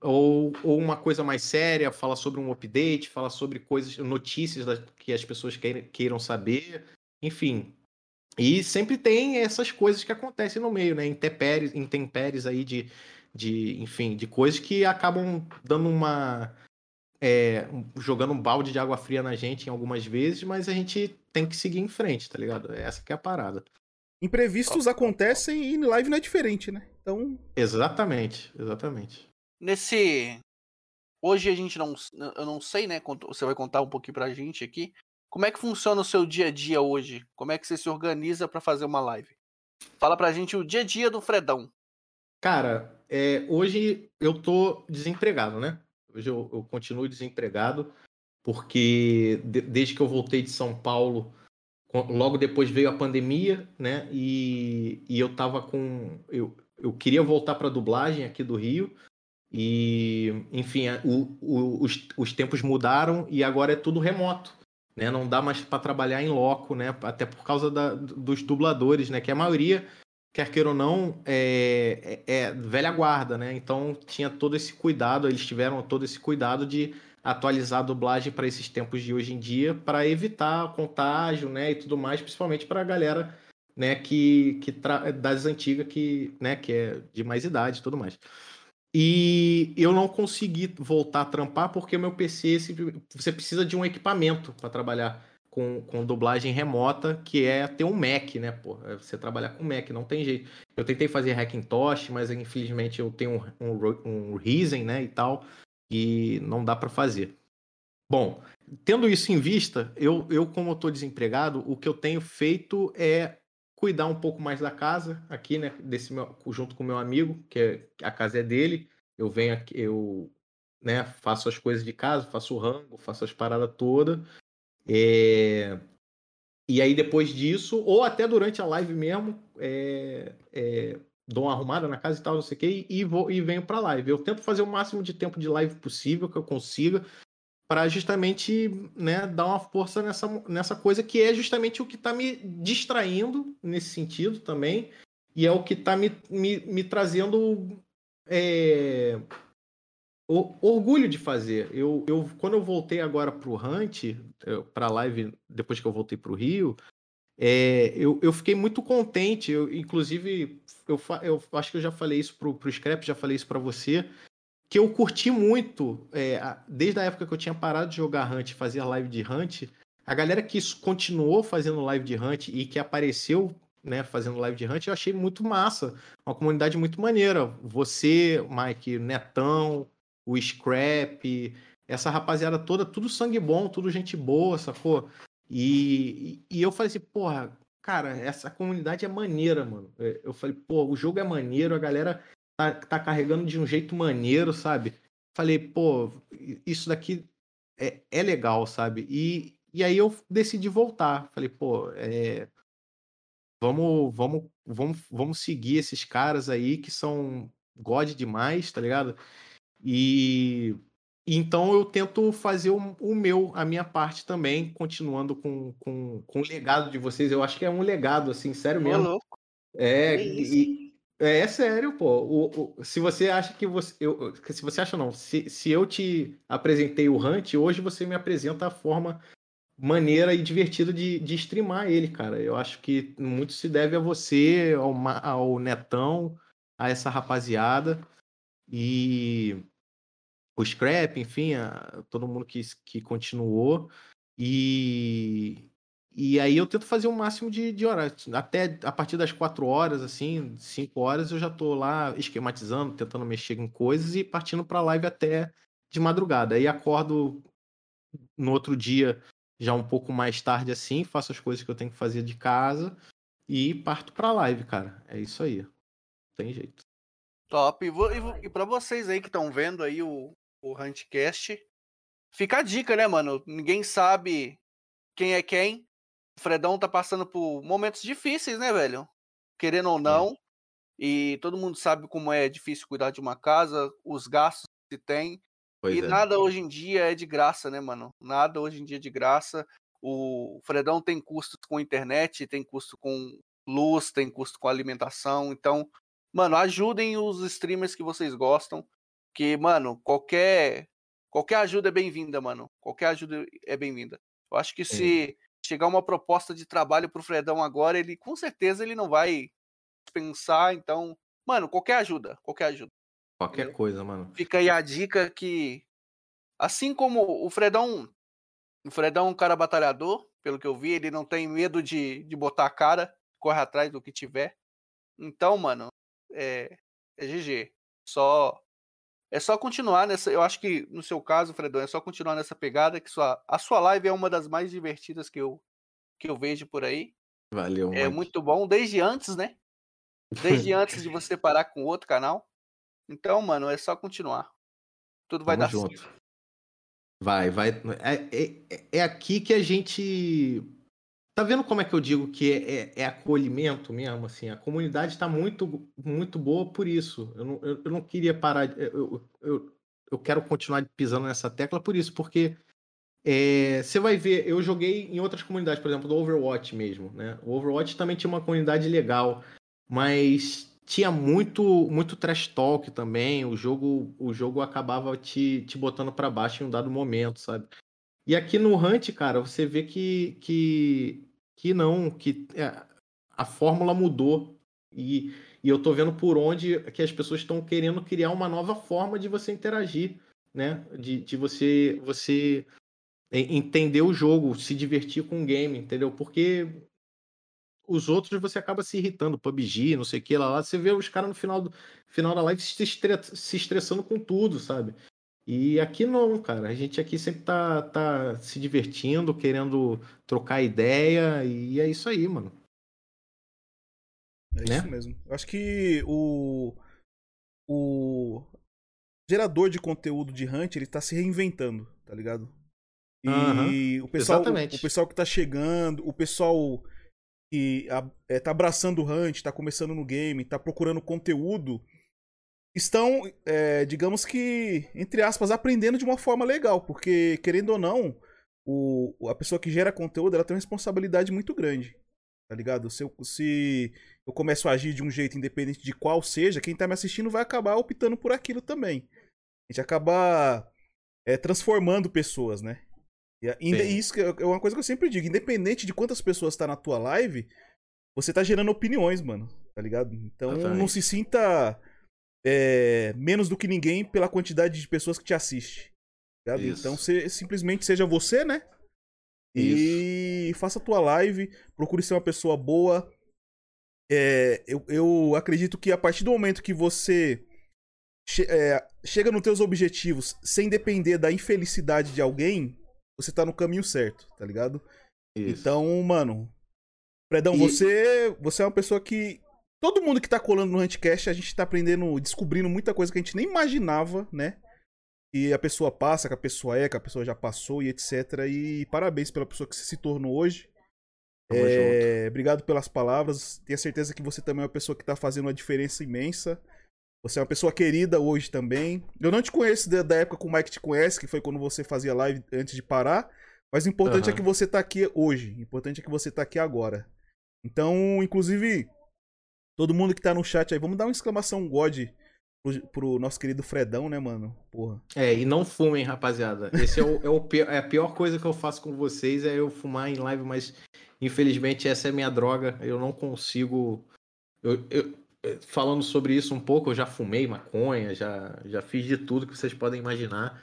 ou, ou uma coisa mais séria, fala sobre um update, fala sobre coisas, notícias que as pessoas queiram saber, enfim. E sempre tem essas coisas que acontecem no meio, né? Intempéries, intempéries aí de, de, enfim, de coisas que acabam dando uma. É, jogando um balde de água fria na gente em algumas vezes, mas a gente tem que seguir em frente, tá ligado? Essa que é a parada. Imprevistos acontecem e live não é diferente, né? Então. Exatamente, exatamente. Nesse. Hoje a gente não. Eu não sei, né? Você vai contar um pouquinho pra gente aqui. Como é que funciona o seu dia a dia hoje? Como é que você se organiza para fazer uma live? Fala pra gente o dia a dia do Fredão. Cara, é, hoje eu tô desempregado, né? Hoje eu, eu continuo desempregado, porque de, desde que eu voltei de São Paulo, logo depois veio a pandemia, né? E, e eu tava com. Eu, eu queria voltar para dublagem aqui do Rio, e, enfim, o, o, os, os tempos mudaram e agora é tudo remoto. Né? Não dá mais para trabalhar em loco, né? até por causa da, dos dubladores, né? que a maioria, quer queira ou não, é, é, é velha guarda. Né? Então tinha todo esse cuidado, eles tiveram todo esse cuidado de atualizar a dublagem para esses tempos de hoje em dia, para evitar contágio né? e tudo mais, principalmente para a galera né, que, que das antigas que, né, que é de mais idade e tudo mais. E eu não consegui voltar a trampar porque meu PC, você precisa de um equipamento para trabalhar com, com dublagem remota, que é ter um Mac, né, pô? É você trabalhar com Mac, não tem jeito. Eu tentei fazer Hackintosh, mas infelizmente eu tenho um, um, um Ryzen, né, e tal, e não dá para fazer. Bom, tendo isso em vista, eu, eu como estou desempregado, o que eu tenho feito é cuidar um pouco mais da casa aqui, né? Desse meu, junto com meu amigo, que é, a casa é dele. Eu venho aqui, eu né, faço as coisas de casa, faço o rango, faço as paradas todas. É... E aí depois disso, ou até durante a live mesmo, é... É... dou uma arrumada na casa e tal, não sei o que, e, vou, e venho pra live. Eu tento fazer o máximo de tempo de live possível que eu consiga, para justamente né, dar uma força nessa, nessa coisa que é justamente o que está me distraindo nesse sentido também, e é o que está me, me, me, trazendo é, o, orgulho de fazer. Eu, eu, quando eu voltei agora para o Hunt, para a live, depois que eu voltei para o Rio, é, eu, eu fiquei muito contente. Eu, inclusive, eu, eu acho que eu já falei isso para o Scrap, já falei isso para você que eu curti muito, é, desde a época que eu tinha parado de jogar Hunt fazia live de Hunt, a galera que continuou fazendo live de Hunt e que apareceu né, fazendo live de Hunt, eu achei muito massa. Uma comunidade muito maneira. Você, Mike, Netão, o Scrap, essa rapaziada toda, tudo sangue bom, tudo gente boa, sacou? E, e eu falei assim, porra, cara, essa comunidade é maneira, mano. É, eu falei, pô, o jogo é maneiro, a galera tá, tá carregando de um jeito maneiro, sabe? Falei, pô, isso daqui é, é legal, sabe? E, e aí eu decidi voltar. Falei, pô, é, vamos, vamos, vamos, vamos seguir esses caras aí que são God demais, tá ligado? E então eu tento fazer o, o, meu, a minha parte também, continuando com, com, com o legado de vocês. Eu acho que é um legado, assim, sério mesmo. É, e, é, é sério, pô. O, o, se você acha que você. Eu, se você acha não, se, se eu te apresentei o Hunt, hoje você me apresenta a forma maneira e divertida de, de streamar ele, cara. Eu acho que muito se deve a você, ao, ao Netão, a essa rapaziada. E o Scrap, enfim, a, todo mundo que, que continuou. E, e aí eu tento fazer o máximo de, de horas. Até a partir das quatro horas, assim, cinco horas, eu já tô lá esquematizando, tentando mexer em coisas e partindo pra live até de madrugada. Aí acordo no outro dia, já um pouco mais tarde assim, faço as coisas que eu tenho que fazer de casa e parto pra live, cara. É isso aí. Não tem jeito. Top. E, e, e para vocês aí que estão vendo aí o, o Huntcast, fica a dica, né, mano? Ninguém sabe quem é quem. O Fredão tá passando por momentos difíceis, né, velho? Querendo ou não. É. E todo mundo sabe como é difícil cuidar de uma casa, os gastos que tem. Pois e é. nada hoje em dia é de graça, né, mano? Nada hoje em dia é de graça. O Fredão tem custos com internet, tem custo com luz, tem custo com alimentação. Então, mano, ajudem os streamers que vocês gostam. Que, mano, qualquer qualquer ajuda é bem-vinda, mano. Qualquer ajuda é bem-vinda. Eu acho que se chegar uma proposta de trabalho pro Fredão agora, ele com certeza ele não vai pensar. Então, mano, qualquer ajuda, qualquer ajuda. Qualquer coisa, mano. Fica aí a dica que, assim como o Fredão, o Fredão é um cara batalhador, pelo que eu vi, ele não tem medo de, de botar a cara, corre atrás do que tiver. Então, mano, é, é GG. Só é só continuar nessa. Eu acho que no seu caso, Fredão, é só continuar nessa pegada que sua, a sua live é uma das mais divertidas que eu que eu vejo por aí. Valeu. É muito bom desde antes, né? Desde antes de você parar com outro canal. Então, mano, é só continuar. Tudo vai Tamo dar junto. certo. Vai, vai. É, é, é, aqui que a gente. Tá vendo como é que eu digo que é, é, é acolhimento mesmo? Assim, a comunidade está muito, muito boa por isso. Eu não, eu, eu não queria parar. Eu, eu, eu quero continuar pisando nessa tecla por isso, porque é, você vai ver, eu joguei em outras comunidades, por exemplo, do Overwatch mesmo, né? O Overwatch também tinha uma comunidade legal, mas tinha muito muito trash talk também. O jogo o jogo acabava te, te botando para baixo em um dado momento, sabe? E aqui no Hunt, cara, você vê que que, que não, que é, a fórmula mudou e, e eu tô vendo por onde que as pessoas estão querendo criar uma nova forma de você interagir, né? De, de você você entender o jogo, se divertir com o game, entendeu? Porque os outros você acaba se irritando, PUBG, não sei o que, lá, lá você vê os caras no final, do, final da live se estressando com tudo, sabe? E aqui não, cara. A gente aqui sempre tá, tá se divertindo, querendo trocar ideia, e é isso aí, mano. É né? isso mesmo. Eu acho que o. O gerador de conteúdo de Hunt, ele tá se reinventando, tá ligado? E uhum. o pessoal, Exatamente. o, pessoal que tá chegando, o pessoal que é, tá abraçando o Hunt, tá começando no game, tá procurando conteúdo, estão, é, digamos que, entre aspas, aprendendo de uma forma legal, porque, querendo ou não, o, a pessoa que gera conteúdo, ela tem uma responsabilidade muito grande, tá ligado? Se eu, se eu começo a agir de um jeito independente de qual seja, quem tá me assistindo vai acabar optando por aquilo também. A gente acaba é, transformando pessoas, né? E isso é uma coisa que eu sempre digo, independente de quantas pessoas tá na tua live, você tá gerando opiniões, mano. Tá ligado? Então não se sinta é, menos do que ninguém pela quantidade de pessoas que te assiste. Tá então simplesmente seja você, né? E Isso. faça a tua live, procure ser uma pessoa boa. É, eu, eu acredito que a partir do momento que você che é, chega nos teus objetivos sem depender da infelicidade de alguém, você tá no caminho certo, tá ligado? Isso. Então, mano, Fredão, e... você, você é uma pessoa que. Todo mundo que tá colando no Huntcast, a gente tá aprendendo, descobrindo muita coisa que a gente nem imaginava, né? Que a pessoa passa, que a pessoa é, que a pessoa já passou e etc. E parabéns pela pessoa que se tornou hoje. É, obrigado pelas palavras. Tenho certeza que você também é uma pessoa que tá fazendo uma diferença imensa. Você é uma pessoa querida hoje também. Eu não te conheço da, época que o Mike te conhece, que foi quando você fazia live antes de parar. Mas o importante uhum. é que você tá aqui hoje. O importante é que você tá aqui agora. Então, inclusive, todo mundo que tá no chat aí, vamos dar uma exclamação God pro, pro nosso querido Fredão, né, mano? Porra. É, e não fumem, rapaziada. Esse é, o, é, o pior, é a pior coisa que eu faço com vocês, é eu fumar em live, mas infelizmente essa é minha droga. Eu não consigo. Eu, eu, falando sobre isso um pouco, eu já fumei maconha, já, já fiz de tudo que vocês podem imaginar.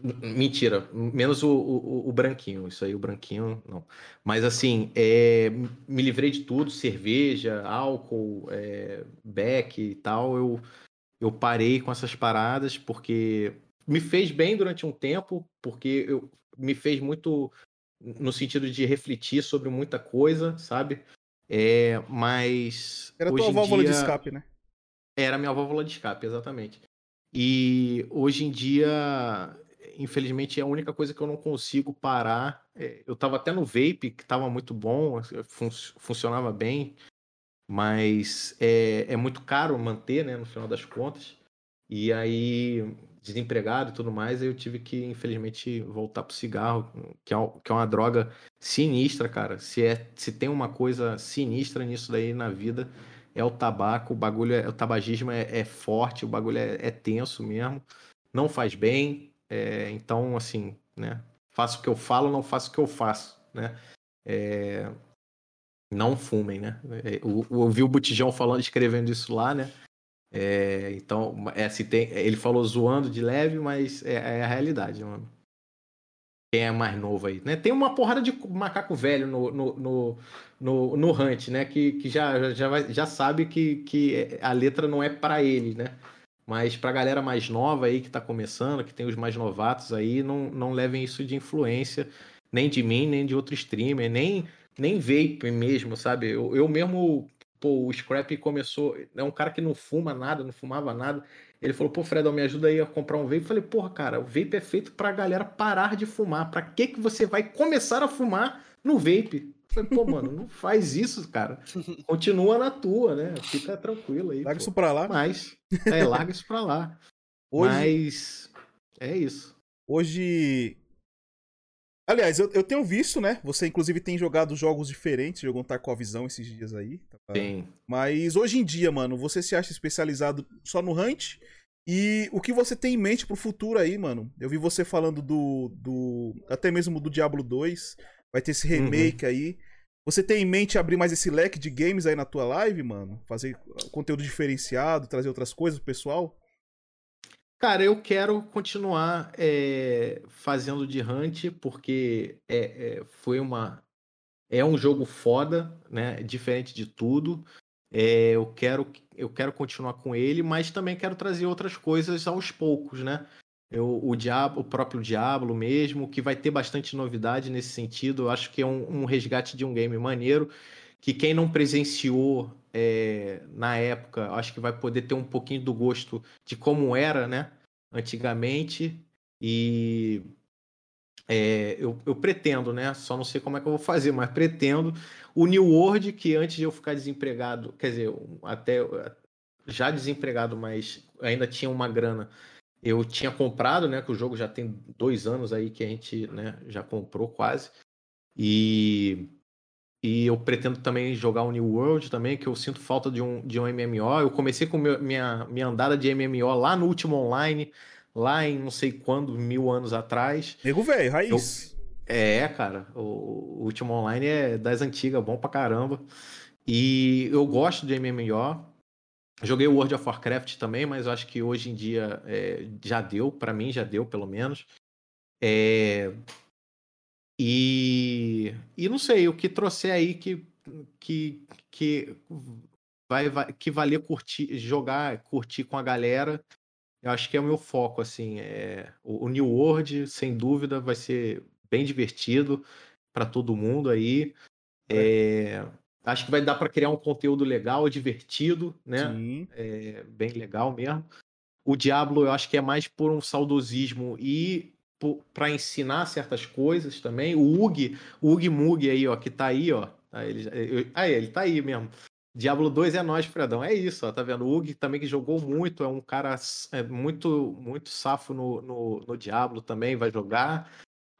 Mentira, menos o, o, o, branquinho, isso aí, o branquinho, não. Mas assim, é, me livrei de tudo, cerveja, álcool, é, beck e tal. Eu, eu parei com essas paradas porque me fez bem durante um tempo, porque eu, me fez muito no sentido de refletir sobre muita coisa, sabe? É, mas. Era tua válvula dia... de escape, né? Era minha válvula de escape, exatamente. E hoje em dia, infelizmente, é a única coisa que eu não consigo parar. É, eu tava até no vape, que tava muito bom, fun funcionava bem, mas é, é muito caro manter, né, no final das contas. E aí, desempregado e tudo mais, eu tive que, infelizmente, voltar pro cigarro, que é, que é uma droga sinistra, cara. Se, é, se tem uma coisa sinistra nisso daí na vida, é o tabaco, o bagulho, é, o tabagismo é, é forte, o bagulho é, é, tenso mesmo, não faz bem, é, então, assim, né, faço o que eu falo, não faço o que eu faço, né, é, não fumem, né, é, eu, eu ouvi o Botijão falando, escrevendo isso lá, né, é, então, é, tem, ele falou zoando de leve, mas é, é, a realidade, mano. Quem é mais novo aí, né? Tem uma porrada de macaco velho no, no, no, no, no Hunt, né? Que, que já, já, vai, já sabe que, que a letra não é para ele, né? Mas pra galera mais nova aí que tá começando, que tem os mais novatos aí, não, não levem isso de influência, nem de mim, nem de outro streamer, nem, nem vape mesmo, sabe? Eu, eu mesmo pô, o Scrap começou, é um cara que não fuma nada, não fumava nada. Ele falou, pô, Fredão, me ajuda aí a comprar um vape. Eu falei, porra, cara, o vape é feito pra galera parar de fumar. Pra que que você vai começar a fumar no vape? Falei, pô, mano, não faz isso, cara. Continua na tua, né? Fica tranquilo aí. Larga pô. isso pra lá. Mas, é, larga isso pra lá. Hoje... Mas, é isso. Hoje, Aliás, eu, eu tenho visto, né? Você inclusive tem jogado jogos diferentes, jogou um Tarkovzão esses dias aí. Tá? Sim. Mas hoje em dia, mano, você se acha especializado só no Hunt? E o que você tem em mente pro futuro aí, mano? Eu vi você falando do. do até mesmo do Diablo 2. Vai ter esse uhum. remake uhum. aí. Você tem em mente abrir mais esse leque de games aí na tua live, mano? Fazer conteúdo diferenciado, trazer outras coisas pro pessoal? Cara, eu quero continuar é, fazendo de Hunt, porque é, é, foi uma. É um jogo foda, né? Diferente de tudo. É, eu, quero, eu quero continuar com ele, mas também quero trazer outras coisas aos poucos, né? Eu, o, o próprio Diablo mesmo, que vai ter bastante novidade nesse sentido. Eu acho que é um, um resgate de um game maneiro, que quem não presenciou é, na época, acho que vai poder ter um pouquinho do gosto de como era, né? Antigamente. E é, eu, eu, pretendo, né? Só não sei como é que eu vou fazer, mas pretendo. O New World, que antes de eu ficar desempregado, quer dizer, até já desempregado, mas ainda tinha uma grana. Eu tinha comprado, né? Que o jogo já tem dois anos aí que a gente né, já comprou quase. E e eu pretendo também jogar o New World também, que eu sinto falta de um, de um MMO. Eu comecei com meu, minha, minha andada de MMO lá no último online, lá em não sei quando, mil anos atrás. Nego velho, raiz. Eu, é, cara, o, o, último online é das antigas, bom pra caramba. E eu gosto de MMO. Joguei o World of Warcraft também, mas eu acho que hoje em dia é, já deu, para mim já deu, pelo menos. É, e, e não sei, o que trouxer aí que, que, que vai, vai que valer curtir, jogar, curtir com a galera, eu acho que é o meu foco, assim. É, o, o New World, sem dúvida, vai ser bem divertido para todo mundo aí. É, acho que vai dar para criar um conteúdo legal, divertido, né? É, bem legal mesmo. O Diablo, eu acho que é mais por um saudosismo e para ensinar certas coisas também. O Ug, o Ug Mug aí, ó, que tá aí, ó. Aí ele, eu, aí, ele tá aí mesmo. Diablo 2 é nós, Fredão. É isso, ó, tá vendo? O Ug também que jogou muito, é um cara é, muito muito safo no, no, no Diablo também, vai jogar.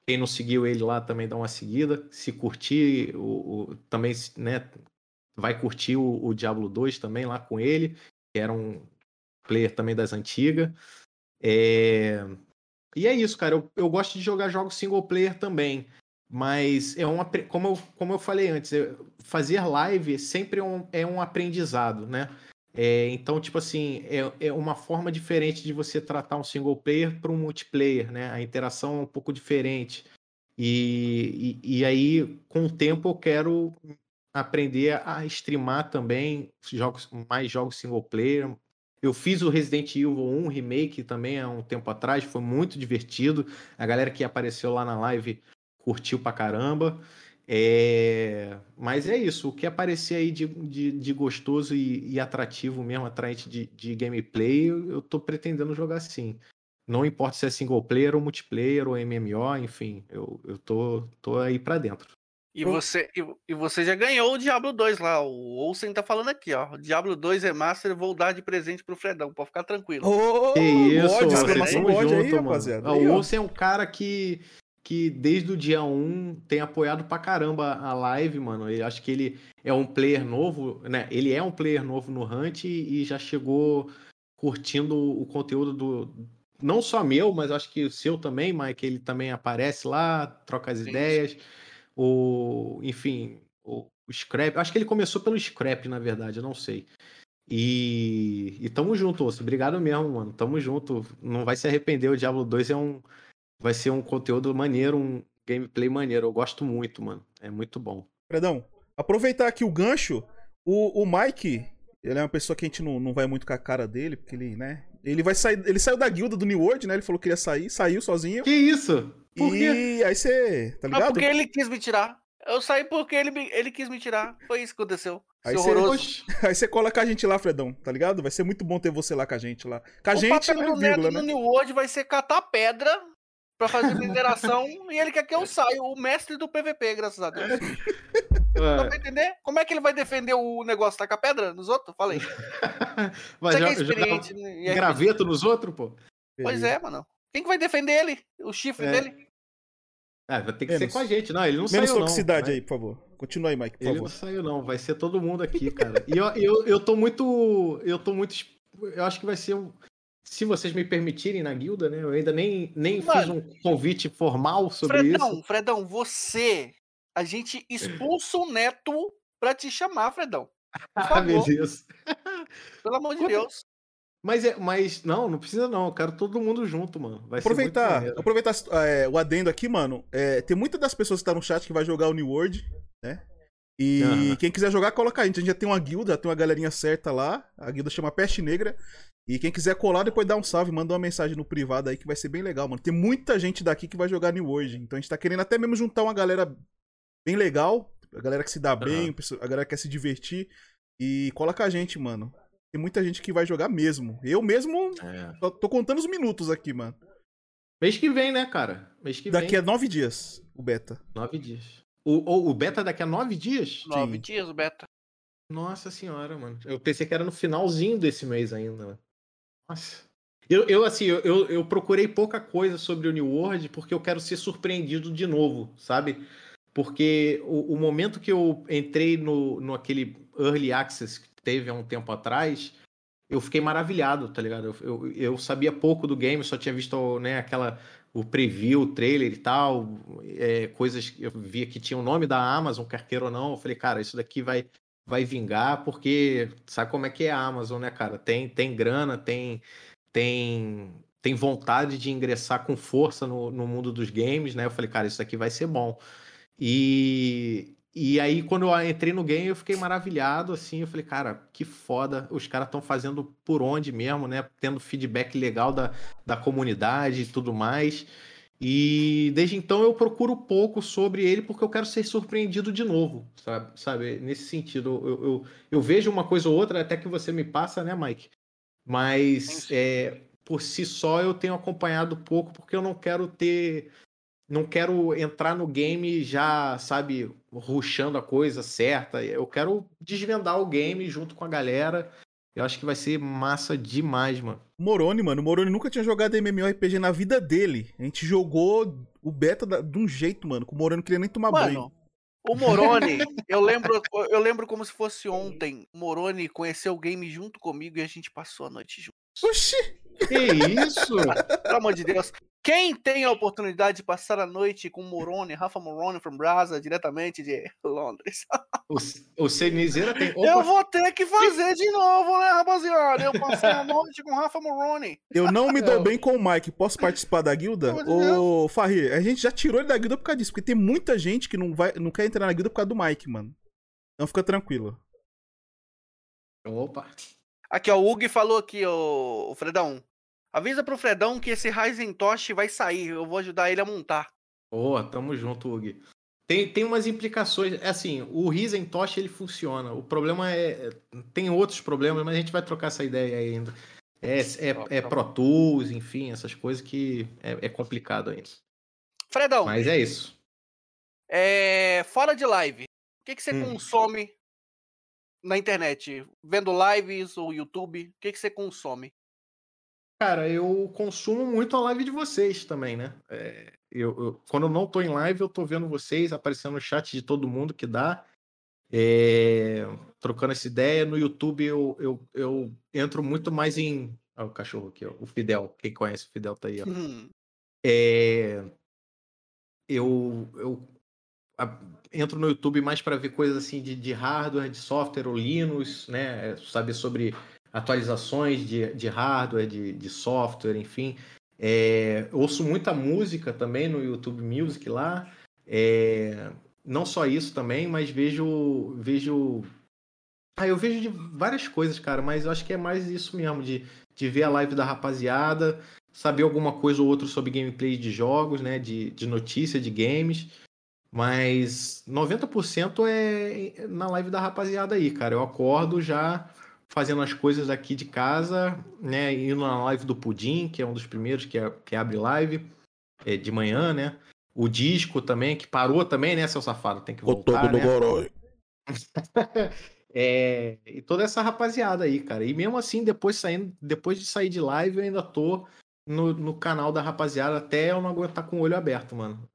Quem não seguiu ele lá também dá uma seguida. Se curtir, o, o também né, vai curtir o, o, Diablo 2 também lá com ele, que era um player também das antigas. É... E é isso, cara. Eu, eu gosto de jogar jogos single player também. Mas é uma, como, eu, como eu falei antes, fazer live sempre é um, é um aprendizado, né? É, então, tipo assim, é, é uma forma diferente de você tratar um single player para um multiplayer, né? A interação é um pouco diferente. E, e, e, aí, com o tempo, eu quero aprender a streamar também jogos, mais jogos single player, eu fiz o Resident Evil 1 Remake também há um tempo atrás, foi muito divertido. A galera que apareceu lá na live curtiu pra caramba. É... Mas é isso, o que aparecer aí de, de, de gostoso e, e, atrativo mesmo, atraente de, de gameplay, eu, eu tô pretendendo jogar sim. Não importa se é single player ou multiplayer ou MMO, enfim, eu, eu tô, tô aí pra dentro. E você, e, e, você já ganhou o Diablo 2 lá. O Olsen tá falando aqui, ó. Diablo 2 Remaster, vou dar de presente pro Fredão, pode ficar tranquilo. Oh, que isso, mod, exclamação mod aí, rapaziada. O Olsen é um cara que, que desde o dia 1 tem apoiado pra caramba a live, mano. Eu acho que ele é um player novo, né? Ele é um player novo no Hunt e, já chegou curtindo o conteúdo do, não só meu, mas acho que o seu também, Mike, ele também aparece lá, troca as Sim. ideias. O, enfim, o, o Scrap, acho que ele começou pelo Scrap, na verdade, eu não sei. E, e tamo junto, Osso. Obrigado mesmo, mano. Tamo junto. Não vai se arrepender. O Diablo 2 é um. Vai ser um conteúdo maneiro, um gameplay maneiro. Eu gosto muito, mano. É muito bom. Perdão, aproveitar aqui o gancho. O, o Mike, ele é uma pessoa que a gente não, não vai muito com a cara dele, porque ele, né? Ele vai sair. Ele saiu da guilda do New World, né? Ele falou que queria sair, saiu sozinho. Que isso? Por e quê? aí você. Tá ligado? Ah, porque ele quis me tirar. Eu saí porque ele, ele quis me tirar. Foi isso que aconteceu. Aí você, aí você cola com a gente lá, Fredão, tá ligado? Vai ser muito bom ter você lá com a gente lá. Com a o gente, né, do vírgula, né? no New World vai ser catar pedra pra fazer mineração e ele quer que eu saia, o mestre do PVP, graças a Deus. Dá pra entender? Como é que ele vai defender o negócio? Tacar pedra nos outros? Falei. Vai Você já, é experiente. Né? Graveto nos outros, pô? Pois é, mano. Quem que vai defender ele? O chifre é. dele? Ah, vai ter que Menos. ser com a gente. Não, ele não Menos saiu, toxicidade não, aí, por favor. Continua aí, Mike, por ele favor. não saiu, não. Vai ser todo mundo aqui, cara. e eu, eu, eu tô muito... Eu tô muito... Eu acho que vai ser um... Se vocês me permitirem na guilda, né? Eu ainda nem, nem Mano, fiz um convite formal sobre Fredão, isso. Fredão, você... A gente expulsa o Neto pra te chamar, Fredão. Ah, meu Deus. Pelo amor de Deus. Mas, é, mas não, não precisa não. Eu quero todo mundo junto, mano. Vai aproveitar aproveitar é, o adendo aqui, mano. É, tem muitas das pessoas que estão tá no chat que vai jogar o New World, né? E uhum. quem quiser jogar, coloca a gente. A gente já tem uma guilda, tem uma galerinha certa lá. A guilda chama Peste Negra. E quem quiser colar, depois dá um salve, manda uma mensagem no privado aí que vai ser bem legal, mano. Tem muita gente daqui que vai jogar New World. Então a gente tá querendo até mesmo juntar uma galera bem legal. A galera que se dá bem, a galera que quer se divertir. E cola com a gente, mano. Tem muita gente que vai jogar mesmo. Eu mesmo é. tô contando os minutos aqui, mano. Mês que vem, né, cara? Mês que daqui vem. a nove dias, o beta. Nove dias. O, o, beta daqui a nove dias? Nove Sim. dias o beta. Nossa senhora, mano. Eu pensei que era no finalzinho desse mês ainda. Nossa. Eu, eu assim, eu, eu, procurei pouca coisa sobre o New World porque eu quero ser surpreendido de novo, sabe? Porque o, o momento que eu entrei no, no aquele Early Access teve há um tempo atrás, eu fiquei maravilhado, tá ligado? Eu, eu, eu, sabia pouco do game, só tinha visto né, aquela, o preview, o trailer e tal, é, coisas que eu via que tinha o nome da Amazon, quer queira ou não. Eu falei, cara, isso daqui vai, vai vingar, porque sabe como é que é a Amazon, né, cara? Tem, tem grana, tem, tem, tem vontade de ingressar com força no, no mundo dos games, né? Eu falei, cara, isso daqui vai ser bom. E, e aí, quando eu entrei no game, eu fiquei maravilhado, assim, eu falei, cara, que foda, os caras estão fazendo por onde mesmo, né? Tendo feedback legal da, da comunidade e tudo mais. E desde então eu procuro pouco sobre ele porque eu quero ser surpreendido de novo, sabe? sabe? Nesse sentido, eu, eu, eu vejo uma coisa ou outra, até que você me passa, né, Mike? Mas é, por si só eu tenho acompanhado pouco porque eu não quero ter não quero entrar no game já, sabe, ruxando a coisa certa. Eu quero desvendar o game junto com a galera. Eu acho que vai ser massa demais, mano. Moroni, mano. O Moroni nunca tinha jogado MMORPG na vida dele. A gente jogou o beta da, de um jeito, mano, que o Moroni não queria nem tomar mano, banho. O Moroni, eu lembro, eu lembro como se fosse ontem. O Moroni conheceu o game junto comigo e a gente passou a noite juntos. Oxi! Que isso? Pelo amor de Deus. Quem tem a oportunidade de passar a noite com Moroni, Rafa Moroni from Brasa, diretamente de Londres? O, o Cenizeira tem. Opa. Eu vou ter que fazer de novo, né, rapaziada? Eu passei a noite com Rafa Moroni. Eu não me dou é. bem com o Mike. Posso participar da guilda? Ô, Farri, a gente já tirou ele da guilda por causa disso, porque tem muita gente que não, vai, não quer entrar na guilda por causa do Mike, mano. Então fica tranquilo. Opa. Aqui, ó, o Hugo falou aqui, o Fredão. Avisa pro Fredão que esse Ryzen Tosh vai sair. Eu vou ajudar ele a montar. Boa, tamo junto, Hugo. Tem, tem umas implicações. É assim, o Ryzen Tosh ele funciona. O problema é. Tem outros problemas, mas a gente vai trocar essa ideia ainda. É, é, é Pro Tools, enfim, essas coisas que é, é complicado ainda. Fredão. Mas é isso. É, fora de live, o que, que você hum. consome na internet? Vendo lives ou YouTube? O que, que você consome? Cara, eu consumo muito a live de vocês também, né? É, eu, eu, quando eu não tô em live, eu tô vendo vocês aparecendo no chat de todo mundo que dá. É, trocando essa ideia. No YouTube eu, eu, eu entro muito mais em. Olha o cachorro aqui, ó, o Fidel. Quem conhece o Fidel tá aí, ó. Hum. É, eu, eu a, entro no YouTube mais para ver coisas assim de, de hardware, de software ou Linux, né? Saber sobre atualizações de, de hardware, de, de software, enfim. É, ouço muita música também no YouTube Music lá. É, não só isso também, mas vejo. vejo ah, eu vejo de várias coisas, cara, mas eu acho que é mais isso mesmo, de, de ver a live da rapaziada, saber alguma coisa ou outra sobre gameplay de jogos, né? De, de notícia de games. Mas 90% é na live da rapaziada aí, cara. Eu acordo já fazendo as coisas aqui de casa, né? Indo na live do Pudim, que é um dos primeiros que, é, que abre live é, de manhã, né? O disco também, que parou também, né, seu safado? Tem que voltar, o né? do é, e toda essa rapaziada aí, cara. E mesmo assim, depois saindo, depois de sair de live, eu ainda tô no, no canal da rapaziada até eu não aguentar com o olho aberto, mano.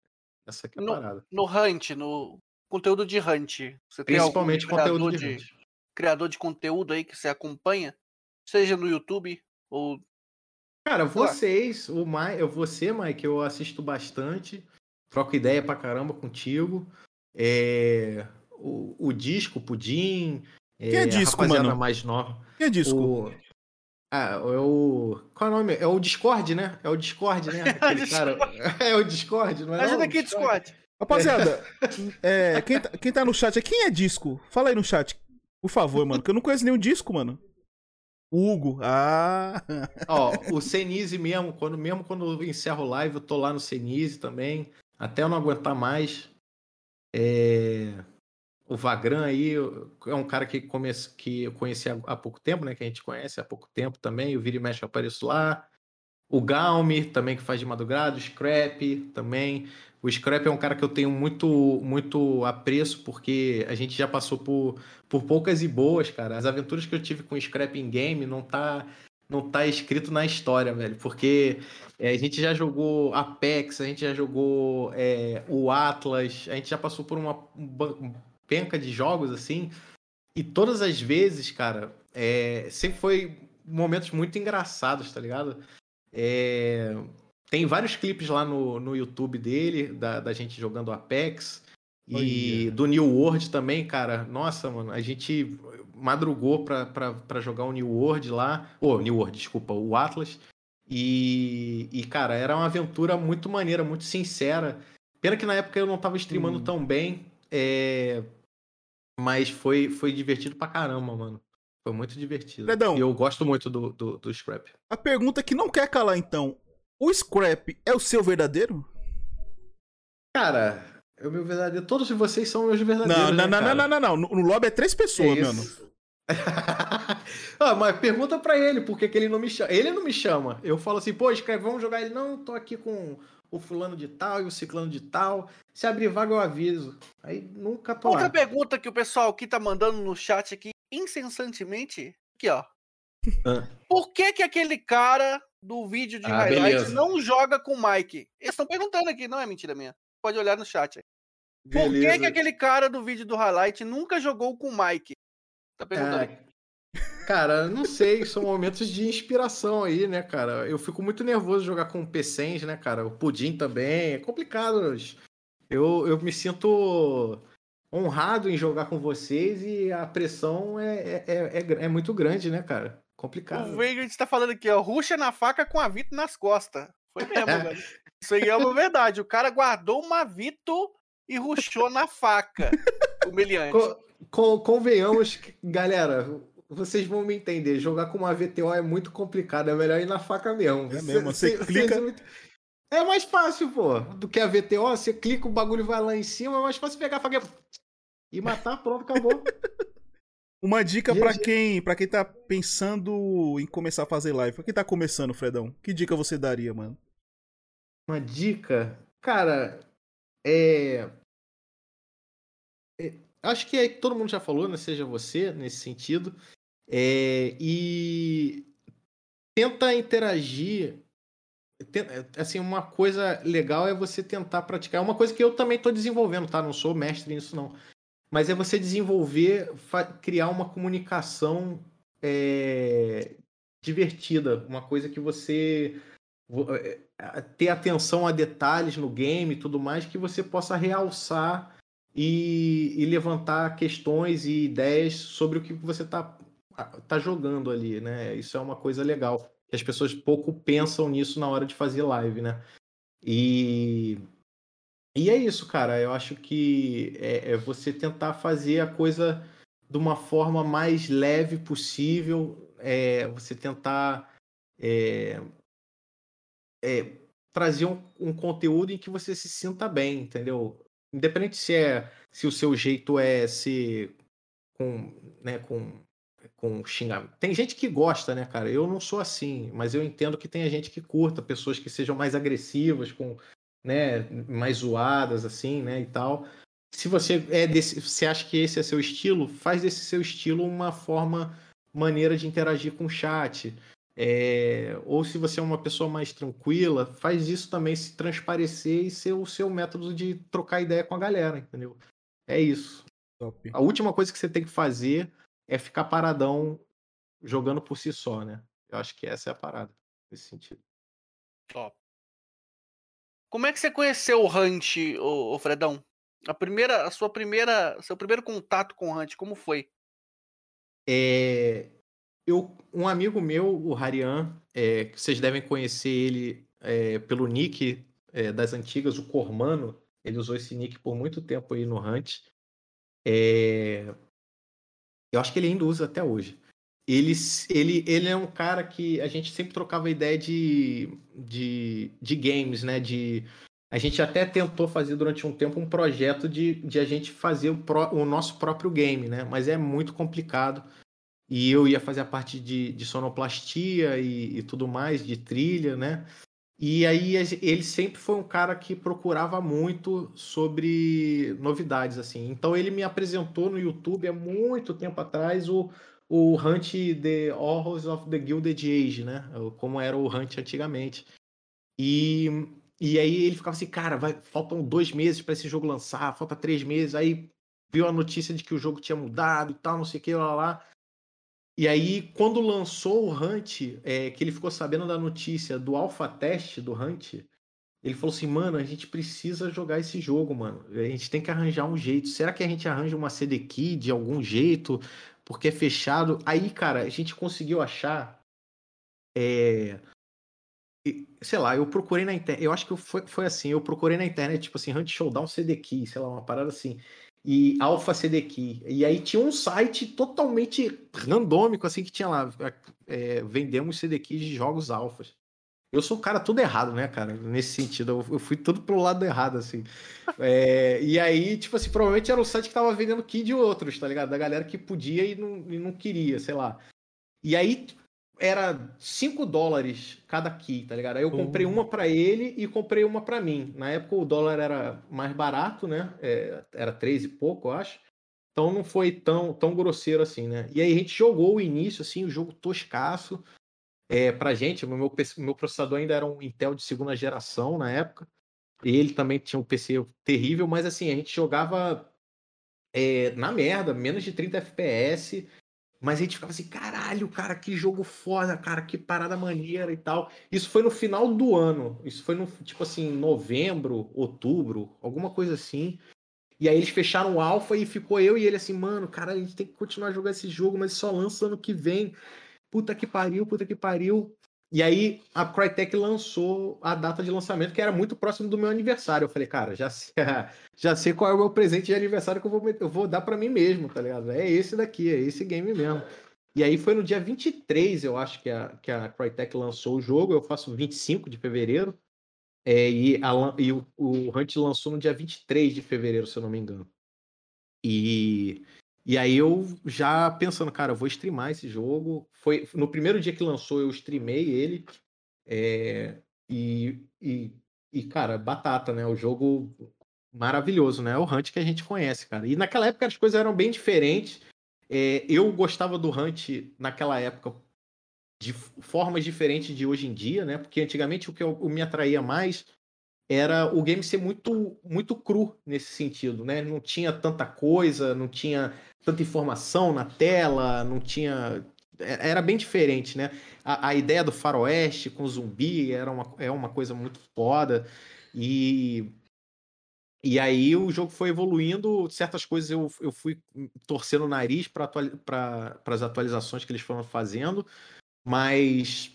Essa aqui é a no, parada. No Hunt, no conteúdo de Hunt. Você Principalmente conteúdo de, de Hunt criador de conteúdo aí que você acompanha, seja no YouTube ou. Cara, vocês, o Mike, você, Mike, eu assisto bastante, troco ideia pra caramba contigo. É, o, o disco, o Pudim. Que é, é disco, mano? mais nova. Que é disco? O, ah, é o. Qual é o nome? É o Discord, né? É o Discord, né? Aquele cara. É o Discord, não é? Ajuda aqui, Discord. Discord. Rapaziada, é, quem, tá, quem tá no chat, quem é disco? Fala aí no chat. Por favor, mano, que eu não conheço nenhum disco, mano. Hugo, ah. Ó, o Senise mesmo, quando, mesmo quando eu encerro live, eu tô lá no Senise também. Até eu não aguentar mais. É... O Vagran aí é um cara que, comece, que eu conheci há, há, pouco tempo, né? Que a gente conhece há pouco tempo também. O Vira e Mexe apareço lá. O Galme, também que faz de madrugada. O Scrap também. O Scrap é um cara que eu tenho muito, muito apreço, porque a gente já passou por, por poucas e boas, cara. As aventuras que eu tive com o Scrap em game não tá, não tá escrito na história, velho. Porque é, a gente já jogou Apex, a gente já jogou é, o Atlas, a gente já passou por uma, penca de jogos assim. E todas as vezes, cara, é, sempre foi momentos muito engraçados, tá ligado? É, tem vários clipes lá no, no YouTube dele, da, da gente jogando Apex. E do New World também, cara. Nossa, mano, a gente madrugou pra, pra, pra jogar o New World lá. Ô, oh, New World, desculpa, o Atlas. E, e, cara, era uma aventura muito maneira, muito sincera. Pena que na época eu não tava streamando hum. tão bem. É... Mas foi, foi divertido pra caramba, mano. Foi muito divertido. Fredão, e eu gosto muito do, do, do Scrap. A pergunta que não quer calar, então. O Scrap é o seu verdadeiro? Cara, é o meu verdadeiro. Todos vocês são meus verdadeiros. Não, não, né, não, não, não, não, no, no, lobby é três pessoas, é mano. ah, mas pergunta pra ele por que, que ele não me chama. Ele não me chama. Eu falo assim, pô, Scrap, vamos jogar ele. Não, tô aqui com o fulano de tal e o ciclano de tal. Se abrir vaga, eu aviso. Aí nunca tô Outra lá. pergunta que o pessoal aqui tá mandando no chat aqui, incessantemente, aqui, ó. Ah. Por que que aquele cara do vídeo de ah, highlight beleza. não joga com o Mike? Eles estão perguntando aqui, não é mentira minha. Pode olhar no chat. Por que que aquele cara do vídeo do highlight nunca jogou com o Mike? Tá perguntando. É, cara, não sei, são momentos de inspiração aí, né, cara? Eu fico muito nervoso jogar com o P100, né, cara? O Pudim também, é complicado. Eu, eu me sinto honrado em jogar com vocês e a pressão é, é, é, é, é muito grande, né, cara? Complicado. O Vagrant tá falando aqui, ó. Ruxa na faca com a Vito nas costas. Foi mesmo, velho. Isso aí é uma verdade. O cara guardou uma Vito e ruxou na faca. Humilhante. Com, com, convenhamos, galera, vocês vão me entender. Jogar com uma VTO é muito complicado. É melhor ir na faca mesmo. É mesmo, você, você clica. É mais fácil, pô, do que a VTO. Você clica, o bagulho vai lá em cima. É mais fácil pegar a faca e matar, pronto, acabou. Uma dica para quem, para quem tá pensando em começar a fazer live. Pra quem tá começando, Fredão, que dica você daria, mano? Uma dica? Cara, é... é... Acho que é, todo mundo já falou, né? Seja você, nesse sentido. É... E tenta interagir. Assim, uma coisa legal é você tentar praticar. É uma coisa que eu também estou desenvolvendo, tá? Não sou mestre nisso, não mas é você desenvolver, criar uma comunicação é, divertida, uma coisa que você é, ter atenção a detalhes no game e tudo mais, que você possa realçar e, e levantar questões e ideias sobre o que você está tá jogando ali, né? Isso é uma coisa legal. Que as pessoas pouco pensam nisso na hora de fazer live, né? E e é isso, cara. Eu acho que é, é, você tentar fazer a coisa de uma forma mais leve possível. É, você tentar é, é, trazer um, um, conteúdo em que você se sinta bem, entendeu? Independente se é se o seu jeito é ser com, né, com com xingamento. Tem gente que gosta, né, cara? Eu não sou assim, mas eu entendo que tem gente que curta, pessoas que sejam mais agressivas, com né, mais zoadas assim, né, e tal. Se você é desse, você acha que esse é seu estilo, faz desse seu estilo uma forma maneira de interagir com o chat. É, ou se você é uma pessoa mais tranquila, faz isso também se transparecer e ser o seu método de trocar ideia com a galera, entendeu? É isso. Top. A última coisa que você tem que fazer é ficar paradão jogando por si só, né? Eu acho que essa é a parada nesse sentido. Top. Como é que você conheceu o Hunt, o, Fredão? A primeira, a sua primeira, seu primeiro contato com o Hunt, como foi? É, eu, um amigo meu, o Harian, é, que vocês devem conhecer ele é, pelo nick é, das antigas, o Cormano. Ele usou esse nick por muito tempo aí no Hunt. É, eu acho que ele ainda usa até hoje. Ele, ele, ele é um cara que a gente sempre trocava ideia de, de, de games, né? De, a gente até tentou fazer durante um tempo um projeto de, de a gente fazer o, pro, o nosso próprio game, né? Mas é muito complicado. E eu ia fazer a parte de, de sonoplastia e, e tudo mais, de trilha, né? E aí ele sempre foi um cara que procurava muito sobre novidades, assim. Então ele me apresentou no YouTube há muito tempo atrás o, o Hunt The Horrors of the Gilded Age, né? Como era o Hunt antigamente. E, e aí ele ficava assim, cara, vai, faltam dois meses para esse jogo lançar, falta três meses. Aí viu a notícia de que o jogo tinha mudado e tal, não sei o que, lá, lá. E aí, quando lançou o Hunt, é, que ele ficou sabendo da notícia do alpha teste do Hunt, ele falou assim, mano, a gente precisa jogar esse jogo, mano. A gente tem que arranjar um jeito. Será que a gente arranja uma CD key de algum jeito? Porque é fechado. Aí, cara, a gente conseguiu achar. É... Sei lá, eu procurei na internet. Eu acho que foi, foi assim: eu procurei na internet, tipo assim, Hunt Showdown CD Key, sei lá, uma parada assim. E Alpha CD Key. E aí tinha um site totalmente randômico, assim, que tinha lá. É, vendemos CD Keys de jogos alfas. Eu sou o cara tudo errado, né, cara? Nesse sentido, eu fui tudo pro lado errado, assim. É, e aí, tipo assim, provavelmente era o site que tava vendendo key de outros, tá ligado? Da galera que podia e não, e não queria, sei lá. E aí era 5 dólares cada key, tá ligado? Aí eu comprei uma para ele e comprei uma para mim. Na época o dólar era mais barato, né? É, era 3 e pouco, eu acho. Então não foi tão, tão grosseiro assim, né? E aí a gente jogou o início, assim, o jogo toscaço é, pra gente, meu, meu processador ainda era um Intel de segunda geração na época. E ele também tinha um PC terrível, mas assim, a gente jogava é, na merda, menos de 30 FPS. Mas a gente ficava assim, caralho, cara, que jogo foda, cara, que parada maneira e tal. Isso foi no final do ano. Isso foi no, tipo assim, novembro, outubro, alguma coisa assim. E aí eles fecharam o alpha e ficou eu e ele assim, mano, cara, a gente tem que continuar jogando esse jogo, mas só lança ano que vem puta que pariu, puta que pariu. E aí a Crytek lançou a data de lançamento, que era muito próximo do meu aniversário. Eu falei, cara, já sei, já sei qual é o meu presente de aniversário que eu vou, eu vou dar para mim mesmo, tá ligado? É esse daqui, é esse game mesmo. E aí foi no dia 23, eu acho, que a, que a Crytek lançou o jogo. Eu faço 25 de fevereiro. É, e, a, e o, o Hunt lançou no dia 23 de fevereiro, se eu não me engano. E E aí eu já pensando, cara, eu vou streamar esse jogo. Foi no primeiro dia que lançou, eu streamei ele. É, e, e, e, cara, batata, né? O jogo maravilhoso, né? O Hunt que a gente conhece, cara. E naquela época as coisas eram bem diferentes. É, eu gostava do Hunt naquela época de formas diferentes de hoje em dia, né? Porque antigamente o que eu, me atraía mais era o game ser muito muito cru nesse sentido, né? Não tinha tanta coisa, não tinha tanta informação na tela, não tinha é, era bem diferente, né? A, a ideia do faroeste com zumbi era uma, é uma coisa muito foda e e aí o jogo foi evoluindo, certas coisas eu, eu fui torcendo o nariz para atuali as atualizações que eles foram fazendo, mas,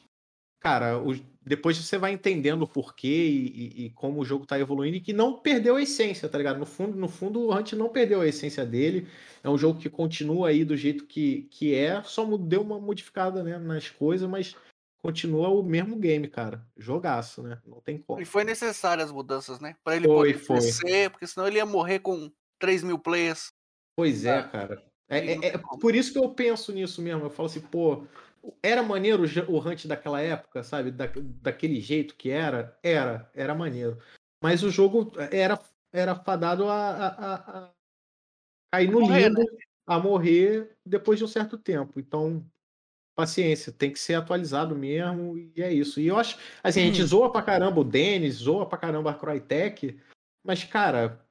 cara, o, depois você vai entendendo o porquê e, e, como o jogo tá evoluindo e que não perdeu a essência, tá ligado? No fundo, no fundo o Hunt não perdeu a essência dele. É um jogo que continua aí do jeito que, que é, só deu uma modificada né, nas coisas, mas continua o mesmo game, cara. Jogaço, né? Não tem como. E foi necessário as mudanças, né? Pra ele foi, poder foi. crescer, porque senão ele ia morrer com 3 mil players. Pois é, cara. É, é, é, por isso que eu penso nisso mesmo. Eu falo assim, pô, era maneiro o Hunt daquela época, sabe? Da, daquele jeito que era? Era, era maneiro. Mas o jogo era, era fadado a, a, a cair no morrer, limbo, né? a morrer depois de um certo tempo. Então, paciência, tem que ser atualizado mesmo, e é isso. E eu acho, assim, a gente hum. zoa pra caramba o Denis, zoa pra caramba a Crytek, mas, cara,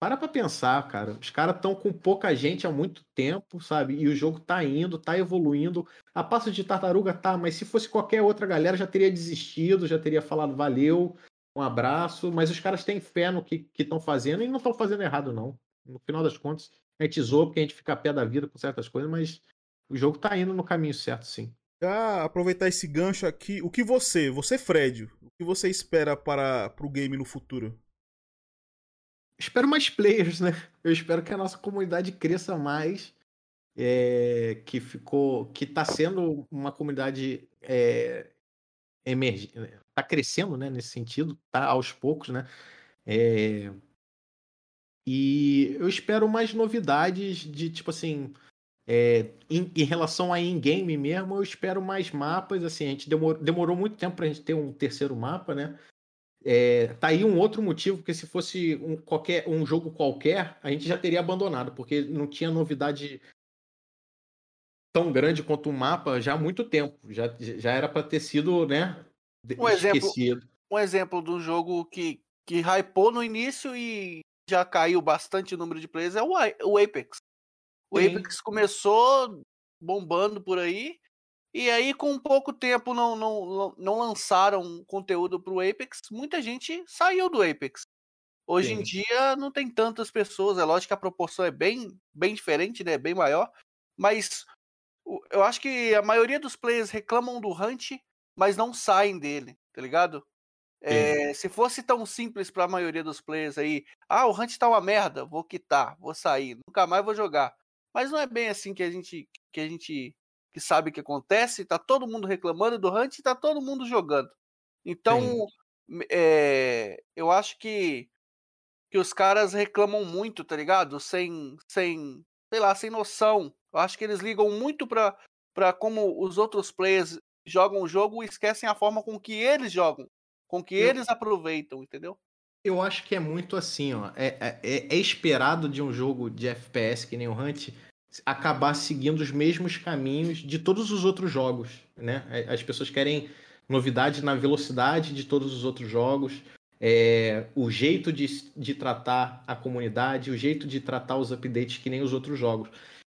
para pra pensar, cara. Os caras estão com pouca gente há muito tempo, sabe? E o jogo tá indo, tá evoluindo. A passo de tartaruga tá, mas se fosse qualquer outra galera já teria desistido, já teria falado valeu, um abraço. Mas os caras têm fé no que estão fazendo e não estão fazendo errado, não. No final das contas, a gente zoa porque a gente fica a pé da vida com certas coisas, mas o jogo tá indo no caminho certo, sim. Ah, aproveitar esse gancho aqui, o que você, você Fred, o que você espera para o game no futuro? Espero mais players, né? Eu espero que a nossa comunidade cresça mais. É, que ficou. que está sendo uma comunidade é, emergente. Está crescendo, né? Nesse sentido, tá aos poucos, né? É, e eu espero mais novidades de tipo assim. É, em, em, relação a in-game mesmo, eu espero mais mapas. Assim, a gente demorou, demorou muito tempo para a gente ter um terceiro mapa, né? É, tá aí um outro motivo, porque se fosse um, qualquer, um jogo qualquer, a gente já teria abandonado, porque não tinha novidade tão grande quanto um mapa já há muito tempo. Já, já era para ter sido, né? Um esquecido. exemplo, um exemplo de um jogo que, que hypou no início e já caiu bastante o número de players é o, o Apex. O Sim. Apex começou bombando por aí e aí, com pouco tempo, não, não, não lançaram conteúdo para o Apex, muita gente saiu do Apex. Hoje Sim. em dia não tem tantas pessoas, é lógico que a proporção é bem, bem diferente, né? Bem maior. Mas eu acho que a maioria dos players reclamam do Hunt, mas não saem dele, tá ligado? É, se fosse tão simples para a maioria dos players aí, ah, o Hunt tá uma merda, vou quitar, vou sair, nunca mais vou jogar. Mas não é bem assim que a gente que a gente que sabe o que acontece, tá todo mundo reclamando do Hunt e tá todo mundo jogando. Então, é, eu acho que, que os caras reclamam muito, tá ligado? Sem, sem, sei lá, sem noção. Eu acho que eles ligam muito pra, pra como os outros players jogam o jogo e esquecem a forma com que eles jogam, com que eu, eles aproveitam, entendeu? Eu acho que é muito assim, ó. É, é, é, é esperado de um jogo de FPS que nem o Hunt acabar seguindo os mesmos caminhos de todos os outros jogos, né? As pessoas querem novidade na velocidade de todos os outros jogos, é, o jeito de, de tratar a comunidade, o jeito de tratar os updates que nem os outros jogos.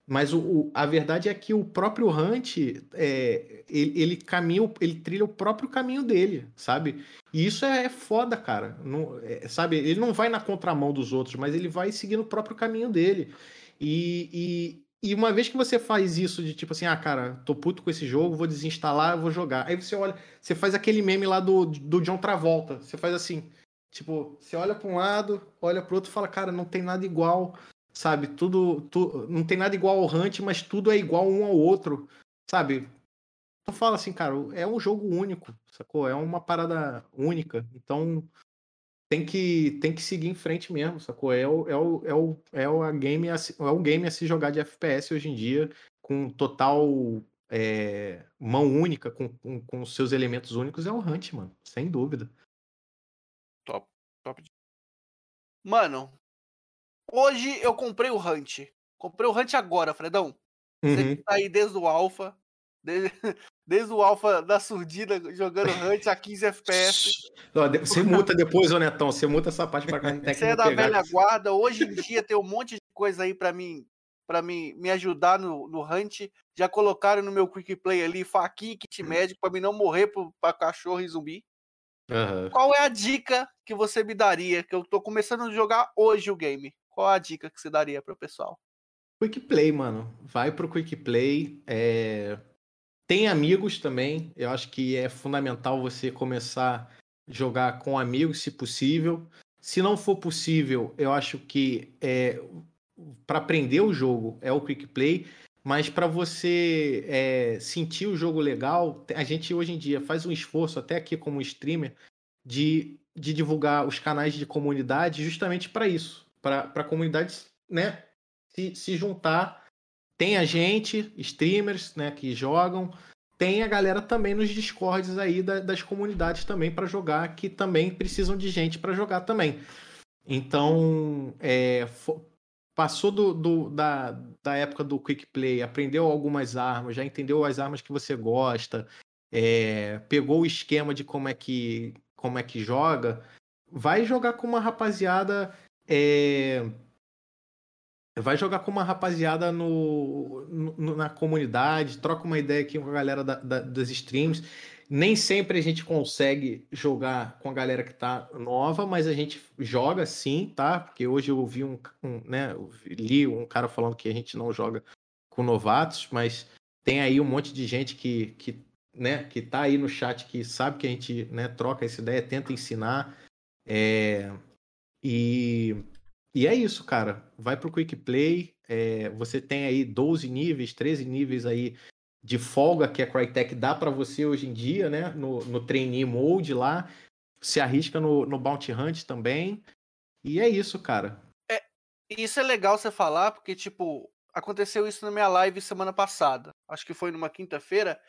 Mas o, o, a verdade é que o próprio Hunt, é, ele, ele, caminha, ele trilha o próprio caminho dele, sabe? E isso é, é foda, cara. Não, é, sabe? Ele não vai na contramão dos outros, mas ele vai seguindo o próprio caminho dele. E, e, e, uma vez que você faz isso de tipo assim, ah, cara, tô puto com esse jogo, vou desinstalar, vou jogar. Aí você olha, você faz aquele meme lá do, do John Travolta. Você faz assim, tipo, você olha para um lado, olha pro outro e fala, cara, não tem nada igual, sabe? Tudo, tu, não tem nada igual ao Hunt, mas tudo é igual um ao outro, sabe? Tu fala assim, cara, é um jogo único, sacou? É uma parada única. Então, tem que, tem que seguir em frente mesmo, sacou? É o, é o, é o, é o, a game a, é o game a se jogar de FPS hoje em dia, com total é, mão única, com, com, com seus elementos únicos, é o Hunt, mano. Sem dúvida. Top, top. Mano, hoje eu comprei o Hunt. Comprei o Hunt agora, Fredão. Você Uhum. que tá aí desde o Alpha, desde, desde o Alpha da surdina, jogando Hunt a 15 FPS. Você muta depois, ô Netão. Você muta essa parte pra cá. Você é da velha guarda. Hoje em dia tem um monte de coisa aí pra mim, para mim me ajudar no, no Hunt. Já colocaram no meu Quick Play ali faquinha e kit médico pra mim não morrer pro, pra cachorro e zumbi. Aham. Qual é a dica que você me daria? Que eu tô começando a jogar hoje o game. Qual a dica que você daria pro pessoal? Quick Play, mano. Vai pro Quick Play. é, Tem amigos também. Eu acho que é fundamental você começar a jogar com amigos, se possível. Se não for possível, eu acho que é... para aprender o jogo é o Quick Play. Mas para você é, sentir o jogo legal, a gente hoje em dia faz um esforço, até aqui como streamer, de, de divulgar os canais de comunidade justamente para isso. Para a comunidade né, se, se juntar. Tem a gente, streamers, né, que jogam. Tem a galera também nos discords aí da- das comunidades também para jogar, que também precisam de gente para jogar também. Então, é, passou do, do- da, da época do Quick Play, aprendeu algumas armas, já entendeu as armas que você gosta, é, pegou o esquema de como é que, como é que joga, vai jogar com uma rapaziada. É, vai jogar com uma rapaziada no, no- na comunidade, troca uma ideia aqui com a galera da- da- das streams. Nem sempre a gente consegue jogar com a galera que tá nova, mas a gente joga sim, tá? Porque hoje eu ouvi um, um, né, li um cara falando que a gente não joga com novatos, mas tem aí um monte de gente que, que, né, que tá aí no chat que sabe que a gente né, troca essa ideia, tenta ensinar. É, e, e é isso, cara. Vai pro Quick Play. é, você tem aí 12 níveis, 13 níveis aí de folga que a Crytek dá para você hoje em dia, né? No, no trainee mode lá. Se arrisca no, no Bounty Hunt também. E é isso, cara. E isso é legal você falar, porque, tipo, aconteceu isso na minha live semana passada. Acho que foi numa quinta-feira.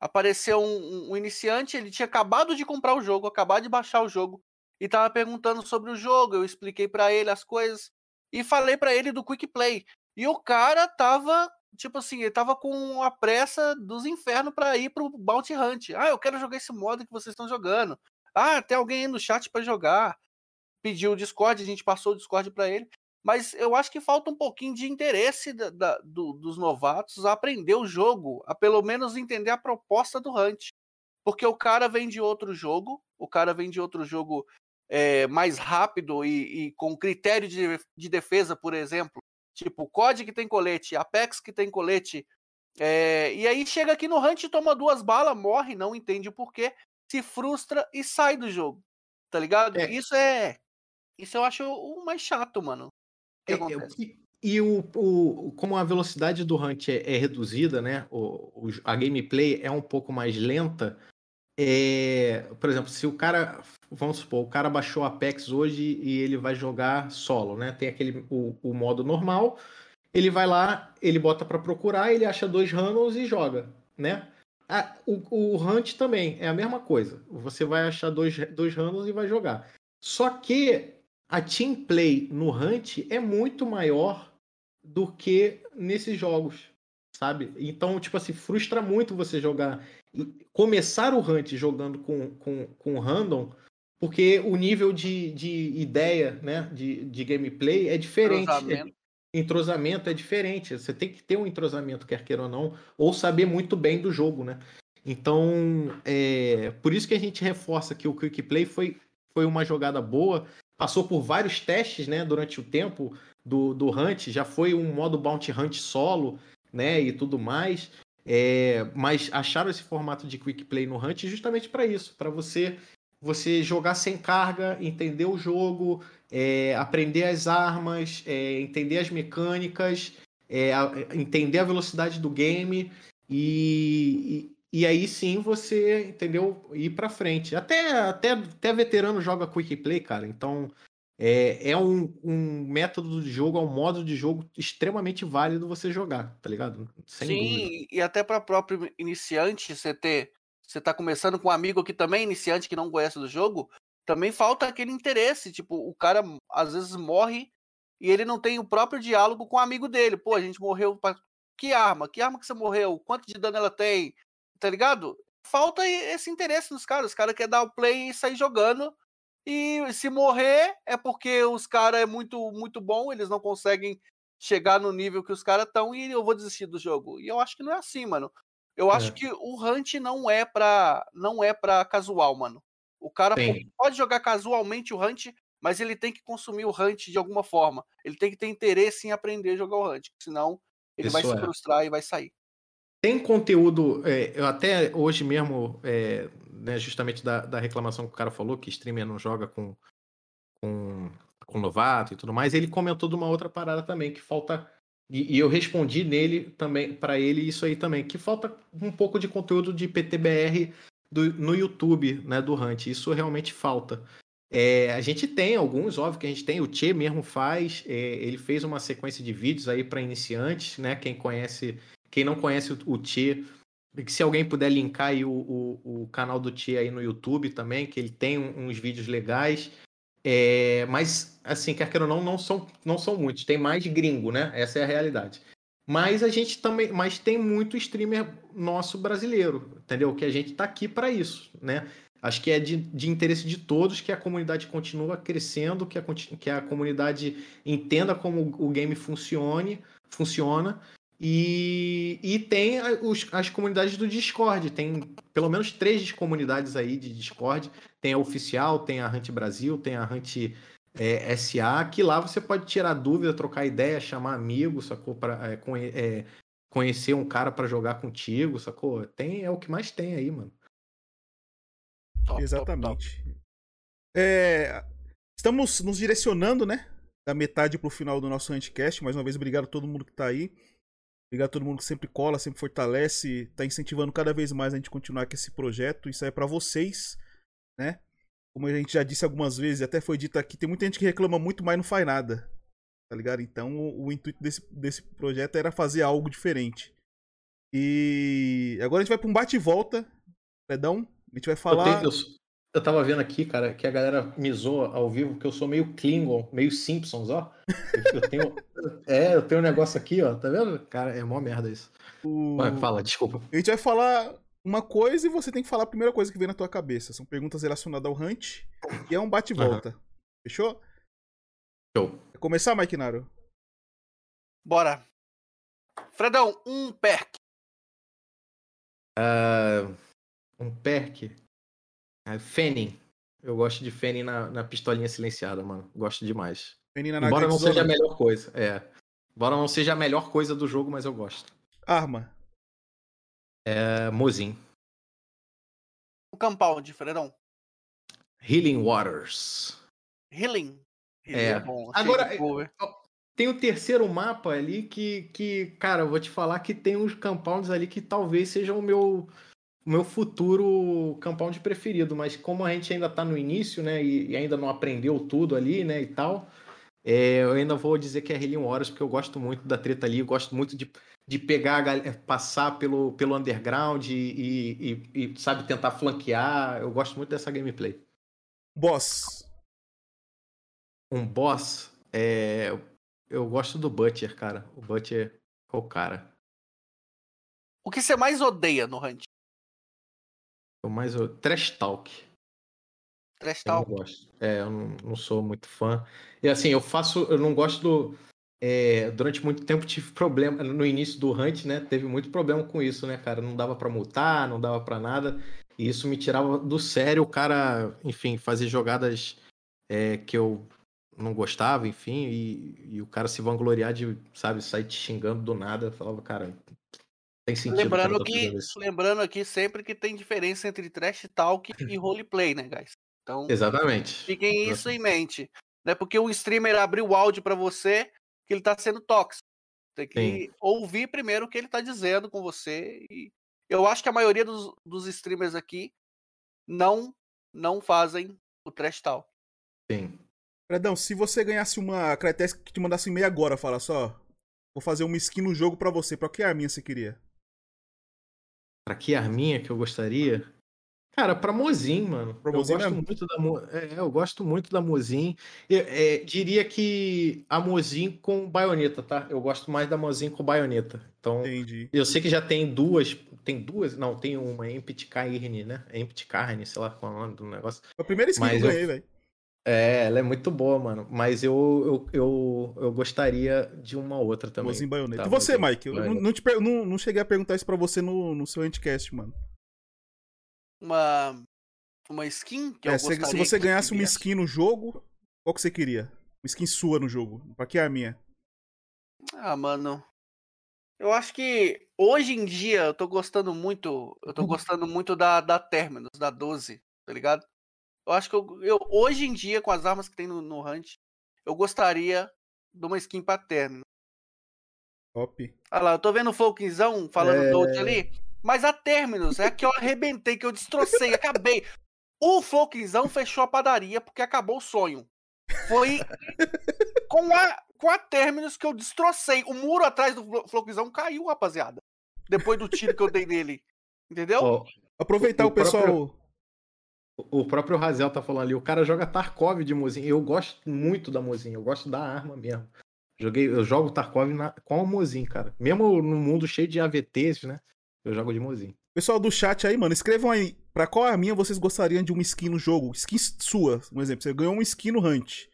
Apareceu um, um- um iniciante, ele tinha acabado de comprar o jogo, acabado de baixar o jogo, e tava perguntando sobre o jogo. Eu expliquei pra ele as coisas e falei pra ele do Quick Play. E o cara tava, tipo assim, ele tava com a pressa dos infernos pra ir pro Bounty Hunt. Ah, eu quero jogar esse modo que vocês estão jogando. Ah, tem alguém aí no chat pra jogar. Pediu o Discord, a gente passou o Discord pra ele mas eu acho que falta um pouquinho de interesse da- da- do- dos novatos a aprender o jogo, a pelo menos entender a proposta do Hunt. Porque o cara vem de outro jogo, o cara vem de outro jogo é, mais rápido e, e com critério de, de defesa, por exemplo. Tipo, COD que tem colete, Apex que tem colete. é, e aí chega aqui no Hunt, toma duas balas, morre, não entende o porquê, se frustra e sai do jogo. Tá ligado? É. Isso é. Isso eu acho o mais chato, mano. que É, acontece. e e o, o- como a velocidade do Hunt é, é reduzida, né? O, o- a gameplay é um pouco mais lenta. É, por exemplo, se o cara, vamos supor, o cara baixou Apex hoje e ele vai jogar solo, né? Tem aquele o, o modo normal. Ele vai lá, ele bota para procurar, ele acha dois randoms e joga, né? A- o, o Hunt também é a mesma coisa. Você vai achar dois, dois randoms e vai jogar. Só que a team play no Hunt é muito maior do que nesses jogos, sabe? Então, tipo assim, frustra muito você jogar. Começar o Hunt jogando com, com, com random, porque o nível de, de ideia, né? De, de gameplay é diferente. É- Entrosamento. entrosamento é diferente. Você tem que ter um entrosamento, quer queira ou não, ou saber muito bem do jogo, né? Então, é, por isso que a gente reforça que o Quick Play foi, foi uma jogada boa. Passou por vários testes, né, durante o tempo do, do Hunt. Já foi um modo Bounty Hunt solo, né, e tudo mais. É, mas acharam esse formato de Quick Play no Hunt justamente para isso, para você você jogar sem carga, entender o jogo, é, aprender as armas, é, entender as mecânicas, é, a- entender a velocidade do game e, e aí sim você, entendeu, ir para frente. Até, até, até veterano joga Quick Play, cara. Então é, é um, um método de jogo, é um modo de jogo extremamente válido você jogar, tá ligado? Sem Sim, dúvida. e até para próprio iniciante, você ter. Você tá começando com um amigo que também é iniciante, que não conhece do jogo, também falta aquele interesse. Tipo, o cara às vezes morre e ele não tem o próprio diálogo com o amigo dele. Pô, a gente morreu. Pra... Que arma? Que arma que você morreu? Quanto de dano ela tem? tá ligado? Falta esse interesse nos caras. Os caras querem dar o play e sair jogando. E se morrer é porque os caras é muito, muito bom, eles não conseguem chegar no nível que os caras estão e eu vou desistir do jogo. E eu acho que não é assim, mano. Eu é. acho que o Hunt não é pra, não é pra casual, mano. O cara Sim. pode jogar casualmente o Hunt, mas ele tem que consumir o Hunt de alguma forma. Ele tem que ter interesse em aprender a jogar o Hunt, senão ele Isso vai é. se frustrar e vai sair. Tem conteúdo, é, eu até hoje mesmo, é, né, justamente da, da, reclamação que o cara falou, que streamer não joga com, com, com novato e tudo mais, ele comentou de uma outra parada também, que falta. E, e eu respondi nele também, para ele, isso aí também, que falta um pouco de conteúdo de PTBR do, no YouTube, né, do Hunt. Isso realmente falta. É, a gente tem alguns, óbvio que a gente tem, o Tchê mesmo faz, é, ele fez uma sequência de vídeos aí para iniciantes, né? Quem conhece quem não conhece o Tchê, se alguém puder linkar aí o, o, o, canal do Tchê aí no YouTube também, que ele tem uns vídeos legais. É, mas, assim, quer queira ou não, não são, não são muitos. Tem mais gringo, né? Essa é a realidade. Mas a gente também, mas tem muito streamer nosso brasileiro, entendeu? Que a gente tá aqui para isso, né? Acho que é de, de interesse de todos que a comunidade continue crescendo, que a, que a comunidade entenda como o game funcione, funciona e, e tem os, as comunidades do Discord. Tem pelo menos três comunidades aí de Discord. Tem a oficial, tem a Hunt Brasil, tem a Hunt é, SA, que lá você pode tirar dúvida, trocar ideia, chamar amigo, sacou? Pra, é, conhe, é, conhecer um cara para jogar contigo, sacou? Tem, é o que mais tem aí, mano. Top, Exatamente. Top, top. É, estamos nos direcionando, né? Da metade pro final do nosso Huntcast. Mais uma vez, obrigado a todo mundo que tá aí. Obrigado a todo mundo que sempre cola, sempre fortalece, tá incentivando cada vez mais a gente continuar com esse projeto. Isso é para vocês, né? Como a gente já disse algumas vezes, até foi dito aqui, tem muita gente que reclama muito, mas não faz nada. Tá ligado? Então o, o intuito desse, desse projeto era fazer algo diferente. E agora a gente vai para um bate e volta. Perdão, a gente vai falar. Eu, tenho, eu tava vendo aqui, cara, que a galera me zoa ao vivo, que eu sou meio Klingon, meio Simpsons, ó. Eu tenho. é, eu tenho um negócio aqui, ó. Tá vendo? Cara, é mó merda isso. O... Vai, fala, desculpa. A gente vai falar uma coisa e você tem que falar a primeira coisa que vem na tua cabeça. São perguntas relacionadas ao Hunt e é um bate-volta. Uhum. Fechou? Show. Quer começar, Mike Naro? Bora. Fredão, um perk. Uh, um perk. Fanning. Eu gosto de Fanning na, na pistolinha silenciada, mano. Gosto demais. Fanning na Embora não seja a melhor coisa. É. Embora não seja a melhor coisa do jogo, mas eu gosto. Arma. É. Mozin. O Compound, Fredão. Healing Waters. Healing. Healing é. é Agora, tem o terceiro mapa ali que, que, cara, eu vou te falar que tem uns compounds ali que talvez sejam o meu meu futuro compound preferido, mas como a gente ainda tá no início, né, e, e ainda não aprendeu tudo ali, né, e tal, é, eu ainda vou dizer que é Healing Warriors, porque eu gosto muito da treta ali, eu gosto muito de, de pegar, passar pelo, pelo underground e, e, e, sabe, tentar flanquear, eu gosto muito dessa gameplay. Boss. Um boss, é, eu gosto do Butcher, cara, o Butcher é o cara. O que você mais odeia no Hunt? Eu mais o Trash Talk. Trash Talk? Eu não gosto. É, eu não, não, sou muito fã. E assim, eu faço. Eu não gosto do. É, durante muito tempo tive problema. No início do Hunt, né? Teve muito problema com isso, né, cara? Não dava para multar, não dava para nada. E isso me tirava do sério o cara, enfim, fazer jogadas é, que eu não gostava, enfim, e, e, o cara se vangloriar de, sabe, sair te xingando do nada. Eu falava, cara, tem sentido. Lembrando que, lembrando aqui sempre que tem diferença entre trash talk e roleplay, né, guys? Então, Exatamente. Fiquem isso em mente. Não é porque o streamer abriu o áudio para você que ele tá sendo tóxico. Tem que Sim. ouvir primeiro o que ele tá dizendo com você e, Eu acho que a maioria dos, dos streamers aqui não não fazem o trash tal. Sim. Fredão, se você ganhasse uma Crytek que te mandasse um e-mail agora, fala só. Vou fazer uma skin no jogo pra você. Pra que arminha você queria? Pra que arminha que eu gostaria? Cara, pra Mozin, mano. Pra eu Mozin gosto mesmo? muito da Mo- é, eu gosto muito da Mozin. Eu, é, diria que a Mozin com baioneta, tá? Eu gosto mais da Mozin com baioneta. Então, Entendi. eu sei que já tem duas. Tem duas? Não, tem uma, Empty Carne, né? Empty Carne, sei lá qual é o nome do negócio. A primeira skin Mas que eu- ganhei, velho. É, ela é muito boa, mano. Mas eu, eu, eu, eu gostaria de uma outra também. Mozinho baioneta. Tá, e você, Mike? Eu não, não te não- não cheguei a perguntar isso pra você no, no seu endcast, mano. Uma uma skin que eu É, se, gostaria se você que ganhasse uma skin no jogo, qual que você queria? Uma skin sua no jogo. Pra que arminha? Ah, mano. Eu acho que hoje em dia eu tô gostando muito. Eu tô gostando muito da, da Terminus, da 12, tá ligado? Eu acho que eu, eu- hoje em dia, com as armas que tem no, no Hunt, eu gostaria de uma skin pra Terminus. Top. Olha lá, eu tô vendo o Folkzão falando É. Dote ali. Mas a Terminus é a que eu arrebentei, que eu destrocei, acabei. O Folkzão fechou a padaria porque acabou o sonho. Foi com a, com a Terminus que eu destrocei. O muro atrás do Folkzão caiu, rapaziada. Depois do tiro que eu dei nele. Entendeu? Ó, Aproveitar O- o, o pessoal. próprio- o próprio Razel tá falando ali, o cara joga Tarkov de Mozin. Eu gosto muito da Mozin, eu gosto da arma mesmo. Joguei, eu jogo Tarkov na- com a Mozin, cara. Mesmo no mundo cheio de AVTs, né? Eu jogo de Mozin. Pessoal do chat aí, mano, escrevam aí. Pra qual arminha vocês gostariam de uma skin no jogo? Skin sua, um exemplo. Você ganhou uma skin no Hunt.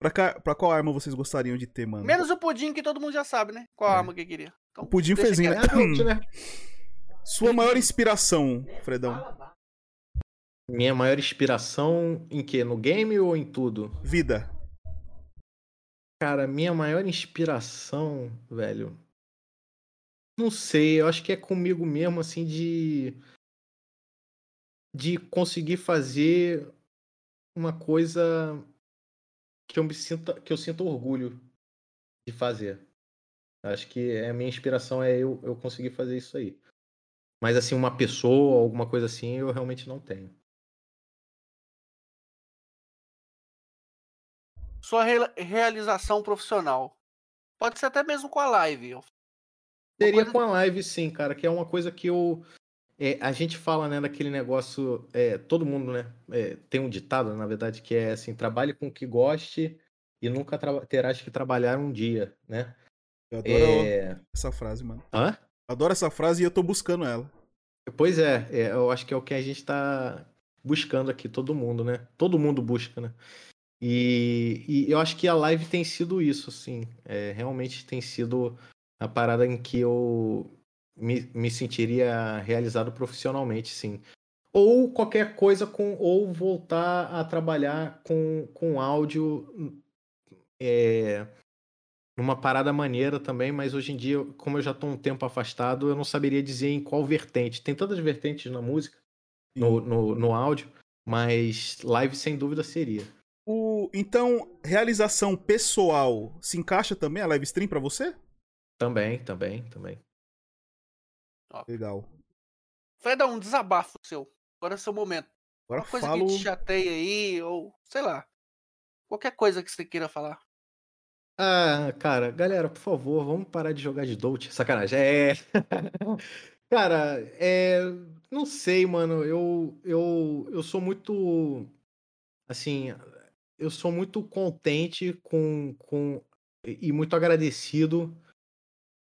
Pra, ca- pra qual arma vocês gostariam de ter, mano? Menos o pudim, que todo mundo já sabe, né? Qual É. arma que queria. Então, O Pudim fezinho, né? É, né? Sua maior inspiração, Fredão? Minha maior inspiração em quê? No game ou em tudo? Vida. Cara, minha maior inspiração, velho. Não sei, eu acho que é comigo mesmo, assim, de. De conseguir fazer uma coisa que eu me sinta, que eu sinto orgulho de fazer. Acho que a minha inspiração é eu, eu conseguir fazer isso aí. Mas assim, uma pessoa, alguma coisa assim, eu realmente não tenho. Sua re- realização profissional. Pode ser até mesmo com a live. Uma Seria coisa- com a live, sim, cara, que é uma coisa que eu. é, a gente fala, né, daquele negócio. é, todo mundo, né? é, tem um ditado, na verdade, que é assim: trabalhe com o que goste e nunca terás que trabalhar um dia, né? Eu adoro É... essa frase, mano. Hã? Adoro essa frase e eu tô buscando ela. Pois é, é, eu acho que é o que a gente tá buscando aqui, todo mundo, né? Todo mundo busca, né? E, e eu acho que a live tem sido isso, assim. É, realmente tem sido a parada em que eu me, me sentiria realizado profissionalmente, sim. Ou qualquer coisa com. Ou voltar a trabalhar com, com áudio. É, numa parada maneira também, mas hoje em dia, como eu já tô um tempo afastado, eu não saberia dizer em qual vertente. Tem tantas vertentes na música, no, no, no áudio, mas live sem dúvida seria. Então, realização pessoal se encaixa também a live stream pra você? Também, também, também. Legal. Fredão, um desabafo seu. Agora é seu momento. Agora Uma coisa falo. que te chateia aí, ou sei lá. Qualquer coisa que você queira falar. Ah, cara, galera, por favor, vamos parar de jogar de Dolt. Sacanagem. É. Cara, é. Não sei, mano. Eu, eu, eu sou muito. Assim, eu sou muito contente com, com. E muito agradecido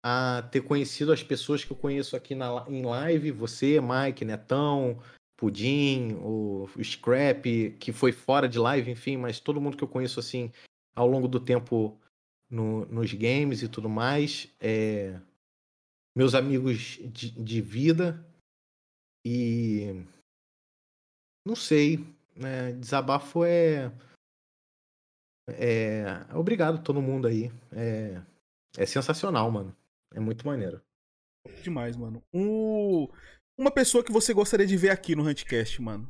a ter conhecido as pessoas que eu conheço aqui na, em live. Você, Mike, Netão, Pudim, o, o Scrap, que foi fora de live, enfim, mas todo mundo que eu conheço, assim, ao longo do tempo no- nos games e tudo mais. É, meus amigos de, de vida. E. Não sei. né, desabafo é. É. Obrigado todo mundo aí. É, é sensacional, mano. É muito maneiro. Demais, mano. Um- Uma pessoa que você gostaria de ver aqui no Huntcast, mano.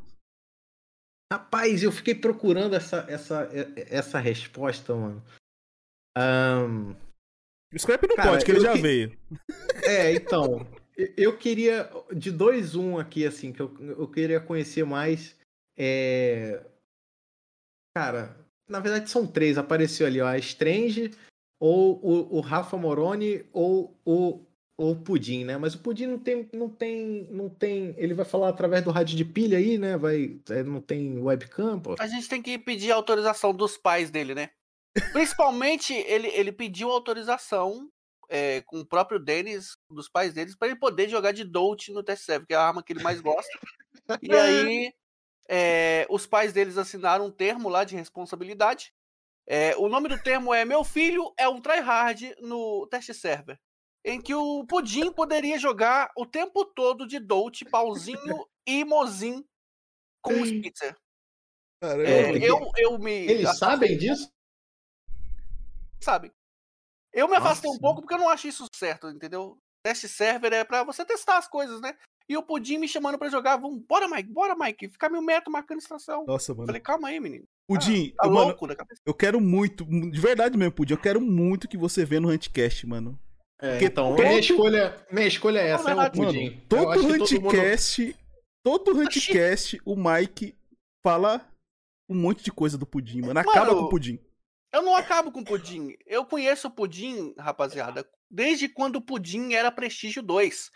Rapaz, eu fiquei procurando essa, essa, essa resposta, mano. Ahn, O Scrap não Cara, pode, que ele já que- veio. É, então. eu queria, de 2 um aqui, assim, que eu, eu queria conhecer mais. É... Cara, na verdade são três. Apareceu ali, ó, a Strange, ou o, o Rafa Moroni, ou o, o Pudim, né? Mas o Pudim não tem, não tem, não tem. Ele vai falar através do rádio de pilha aí, né? Vai, é, não tem webcam, pô. A gente tem que pedir autorização dos pais dele, né? Principalmente, ele, ele pediu autorização é, com o próprio Denis, dos pais deles, para ele poder jogar de Dolt no TC7, que é a arma que ele mais gosta. e aí, é, os pais deles assinaram um termo lá de responsabilidade. É, o nome do termo é Meu filho é um tryhard no test server. Em que o Pudim poderia jogar o tempo todo de Dolt, pauzinho e mozin com o Spitzer. É, eu, eu me. Eles sabem disso? Sabem. Eu me afastei Nossa. um pouco porque eu não acho isso certo, entendeu? Teste server é para você testar as coisas, né? E o Pudim me chamando para jogar, vamos, bora Mike, bora Mike, ficar mil metros marcando estação. Nossa, mano. Falei, calma aí, menino. Pudim, ah, tá eu, louco mano, da cabeça. eu quero muito, de verdade mesmo, Pudim, eu quero muito que você venha no Huntcast, mano. É, Porque então, todo... minha, escolha, minha escolha é essa, não, é o Pudim. Mano, todo Huntcast, todo, todo Huntcast, o Mike fala um monte de coisa do Pudim, mano. Acaba mano, com o Pudim. Eu não acabo com o Pudim. Eu conheço o Pudim, rapaziada, desde quando o Pudim era Prestígio 2.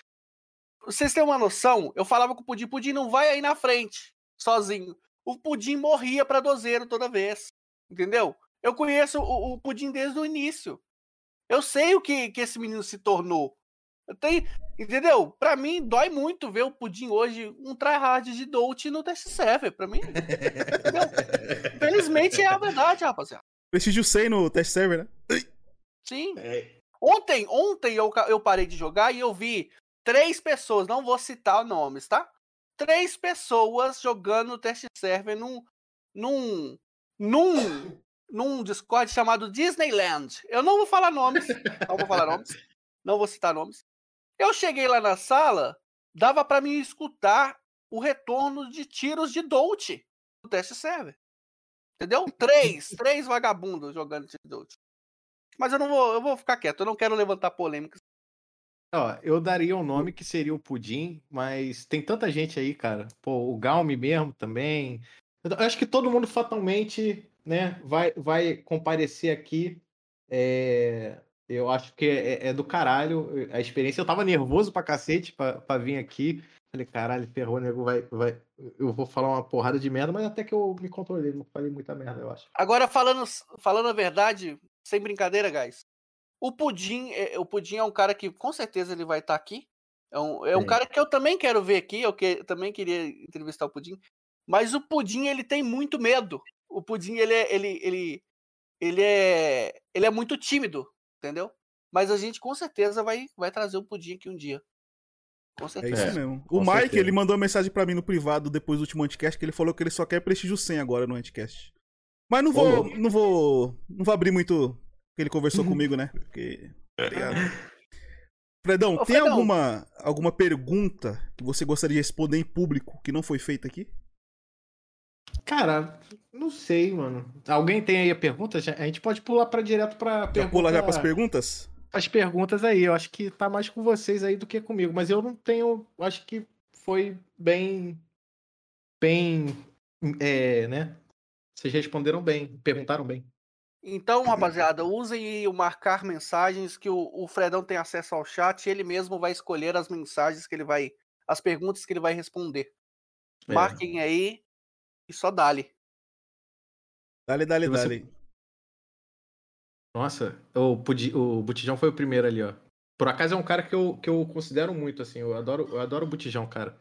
Vocês têm uma noção? Eu falava com o Pudim, Pudim não vai aí na frente, sozinho. O Pudim morria pra dozeiro toda vez. Entendeu? Eu conheço o, o Pudim desde o início. Eu sei o que, que esse menino se tornou. Eu tenho, entendeu? Pra mim, dói muito ver o Pudim hoje um tryhard de Dolt no test server. Pra mim, Felizmente é a verdade, rapaziada. Prestígio 100 no test server, né? Sim. É. Ontem, ontem eu, eu parei de jogar e eu vi três pessoas, não vou citar nomes, tá? Três pessoas jogando test server num, num, num, num Discord chamado Disneyland. Eu não vou falar nomes, não vou falar nomes, não vou citar nomes. Eu cheguei lá na sala, dava para mim escutar o retorno de tiros de Dolt no test server. Entendeu? Três, três vagabundos jogando T-Dot. Mas eu não vou, eu vou ficar quieto, eu não quero levantar polêmicas. Ó, eu daria um nome que seria o Pudim, mas tem tanta gente aí, cara. Pô, o Galme mesmo também. Eu acho que todo mundo fatalmente, né, vai, vai comparecer aqui. É, eu acho que é, é, do caralho a experiência. Eu tava nervoso pra cacete pra, pra vir aqui. Falei, caralho, ferrou, nego, vai, vai. Eu vou falar uma porrada de merda, mas até que eu me controlei, não falei muita merda, eu acho. Agora, falando, falando a verdade, sem brincadeira, guys. O Pudim, é, o Pudim é um cara que com certeza ele vai estar tá aqui. É um, é um cara que eu também quero ver aqui, eu que, também queria entrevistar o Pudim. Mas o Pudim, ele tem muito medo. O Pudim, ele é, ele, ele, ele é, ele é muito tímido, entendeu? Mas a gente com certeza vai, vai trazer o Pudim aqui um dia. Com certeza. É isso mesmo. o Mike, certeza. ele mandou uma mensagem para mim no privado depois do último anticast que ele falou que ele só quer prestígio 100 agora no anticast. Mas não vou, não vou, não vou abrir muito que ele conversou comigo, né? Porque tá Fredão, Ô, tem Fredão. alguma alguma pergunta que você gostaria de responder em público que não foi feita aqui? Cara, não sei, mano. Alguém tem aí a pergunta? A gente pode pular para direto para já pergunta... pula já para as perguntas? as perguntas aí. Eu acho que tá mais com vocês aí do que comigo. Mas eu não tenho. Acho que foi bem. Bem. É, né? Vocês responderam bem, perguntaram bem. Então, rapaziada, usem o marcar mensagens que o, o Fredão tem acesso ao chat e ele mesmo vai escolher as mensagens que ele vai. as perguntas que ele vai responder. É. Marquem aí e só dale. Dale, dale, dale. Nossa, o, Pudi, o Botijão foi o primeiro ali, ó. Por acaso é um cara que eu, que eu considero muito, assim. Eu adoro, eu adoro o Botijão, cara.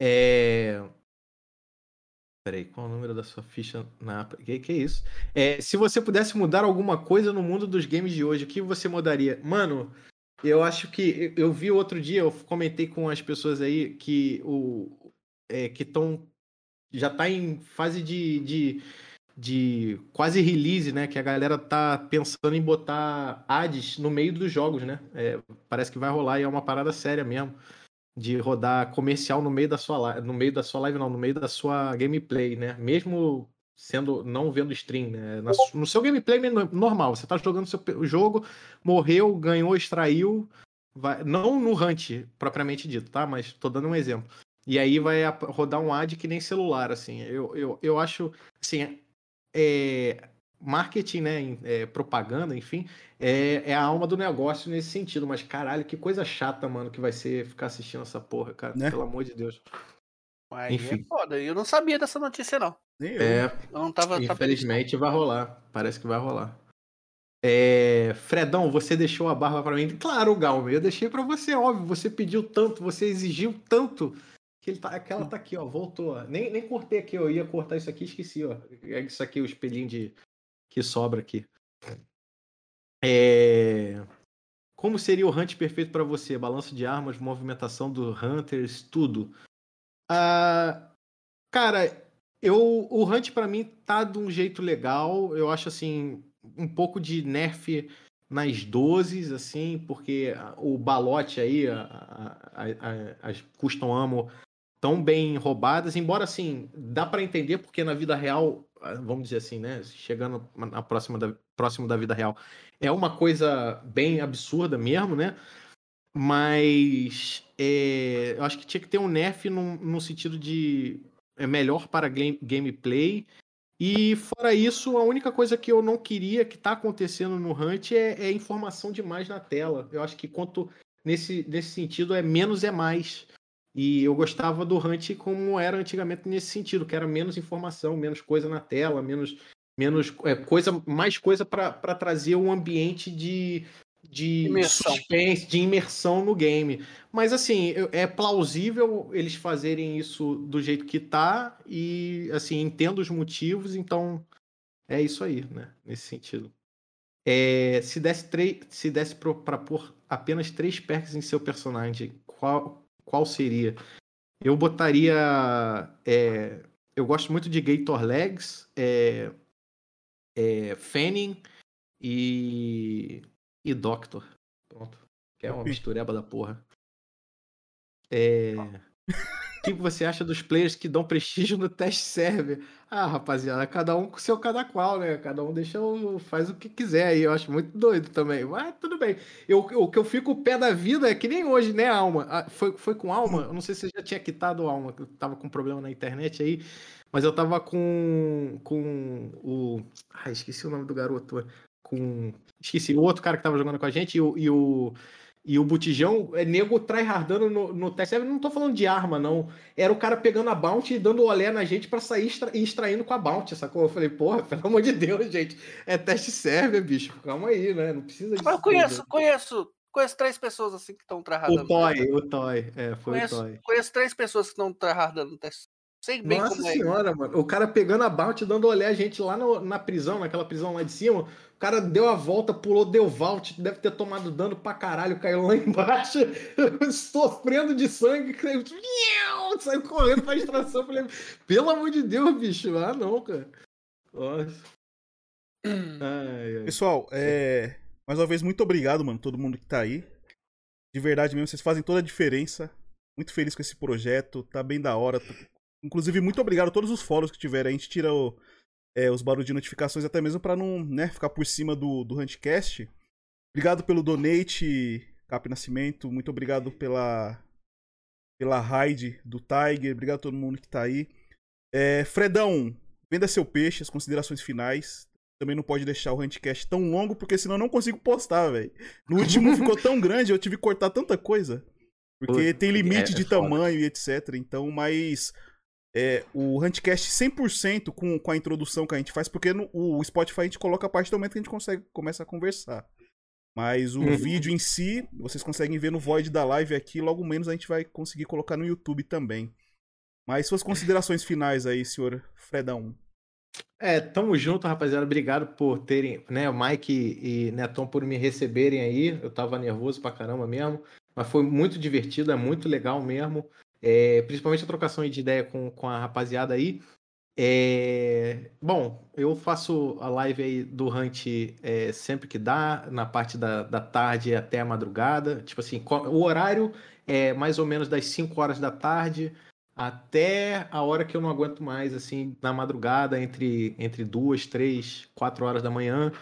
É. Peraí, qual o número da sua ficha na. Que, que é isso? É, se você pudesse mudar alguma coisa no mundo dos games de hoje, o que você mudaria? Mano, eu acho que. Eu vi outro dia, eu comentei com as pessoas aí que o. É, que estão. Já tá em fase de, de de quase release, né? Que a galera tá pensando em botar ads no meio dos jogos, né? É, parece que vai rolar e é uma parada séria mesmo. De rodar comercial no meio da sua live, no meio da sua live, não, no meio da sua gameplay, né? Mesmo sendo não vendo stream, né? no seu gameplay normal, você tá jogando seu jogo, morreu, ganhou, extraiu, vai, não no Hunt propriamente dito, tá? Mas tô dando um exemplo. E aí vai rodar um ad que nem celular, assim. Eu, eu, eu acho, assim, é, marketing, né, é, propaganda, enfim, é, é, a alma do negócio nesse sentido. Mas caralho, que coisa chata, mano, que vai ser ficar assistindo essa porra, cara. Né? Pelo amor de Deus. Mas é enfim. É foda. Eu não sabia dessa notícia, não. Eu. É, eu não tava, infelizmente vai rolar. Parece que vai rolar. É, Fredão, você deixou a barba para mim? Claro, Galme, eu deixei para você, óbvio. Você pediu tanto, você exigiu tanto que ele tá, aquela tá aqui, ó, voltou. Nem, nem cortei aqui, eu ia cortar isso aqui, esqueci, ó. É isso aqui, o espelhinho de que sobra aqui. É... Como seria o hunt perfeito para você? Balanço de armas, movimentação do hunters, tudo. Ah, cara, eu o hunt para mim tá de um jeito legal. Eu acho assim um pouco de nerf nas 12, assim, porque o balote aí, a, a, a, as custom ammo tão bem roubadas, embora assim, dá para entender porque na vida real, vamos dizer assim, né, chegando na próxima da, próximo da vida real, é uma coisa bem absurda mesmo, né? Mas é, eu acho que tinha que ter um nerf no, no sentido de é melhor para game, gameplay. E fora isso, a única coisa que eu não queria que está acontecendo no Hunt é, é, informação demais na tela. Eu acho que quanto nesse, nesse sentido é menos é mais. E eu gostava do Hunt como era antigamente nesse sentido, que era menos informação, menos coisa na tela, menos, menos é, coisa, mais coisa para trazer um ambiente de, de imersão. suspense, de imersão no game. Mas assim, é plausível eles fazerem isso do jeito que tá e assim, entendo os motivos, então é isso aí, né? Nesse sentido. É, se desse, se desse para pôr apenas três perks em seu personagem, qual, qual seria? Eu botaria. É, eu gosto muito de Gator Legs, é, é, Fanning e, e Doctor. Pronto. Que é uma mistureba da porra. É. O que você acha dos players que dão prestígio no teste server? Ah, rapaziada, cada um com seu cada qual, né? Cada um deixa o, faz o que quiser aí. Eu acho muito doido também. Mas tudo bem. Eu, o que eu fico o pé da vida é que nem hoje, né, Alma? Ah, foi, foi com Alma? Eu não sei se você já tinha quitado Alma, eu tava com problema na internet aí. Mas eu tava com. com o. Ai, esqueci o nome do garoto. Com. Esqueci, o outro cara que tava jogando com a gente e o. E o e o botijão é nego tryhardando no, no teste. Não tô falando de arma, não. Era o cara pegando a bounty e dando olé na gente para sair extra, extraindo com a bounty, sacou? Eu falei, porra, pelo amor de Deus, gente. É teste server, bicho. Calma aí, né? Não precisa disso. Eu conheço, tudo. conheço. Conheço três pessoas assim que estão tryhardando. O Toy, o Toy. É, foi conheço, o Toy. Conheço três pessoas que estão tryhardando no teste Sei bem Nossa é. senhora, é. mano. O cara pegando a bounty, dando olé a gente lá no, na prisão, naquela prisão lá de cima. O cara deu a volta, pulou, deu vault, deve ter tomado dano pra caralho, caiu lá embaixo, sofrendo de sangue, caiu, saiu correndo pra extração. Falei, pelo amor de Deus, bicho. Ah, não, cara. Nossa. Ai, ai. Pessoal, é... mais uma vez, muito obrigado, mano, todo mundo que tá aí. De verdade mesmo, vocês fazem toda a diferença. Muito feliz com esse projeto, tá bem da hora. Inclusive, muito obrigado a todos os follows que tiveram. A gente tira o, é, os barulhos de notificações até mesmo para não né, ficar por cima do, do Huntcast. Obrigado pelo donate, Cap Nascimento. Muito obrigado pela, pela raid do Tiger. Obrigado a todo mundo que tá aí. É, Fredão, venda seu peixe, as considerações finais. Também não pode deixar o Huntcast tão longo, porque senão eu não consigo postar, velho. No último ficou tão grande, eu tive que cortar tanta coisa. Porque tem limite é, é de tamanho e etc. Então, mas é, o Huntcast 100% com, com a introdução que a gente faz, porque no, o Spotify a gente coloca a parte do momento que a gente consegue, começa a conversar. Mas o uhum. vídeo em si, vocês conseguem ver no Void da live aqui, logo menos a gente vai conseguir colocar no YouTube também. Mas suas considerações finais aí, senhor Fredão. É, tamo junto, rapaziada. Obrigado por terem, né, o Mike e, e Neton por me receberem aí. Eu tava nervoso pra caramba mesmo, mas foi muito divertido, é muito legal mesmo é, principalmente a trocação de ideia com, com a rapaziada aí. É, bom, eu faço a live aí do Hunt é, sempre que dá, na parte da, da tarde até a madrugada. Tipo assim, o horário é mais ou menos das 5 horas da tarde até a hora que eu não aguento mais, assim, na madrugada, entre, entre duas, três, quatro horas da manhã.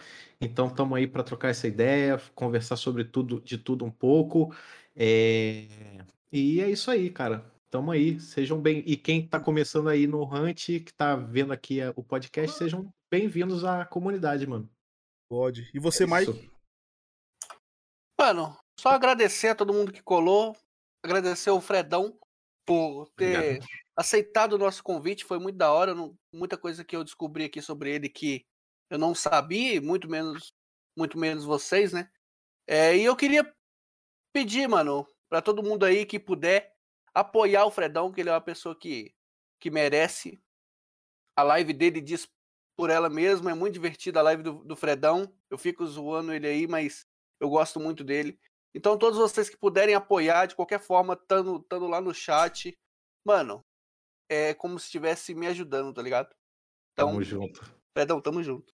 Então, estamos aí para trocar essa ideia, conversar sobre tudo, de tudo um pouco. É... E é isso aí, cara. Tamo aí, sejam bem. E quem está começando aí no Hunt, que está vendo aqui o podcast, sejam bem-vindos à comunidade, mano. Pode. E você, é Mike? Mano, só agradecer a todo mundo que colou, agradecer o Fredão por ter Obrigado. aceitado o nosso convite, foi muito da hora, não, muita coisa que eu descobri aqui sobre ele que eu não sabia, muito menos muito menos vocês, né? É, e eu queria pedir, mano, para todo mundo aí que puder apoiar o Fredão, que ele é uma pessoa que, que merece. A live dele diz por ela mesma, é muito divertida a live do, do Fredão. Eu fico zoando ele aí, mas eu gosto muito dele. Então, todos vocês que puderem apoiar de qualquer forma, estando lá no chat, mano, é como se estivesse me ajudando, tá ligado? Então, tamo junto. Fredão, tamo junto.